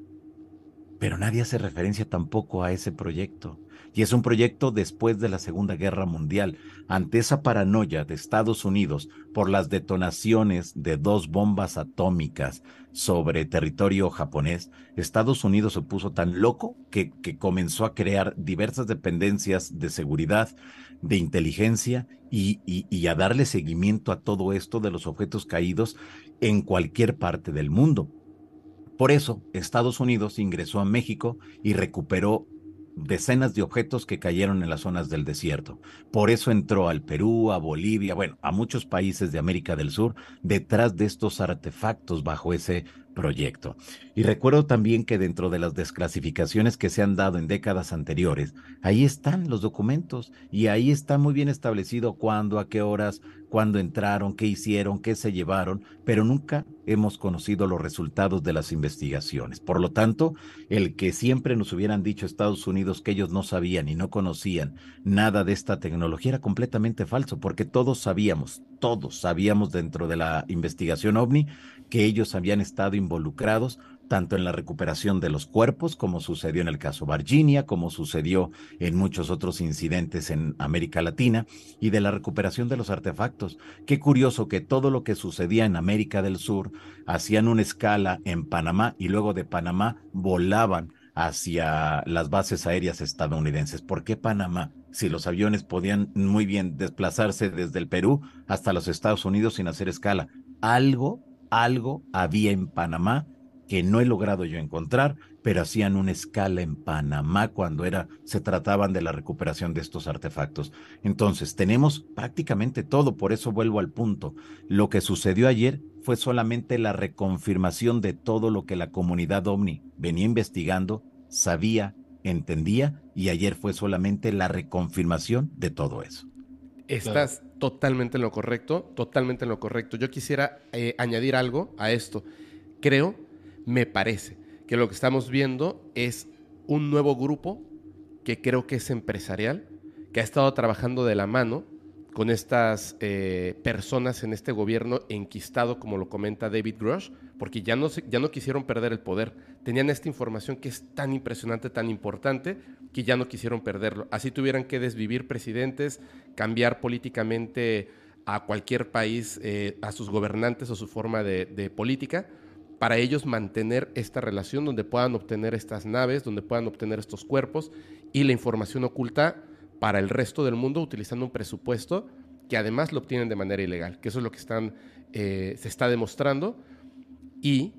Pero nadie hace referencia tampoco a ese proyecto. Y es un proyecto después de la Segunda Guerra Mundial, ante esa paranoia de Estados Unidos por las detonaciones de dos bombas atómicas sobre territorio japonés, Estados Unidos se puso tan loco que, que comenzó a crear diversas dependencias de seguridad, de inteligencia y, y a darle seguimiento a todo esto de los objetos caídos en cualquier parte del mundo. Por eso, Estados Unidos ingresó a México y recuperó decenas de objetos que cayeron en las zonas del desierto. Por eso entró al Perú, a Bolivia, bueno, a muchos países de América del Sur detrás de estos artefactos bajo ese proyecto. Y recuerdo también que dentro de las desclasificaciones que se han dado en décadas anteriores, ahí están los documentos y ahí está muy bien establecido cuándo, a qué horas, cuándo entraron, qué hicieron, qué se llevaron, pero nunca hemos conocido los resultados de las investigaciones. Por lo tanto, el que siempre nos hubieran dicho Estados Unidos que ellos no sabían y no conocían nada de esta tecnología era completamente falso, porque todos sabíamos, todos sabíamos dentro de la investigación ovni que ellos habían estado involucrados tanto en la recuperación de los cuerpos, como sucedió en el caso Virginia, como sucedió en muchos otros incidentes en América Latina, y de la recuperación de los artefactos. Qué curioso que todo lo que sucedía en América del Sur hacían una escala en Panamá y luego de Panamá volaban hacia las bases aéreas estadounidenses. ¿Por qué Panamá? Si los aviones podían muy bien desplazarse desde el Perú hasta los Estados Unidos sin hacer escala. Algo, algo había en Panamá que no he logrado yo encontrar, pero hacían una escala en Panamá cuando era, se trataban de la recuperación de estos artefactos. Entonces, tenemos prácticamente todo, por eso vuelvo al punto. Lo que sucedió ayer fue solamente la reconfirmación de todo lo que la comunidad OVNI venía investigando, sabía, entendía, y ayer fue solamente la reconfirmación de todo eso. Estás totalmente en lo correcto, totalmente en lo correcto. Yo quisiera eh, añadir algo a esto. Creo me parece que lo que estamos viendo es un nuevo grupo que creo que es empresarial, que ha estado trabajando de la mano con estas eh, personas en este gobierno enquistado, como lo comenta David Grush, porque ya no, ya no quisieron perder el poder. Tenían esta información que es tan impresionante, tan importante, que ya no quisieron perderlo. Así tuvieran que desvivir presidentes, cambiar políticamente a cualquier país, eh, a sus gobernantes o su forma de, de política para ellos mantener esta relación donde puedan obtener estas naves, donde puedan obtener estos cuerpos y la información oculta para el resto del mundo utilizando un presupuesto que además lo obtienen de manera ilegal, que eso es lo que están, eh, se está demostrando. Y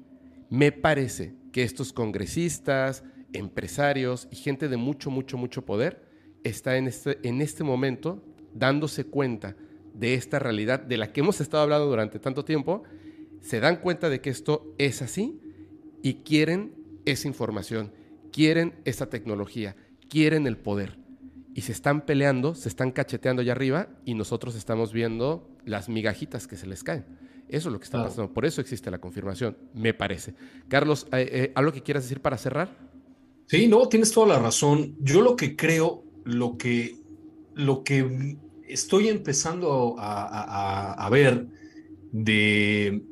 me parece que estos congresistas, empresarios y gente de mucho, mucho, mucho poder está en este, en este momento dándose cuenta de esta realidad de la que hemos estado hablando durante tanto tiempo se dan cuenta de que esto es así y quieren esa información, quieren esa tecnología, quieren el poder. Y se están peleando, se están cacheteando allá arriba y nosotros estamos viendo las migajitas que se les caen. Eso es lo que está pasando. Por eso existe la confirmación, me parece. Carlos, eh, eh, ¿algo que quieras decir para cerrar? Sí, no, tienes toda la razón. Yo lo que creo, lo que, lo que estoy empezando a ver de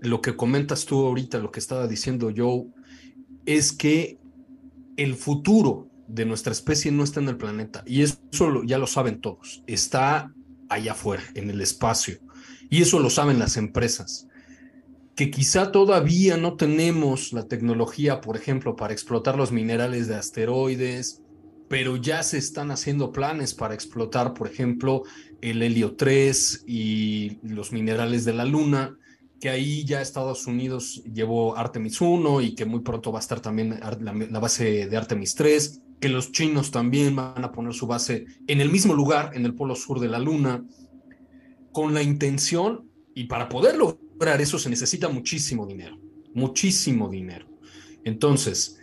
lo que comentas tú ahorita, lo que estaba diciendo yo, es que el futuro de nuestra especie no está en el planeta. Y eso ya lo saben todos. Está allá afuera, en el espacio. Y eso lo saben las empresas. Que quizá todavía no tenemos la tecnología, por ejemplo, para explotar los minerales de asteroides, pero ya se están haciendo planes para explotar, por ejemplo, el helio 3 y los minerales de la Luna que ahí ya Estados Unidos llevó Artemis 1 y que muy pronto va a estar también la, base de Artemis 3, que los chinos también van a poner su base en el mismo lugar, en el polo sur de la Luna, con la intención, y para poder lograr eso se necesita muchísimo dinero, muchísimo dinero. Entonces,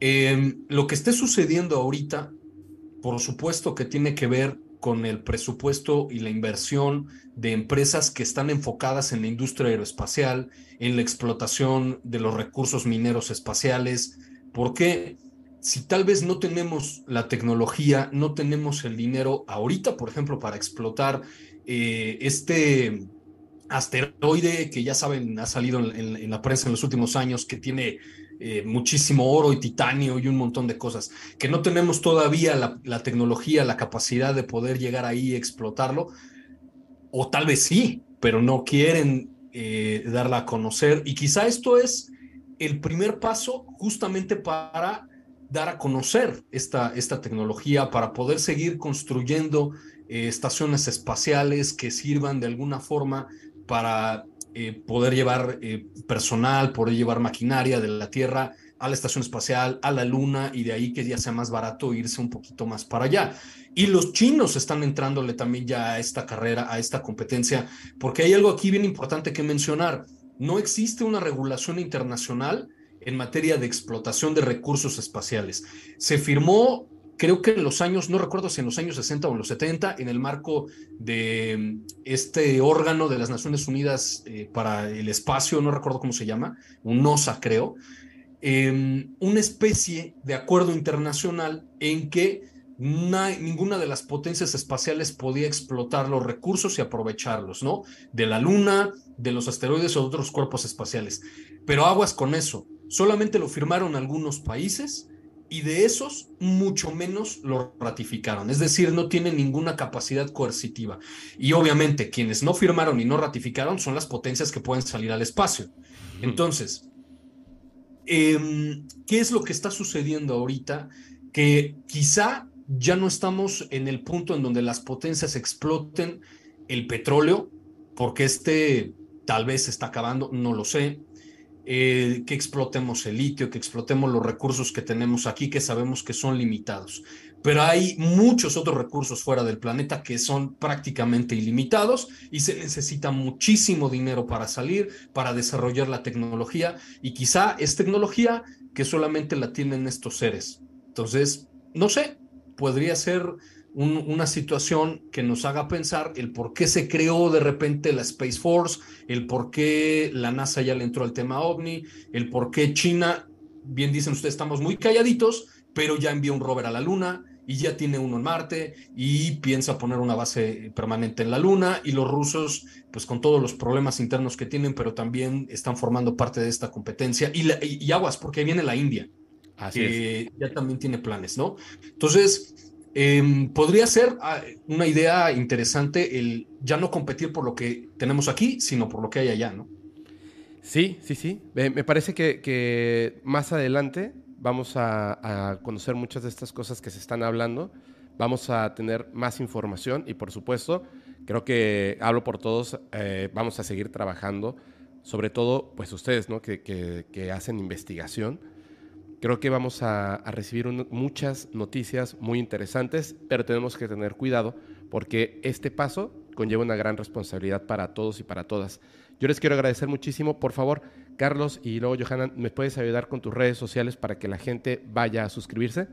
em, lo que esté sucediendo ahorita, por supuesto que tiene que ver con el presupuesto y la inversión de empresas que están enfocadas en la industria aeroespacial, en la explotación de los recursos mineros espaciales. Porque si tal vez no tenemos la tecnología, no tenemos el dinero ahorita, por ejemplo, para explotar eh, este asteroide que ya saben ha salido en, la prensa en los últimos años, que tiene eh, muchísimo oro y titanio y un montón de cosas, que no tenemos todavía la, tecnología, la capacidad de poder llegar ahí y explotarlo, o tal vez sí, pero no quieren eh, darla a conocer. Y quizá esto es el primer paso justamente para dar a conocer esta, esta tecnología, para poder seguir construyendo eh, estaciones espaciales que sirvan de alguna forma para eh, poder llevar eh, personal, poder llevar maquinaria de la Tierra a la estación espacial, a la Luna, y de ahí que ya sea más barato irse un poquito más para allá. Y los chinos están entrándole también ya a esta carrera, a esta competencia, porque hay algo aquí bien importante que mencionar. No existe una regulación internacional en materia de explotación de recursos espaciales. Se firmó creo que en los años, no recuerdo si en los años 60 o en los 70, en el marco de mm, este órgano de las Naciones Unidas eh, para el espacio, no recuerdo cómo se llama, un NOSA creo, em, una especie de acuerdo internacional en que ninguna de las potencias espaciales podía explotar los recursos y aprovecharlos, ¿no? De la Luna, de los asteroides o de otros cuerpos espaciales. Pero aguas con eso, solamente lo firmaron algunos países y de esos mucho menos lo ratificaron. Es decir, no tienen ninguna capacidad coercitiva. Y obviamente quienes no firmaron y no ratificaron son las potencias que pueden salir al espacio. Entonces, em, ¿qué es lo que está sucediendo ahorita? Que quizá ya no estamos en el punto en donde las potencias exploten el petróleo, porque este tal vez se está acabando, no lo sé eh, que explotemos el litio, que explotemos los recursos que tenemos aquí, que sabemos que son limitados. Pero hay muchos otros recursos fuera del planeta que son prácticamente ilimitados y se necesita muchísimo dinero para salir, para desarrollar la tecnología y quizá es tecnología que solamente la tienen estos seres. Entonces, no sé, podría ser una situación que nos haga pensar el por qué se creó de repente la Space Force, el por qué la NASA ya le entró al tema ovni, el por qué China, bien dicen ustedes, estamos muy calladitos, pero ya envió un rover a la Luna y ya tiene uno en Marte y piensa poner una base permanente en la Luna y los rusos, pues con todos los problemas internos que tienen, pero también están formando parte de esta competencia y, y, aguas, porque viene la India, que ya también tiene planes, ¿no? Entonces, Em, podría ser ah, una idea interesante el ya no competir por lo que tenemos aquí, sino por lo que hay allá, ¿no? Sí, sí, sí. me parece que, más adelante vamos a, conocer muchas de estas cosas que se están hablando, vamos a tener más información y por supuesto, creo que hablo por todos, eh, vamos a seguir trabajando, sobre todo pues ustedes, ¿no? Que, que hacen investigación Creo que vamos a, recibir muchas noticias muy interesantes, pero tenemos que tener cuidado porque este paso conlleva una gran responsabilidad para todos y para todas. Yo les quiero agradecer muchísimo. Por favor, Carlos y luego Johanna, ¿me puedes ayudar con tus redes sociales para que la gente vaya a suscribirse?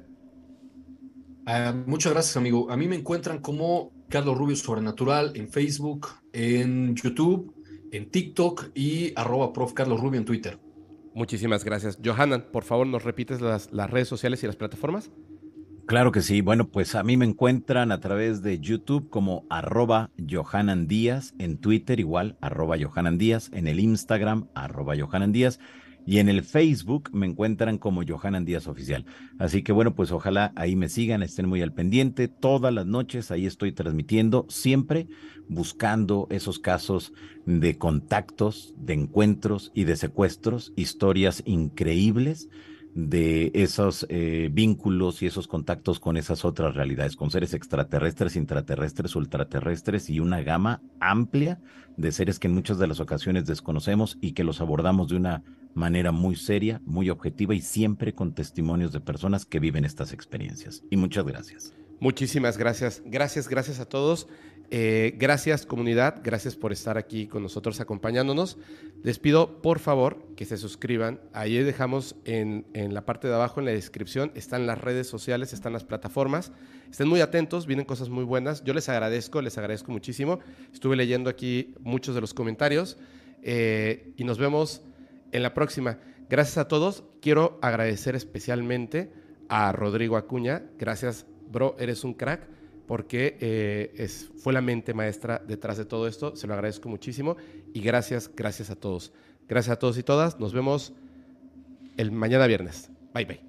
Ah, muchas gracias, amigo. A mí me encuentran como Carlos Rubio Sobrenatural en Facebook, en YouTube, en TikTok y arroba prof. En Twitter. Muchísimas gracias. Johanan, por favor, ¿nos repites las, redes sociales y las plataformas? Claro que sí. Bueno, pues a mí me encuentran a través de YouTube como arroba Díaz, en Twitter igual, arroba Díaz, en el Instagram, arroba Johanan Díaz. Y en el Facebook me encuentran como Johanan Díaz Oficial. Así que bueno, pues ojalá ahí me sigan, estén muy al pendiente. Todas las noches ahí estoy transmitiendo, siempre buscando esos casos de contactos, de encuentros y de secuestros, historias increíbles de esos eh, vínculos y esos contactos con esas otras realidades, con seres extraterrestres, intraterrestres, ultraterrestres y una gama amplia de seres que en muchas de las ocasiones desconocemos y que los abordamos de una manera muy seria, muy objetiva y siempre con testimonios de personas que viven estas experiencias. Y muchas gracias. Muchísimas gracias. Gracias, gracias a todos. Eh, gracias comunidad, gracias por estar aquí con nosotros acompañándonos. Les pido por favor que se suscriban. Ahí dejamos en, en, la parte de abajo en la descripción, están las redes sociales, están las plataformas. Estén muy atentos, vienen cosas muy buenas. Yo les agradezco, les agradezco muchísimo. Estuve leyendo aquí muchos de los comentarios eh, y nos vemos en la próxima. Gracias a todos. Quiero agradecer especialmente a Rodrigo Acuña. Gracias, bro, eres un crack porque eh, es, fue la mente maestra detrás de todo esto. Se lo agradezco muchísimo y gracias, gracias a todos. Gracias a todos y todas. Nos vemos el mañana viernes. Bye bye.